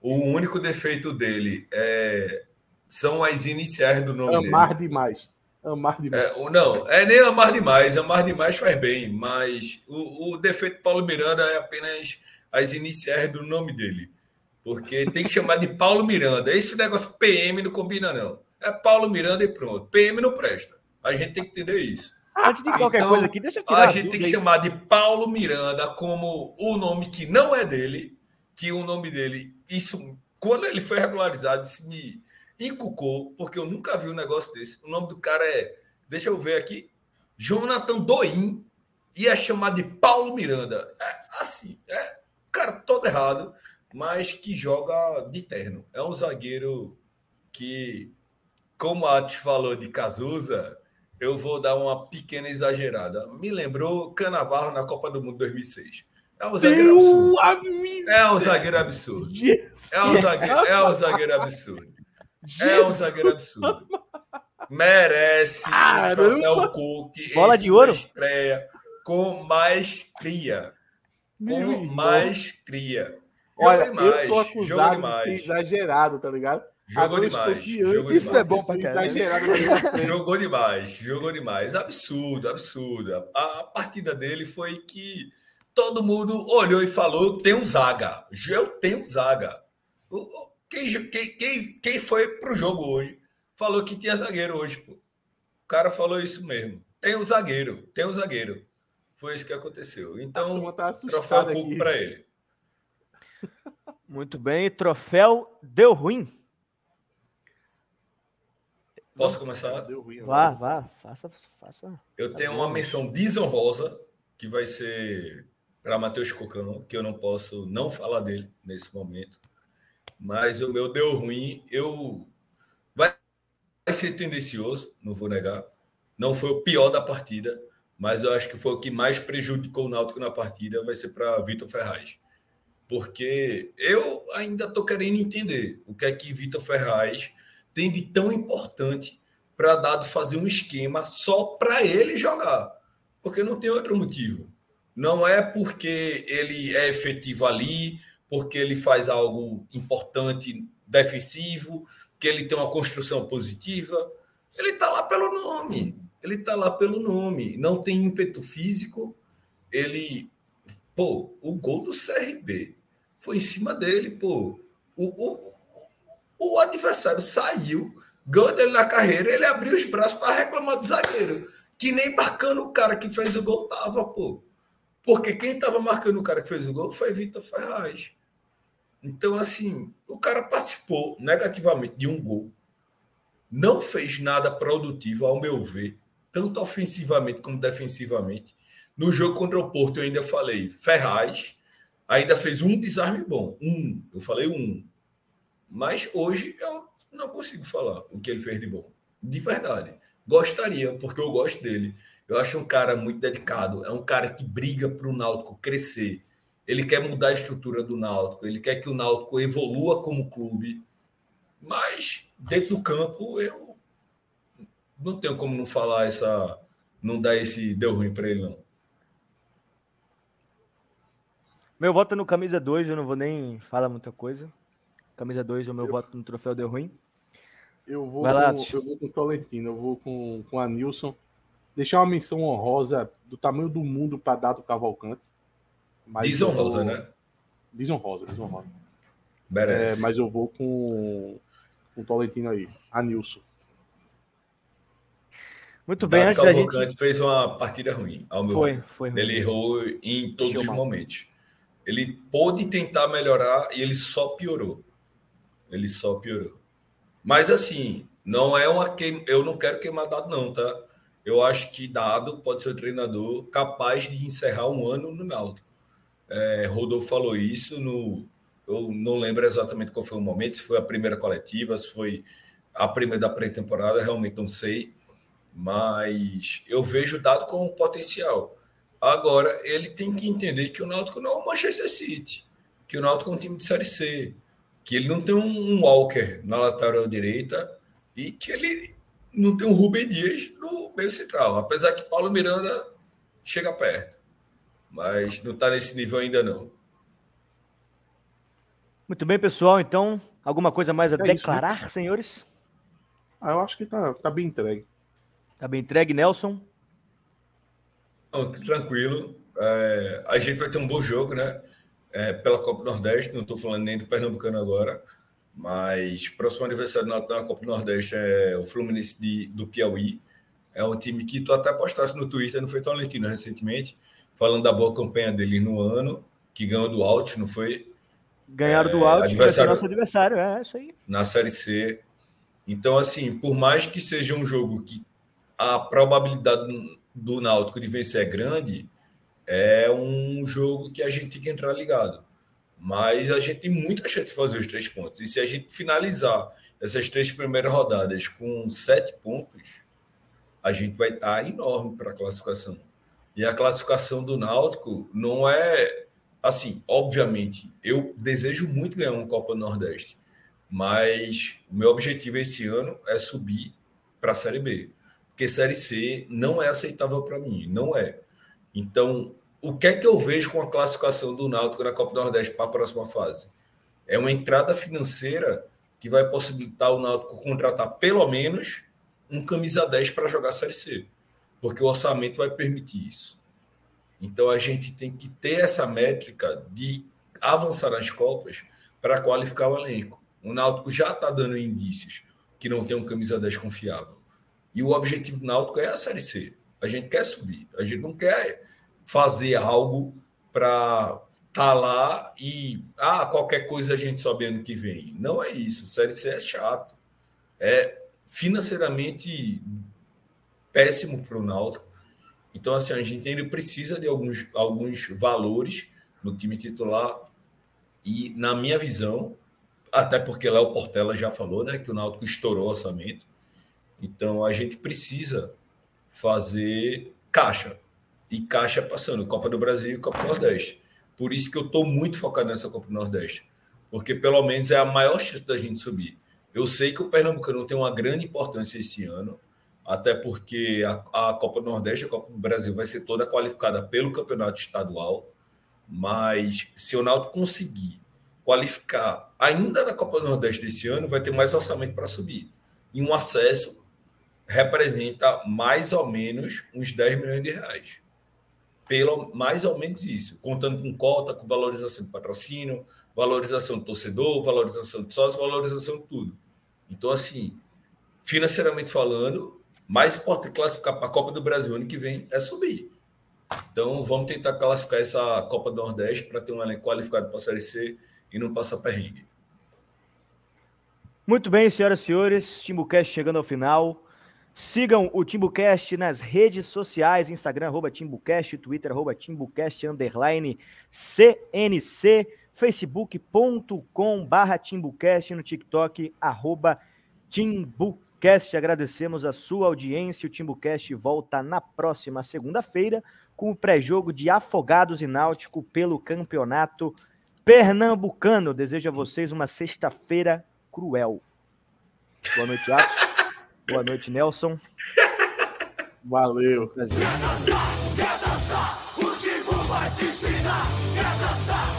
O único defeito dele é são as iniciais do nome amar dele. Amar demais. Amar demais. É, não, é nem amar demais. Amar demais faz bem, mas o, o defeito de Paulo Miranda é apenas as iniciais do nome dele. Porque tem que chamar de Paulo Miranda. Esse negócio PM não combina, não. É Paulo Miranda e pronto. PM não presta. A gente tem que entender isso. Antes de qualquer então, coisa aqui, deixa eu tirar A gente tem que aí. chamar de Paulo Miranda como o nome que não é dele, que o nome dele, isso, quando ele foi regularizado, isso me encucou, porque eu nunca vi um negócio desse. O nome do cara é, deixa eu ver aqui, Jonathan Doim, ia chamar de Paulo Miranda. É assim, é cara todo errado, mas que joga de terno. É um zagueiro que, como a Atos falou de Cazuza, eu vou dar uma pequena exagerada. Me lembrou Canavarro na Copa do Mundo 2006. É um zagueiro absurdo. É um zagueiro absurdo. É um zagueiro, é um zagueiro absurdo. É um zagueiro absurdo. Merece o troféu Cook. Bola de ouro. Estreia com maestria. Com maestria. Olha, eu sou acusado de ser exagerado, tá ligado? Jogou demais. Jogou Isso demais. é bom pra caralho. jogou demais, jogou demais. Absurdo, absurdo. A, a, partida dele foi que todo mundo olhou e falou: tem um zaga. Eu tenho zaga. Quem, quem, quem, quem foi pro jogo hoje falou que tinha zagueiro hoje, pô. O cara falou isso mesmo. Tem um zagueiro, tem um zagueiro. Foi isso que aconteceu. Então, tá troféu pouco para ele. [laughs] Muito bem, troféu deu ruim. Posso começar? Vá, vá, faça, faça. Eu tenho uma menção desonrosa que vai ser para Matheus Cocão, que eu não posso não falar dele nesse momento. Mas o meu deu ruim, eu vai ser tendencioso, não vou negar. Não foi o pior da partida, mas eu acho que foi o que mais prejudicou o Náutico na partida, vai ser para Vitor Ferraz. Porque eu ainda estou querendo entender o que é que Vitor Ferraz tem de tão importante para Dado fazer um esquema só para ele jogar? Porque não tem outro motivo. Não é porque ele é efetivo ali, porque ele faz algo importante defensivo, que ele tem uma construção positiva. Ele está lá pelo nome. Ele está lá pelo nome. Não tem ímpeto físico. Ele. Pô, o gol do CRB foi em cima dele, pô. O, o, o adversário saiu, ganhou dele na carreira, ele abriu os braços para reclamar do zagueiro. Que nem marcando o cara que fez o gol tava, pô. Porque quem estava marcando o cara que fez o gol foi Vitor Ferraz. Então, assim, o cara participou negativamente de um gol. Não fez nada produtivo, ao meu ver, tanto ofensivamente como defensivamente. No jogo contra o Porto, eu ainda falei, Ferraz ainda fez um desarme bom. Um. Eu falei um. Mas hoje eu não consigo falar o que ele fez de bom. De verdade. Gostaria, porque eu gosto dele. Eu acho um cara muito dedicado. É um cara que briga para o Náutico crescer. Ele quer mudar a estrutura do Náutico. Ele quer que o Náutico evolua como clube. Mas, dentro do campo, eu não tenho como não falar essa. Não dar esse deu ruim para ele, não. Meu voto é no camisa 2, eu não vou nem falar muita coisa. Camisa 2, o meu eu... voto no troféu deu ruim. Eu vou, Vai lá, com, eu vou com o Tolentino, eu vou com, com a Nilson. Deixar uma menção honrosa do tamanho do mundo para Dado Cavalcante. Mas desonrosa, vou... né? Desonrosa, desonrosa. É, mas eu vou com, com o Tolentino aí, a Nilson. Muito bem, Dado antes da gente... fez uma partida ruim, ao meu foi, ver. Foi ruim. Ele errou em todos os momentos. Ele pôde tentar melhorar e ele só piorou. Ele só piorou. Mas assim, não é uma queima, eu não quero queimar dado não, tá? Eu acho que dado pode ser o treinador capaz de encerrar um ano no Náutico. É, Rodolfo falou isso no eu não lembro exatamente qual foi o momento, se foi a primeira coletiva, se foi a primeira da pré-temporada, realmente não sei. Mas eu vejo dado com potencial. Agora, ele tem que entender que o Náutico não é o Manchester City, que o Náutico é um time de Série C, que ele não tem um Walker na lateral direita e que ele não tem um Rubem Dias no meio central, apesar que Paulo Miranda chega perto, mas não está nesse nível ainda não. Muito bem, pessoal. Então, alguma coisa mais a é declarar, isso, né? senhores? Ah, eu acho que tá, tá bem entregue. Tá bem entregue, Nelson? Não, tranquilo. É, a gente vai ter um bom jogo, né? É, pela Copa Nordeste, não estou falando nem do Pernambucano agora, mas próximo aniversário na, na Copa Nordeste é o Fluminense de, do Piauí. É um time que tu até postasse no Twitter, não foi tão lentino recentemente, falando da boa campanha dele no ano, que ganhou do Alt, não foi? Ganharam do Alt, adversário, nosso adversário, é isso aí. Na Série C. Então, assim, por mais que seja um jogo que a probabilidade do Náutico de vencer é grande, é um jogo que a gente tem que entrar ligado. Mas a gente tem muita chance de fazer os três pontos. E se a gente finalizar essas três primeiras rodadas com sete pontos, a gente vai estar enorme para a classificação. E a classificação do Náutico não é assim, obviamente, eu desejo muito ganhar uma Copa do Nordeste, mas o meu objetivo esse ano é subir para a Série B. Porque Série C não é aceitável para mim, não é. Então, o que é que eu vejo com a classificação do Náutico na Copa do Nordeste para a próxima fase? É uma entrada financeira que vai possibilitar o Náutico contratar pelo menos um camisa 10 para jogar a Série C, porque o orçamento vai permitir isso. Então a gente tem que ter essa métrica de avançar nas Copas para qualificar o elenco. O Náutico já está dando indícios que não tem um camisa 10 confiável. E o objetivo do Náutico é a Série C. A gente quer subir. A gente não quer fazer algo para tá lá e ah, qualquer coisa a gente sobe ano que vem. Não é isso. Série C é chato. É financeiramente péssimo para o Náutico. Então, assim, a gente ainda precisa de alguns, alguns valores no time titular. E, na minha visão, até porque Léo Portela já falou né, que o Náutico estourou o orçamento. Então a gente precisa fazer caixa. E caixa passando, Copa do Brasil e Copa do Nordeste. Por isso que eu estou muito focado nessa Copa do Nordeste. Porque pelo menos é a maior chance da gente subir. Eu sei que o Pernambucano tem uma grande importância esse ano, até porque a, a Copa do Nordeste, a Copa do Brasil, vai ser toda qualificada pelo campeonato estadual. Mas se o Náutico conseguir qualificar ainda na Copa do Nordeste desse ano, vai ter mais orçamento para subir. E um acesso representa mais ou menos uns 10 milhões de reais. Pelo, mais ou menos isso, contando com cota, com valorização de patrocínio, valorização do torcedor, valorização de sócio, valorização de tudo. Então, assim, financeiramente falando, mais importante classificar para a Copa do Brasil ano que vem é subir. Então, vamos tentar classificar essa Copa do Nordeste para ter um elenco qualificado para a Série C e não passar perrengue. Muito bem, senhoras e senhores, Timbucast chegando ao final. Sigam o Timbucast nas redes sociais, Instagram, arroba Timbucast, Twitter, arroba Timbucast, underline CNC, facebook.com barra Timbucast, no TikTok, arroba Timbucast. Agradecemos a sua audiência, o Timbucast volta na próxima segunda-feira com o pré-jogo de Afogados e Náutico pelo Campeonato Pernambucano. Desejo a vocês uma sexta-feira cruel. Boa noite, Atos. Boa noite, Nelson. Valeu. Prazer. Quer dançar, quer dançar, o vai te ensinar. Quer dançar.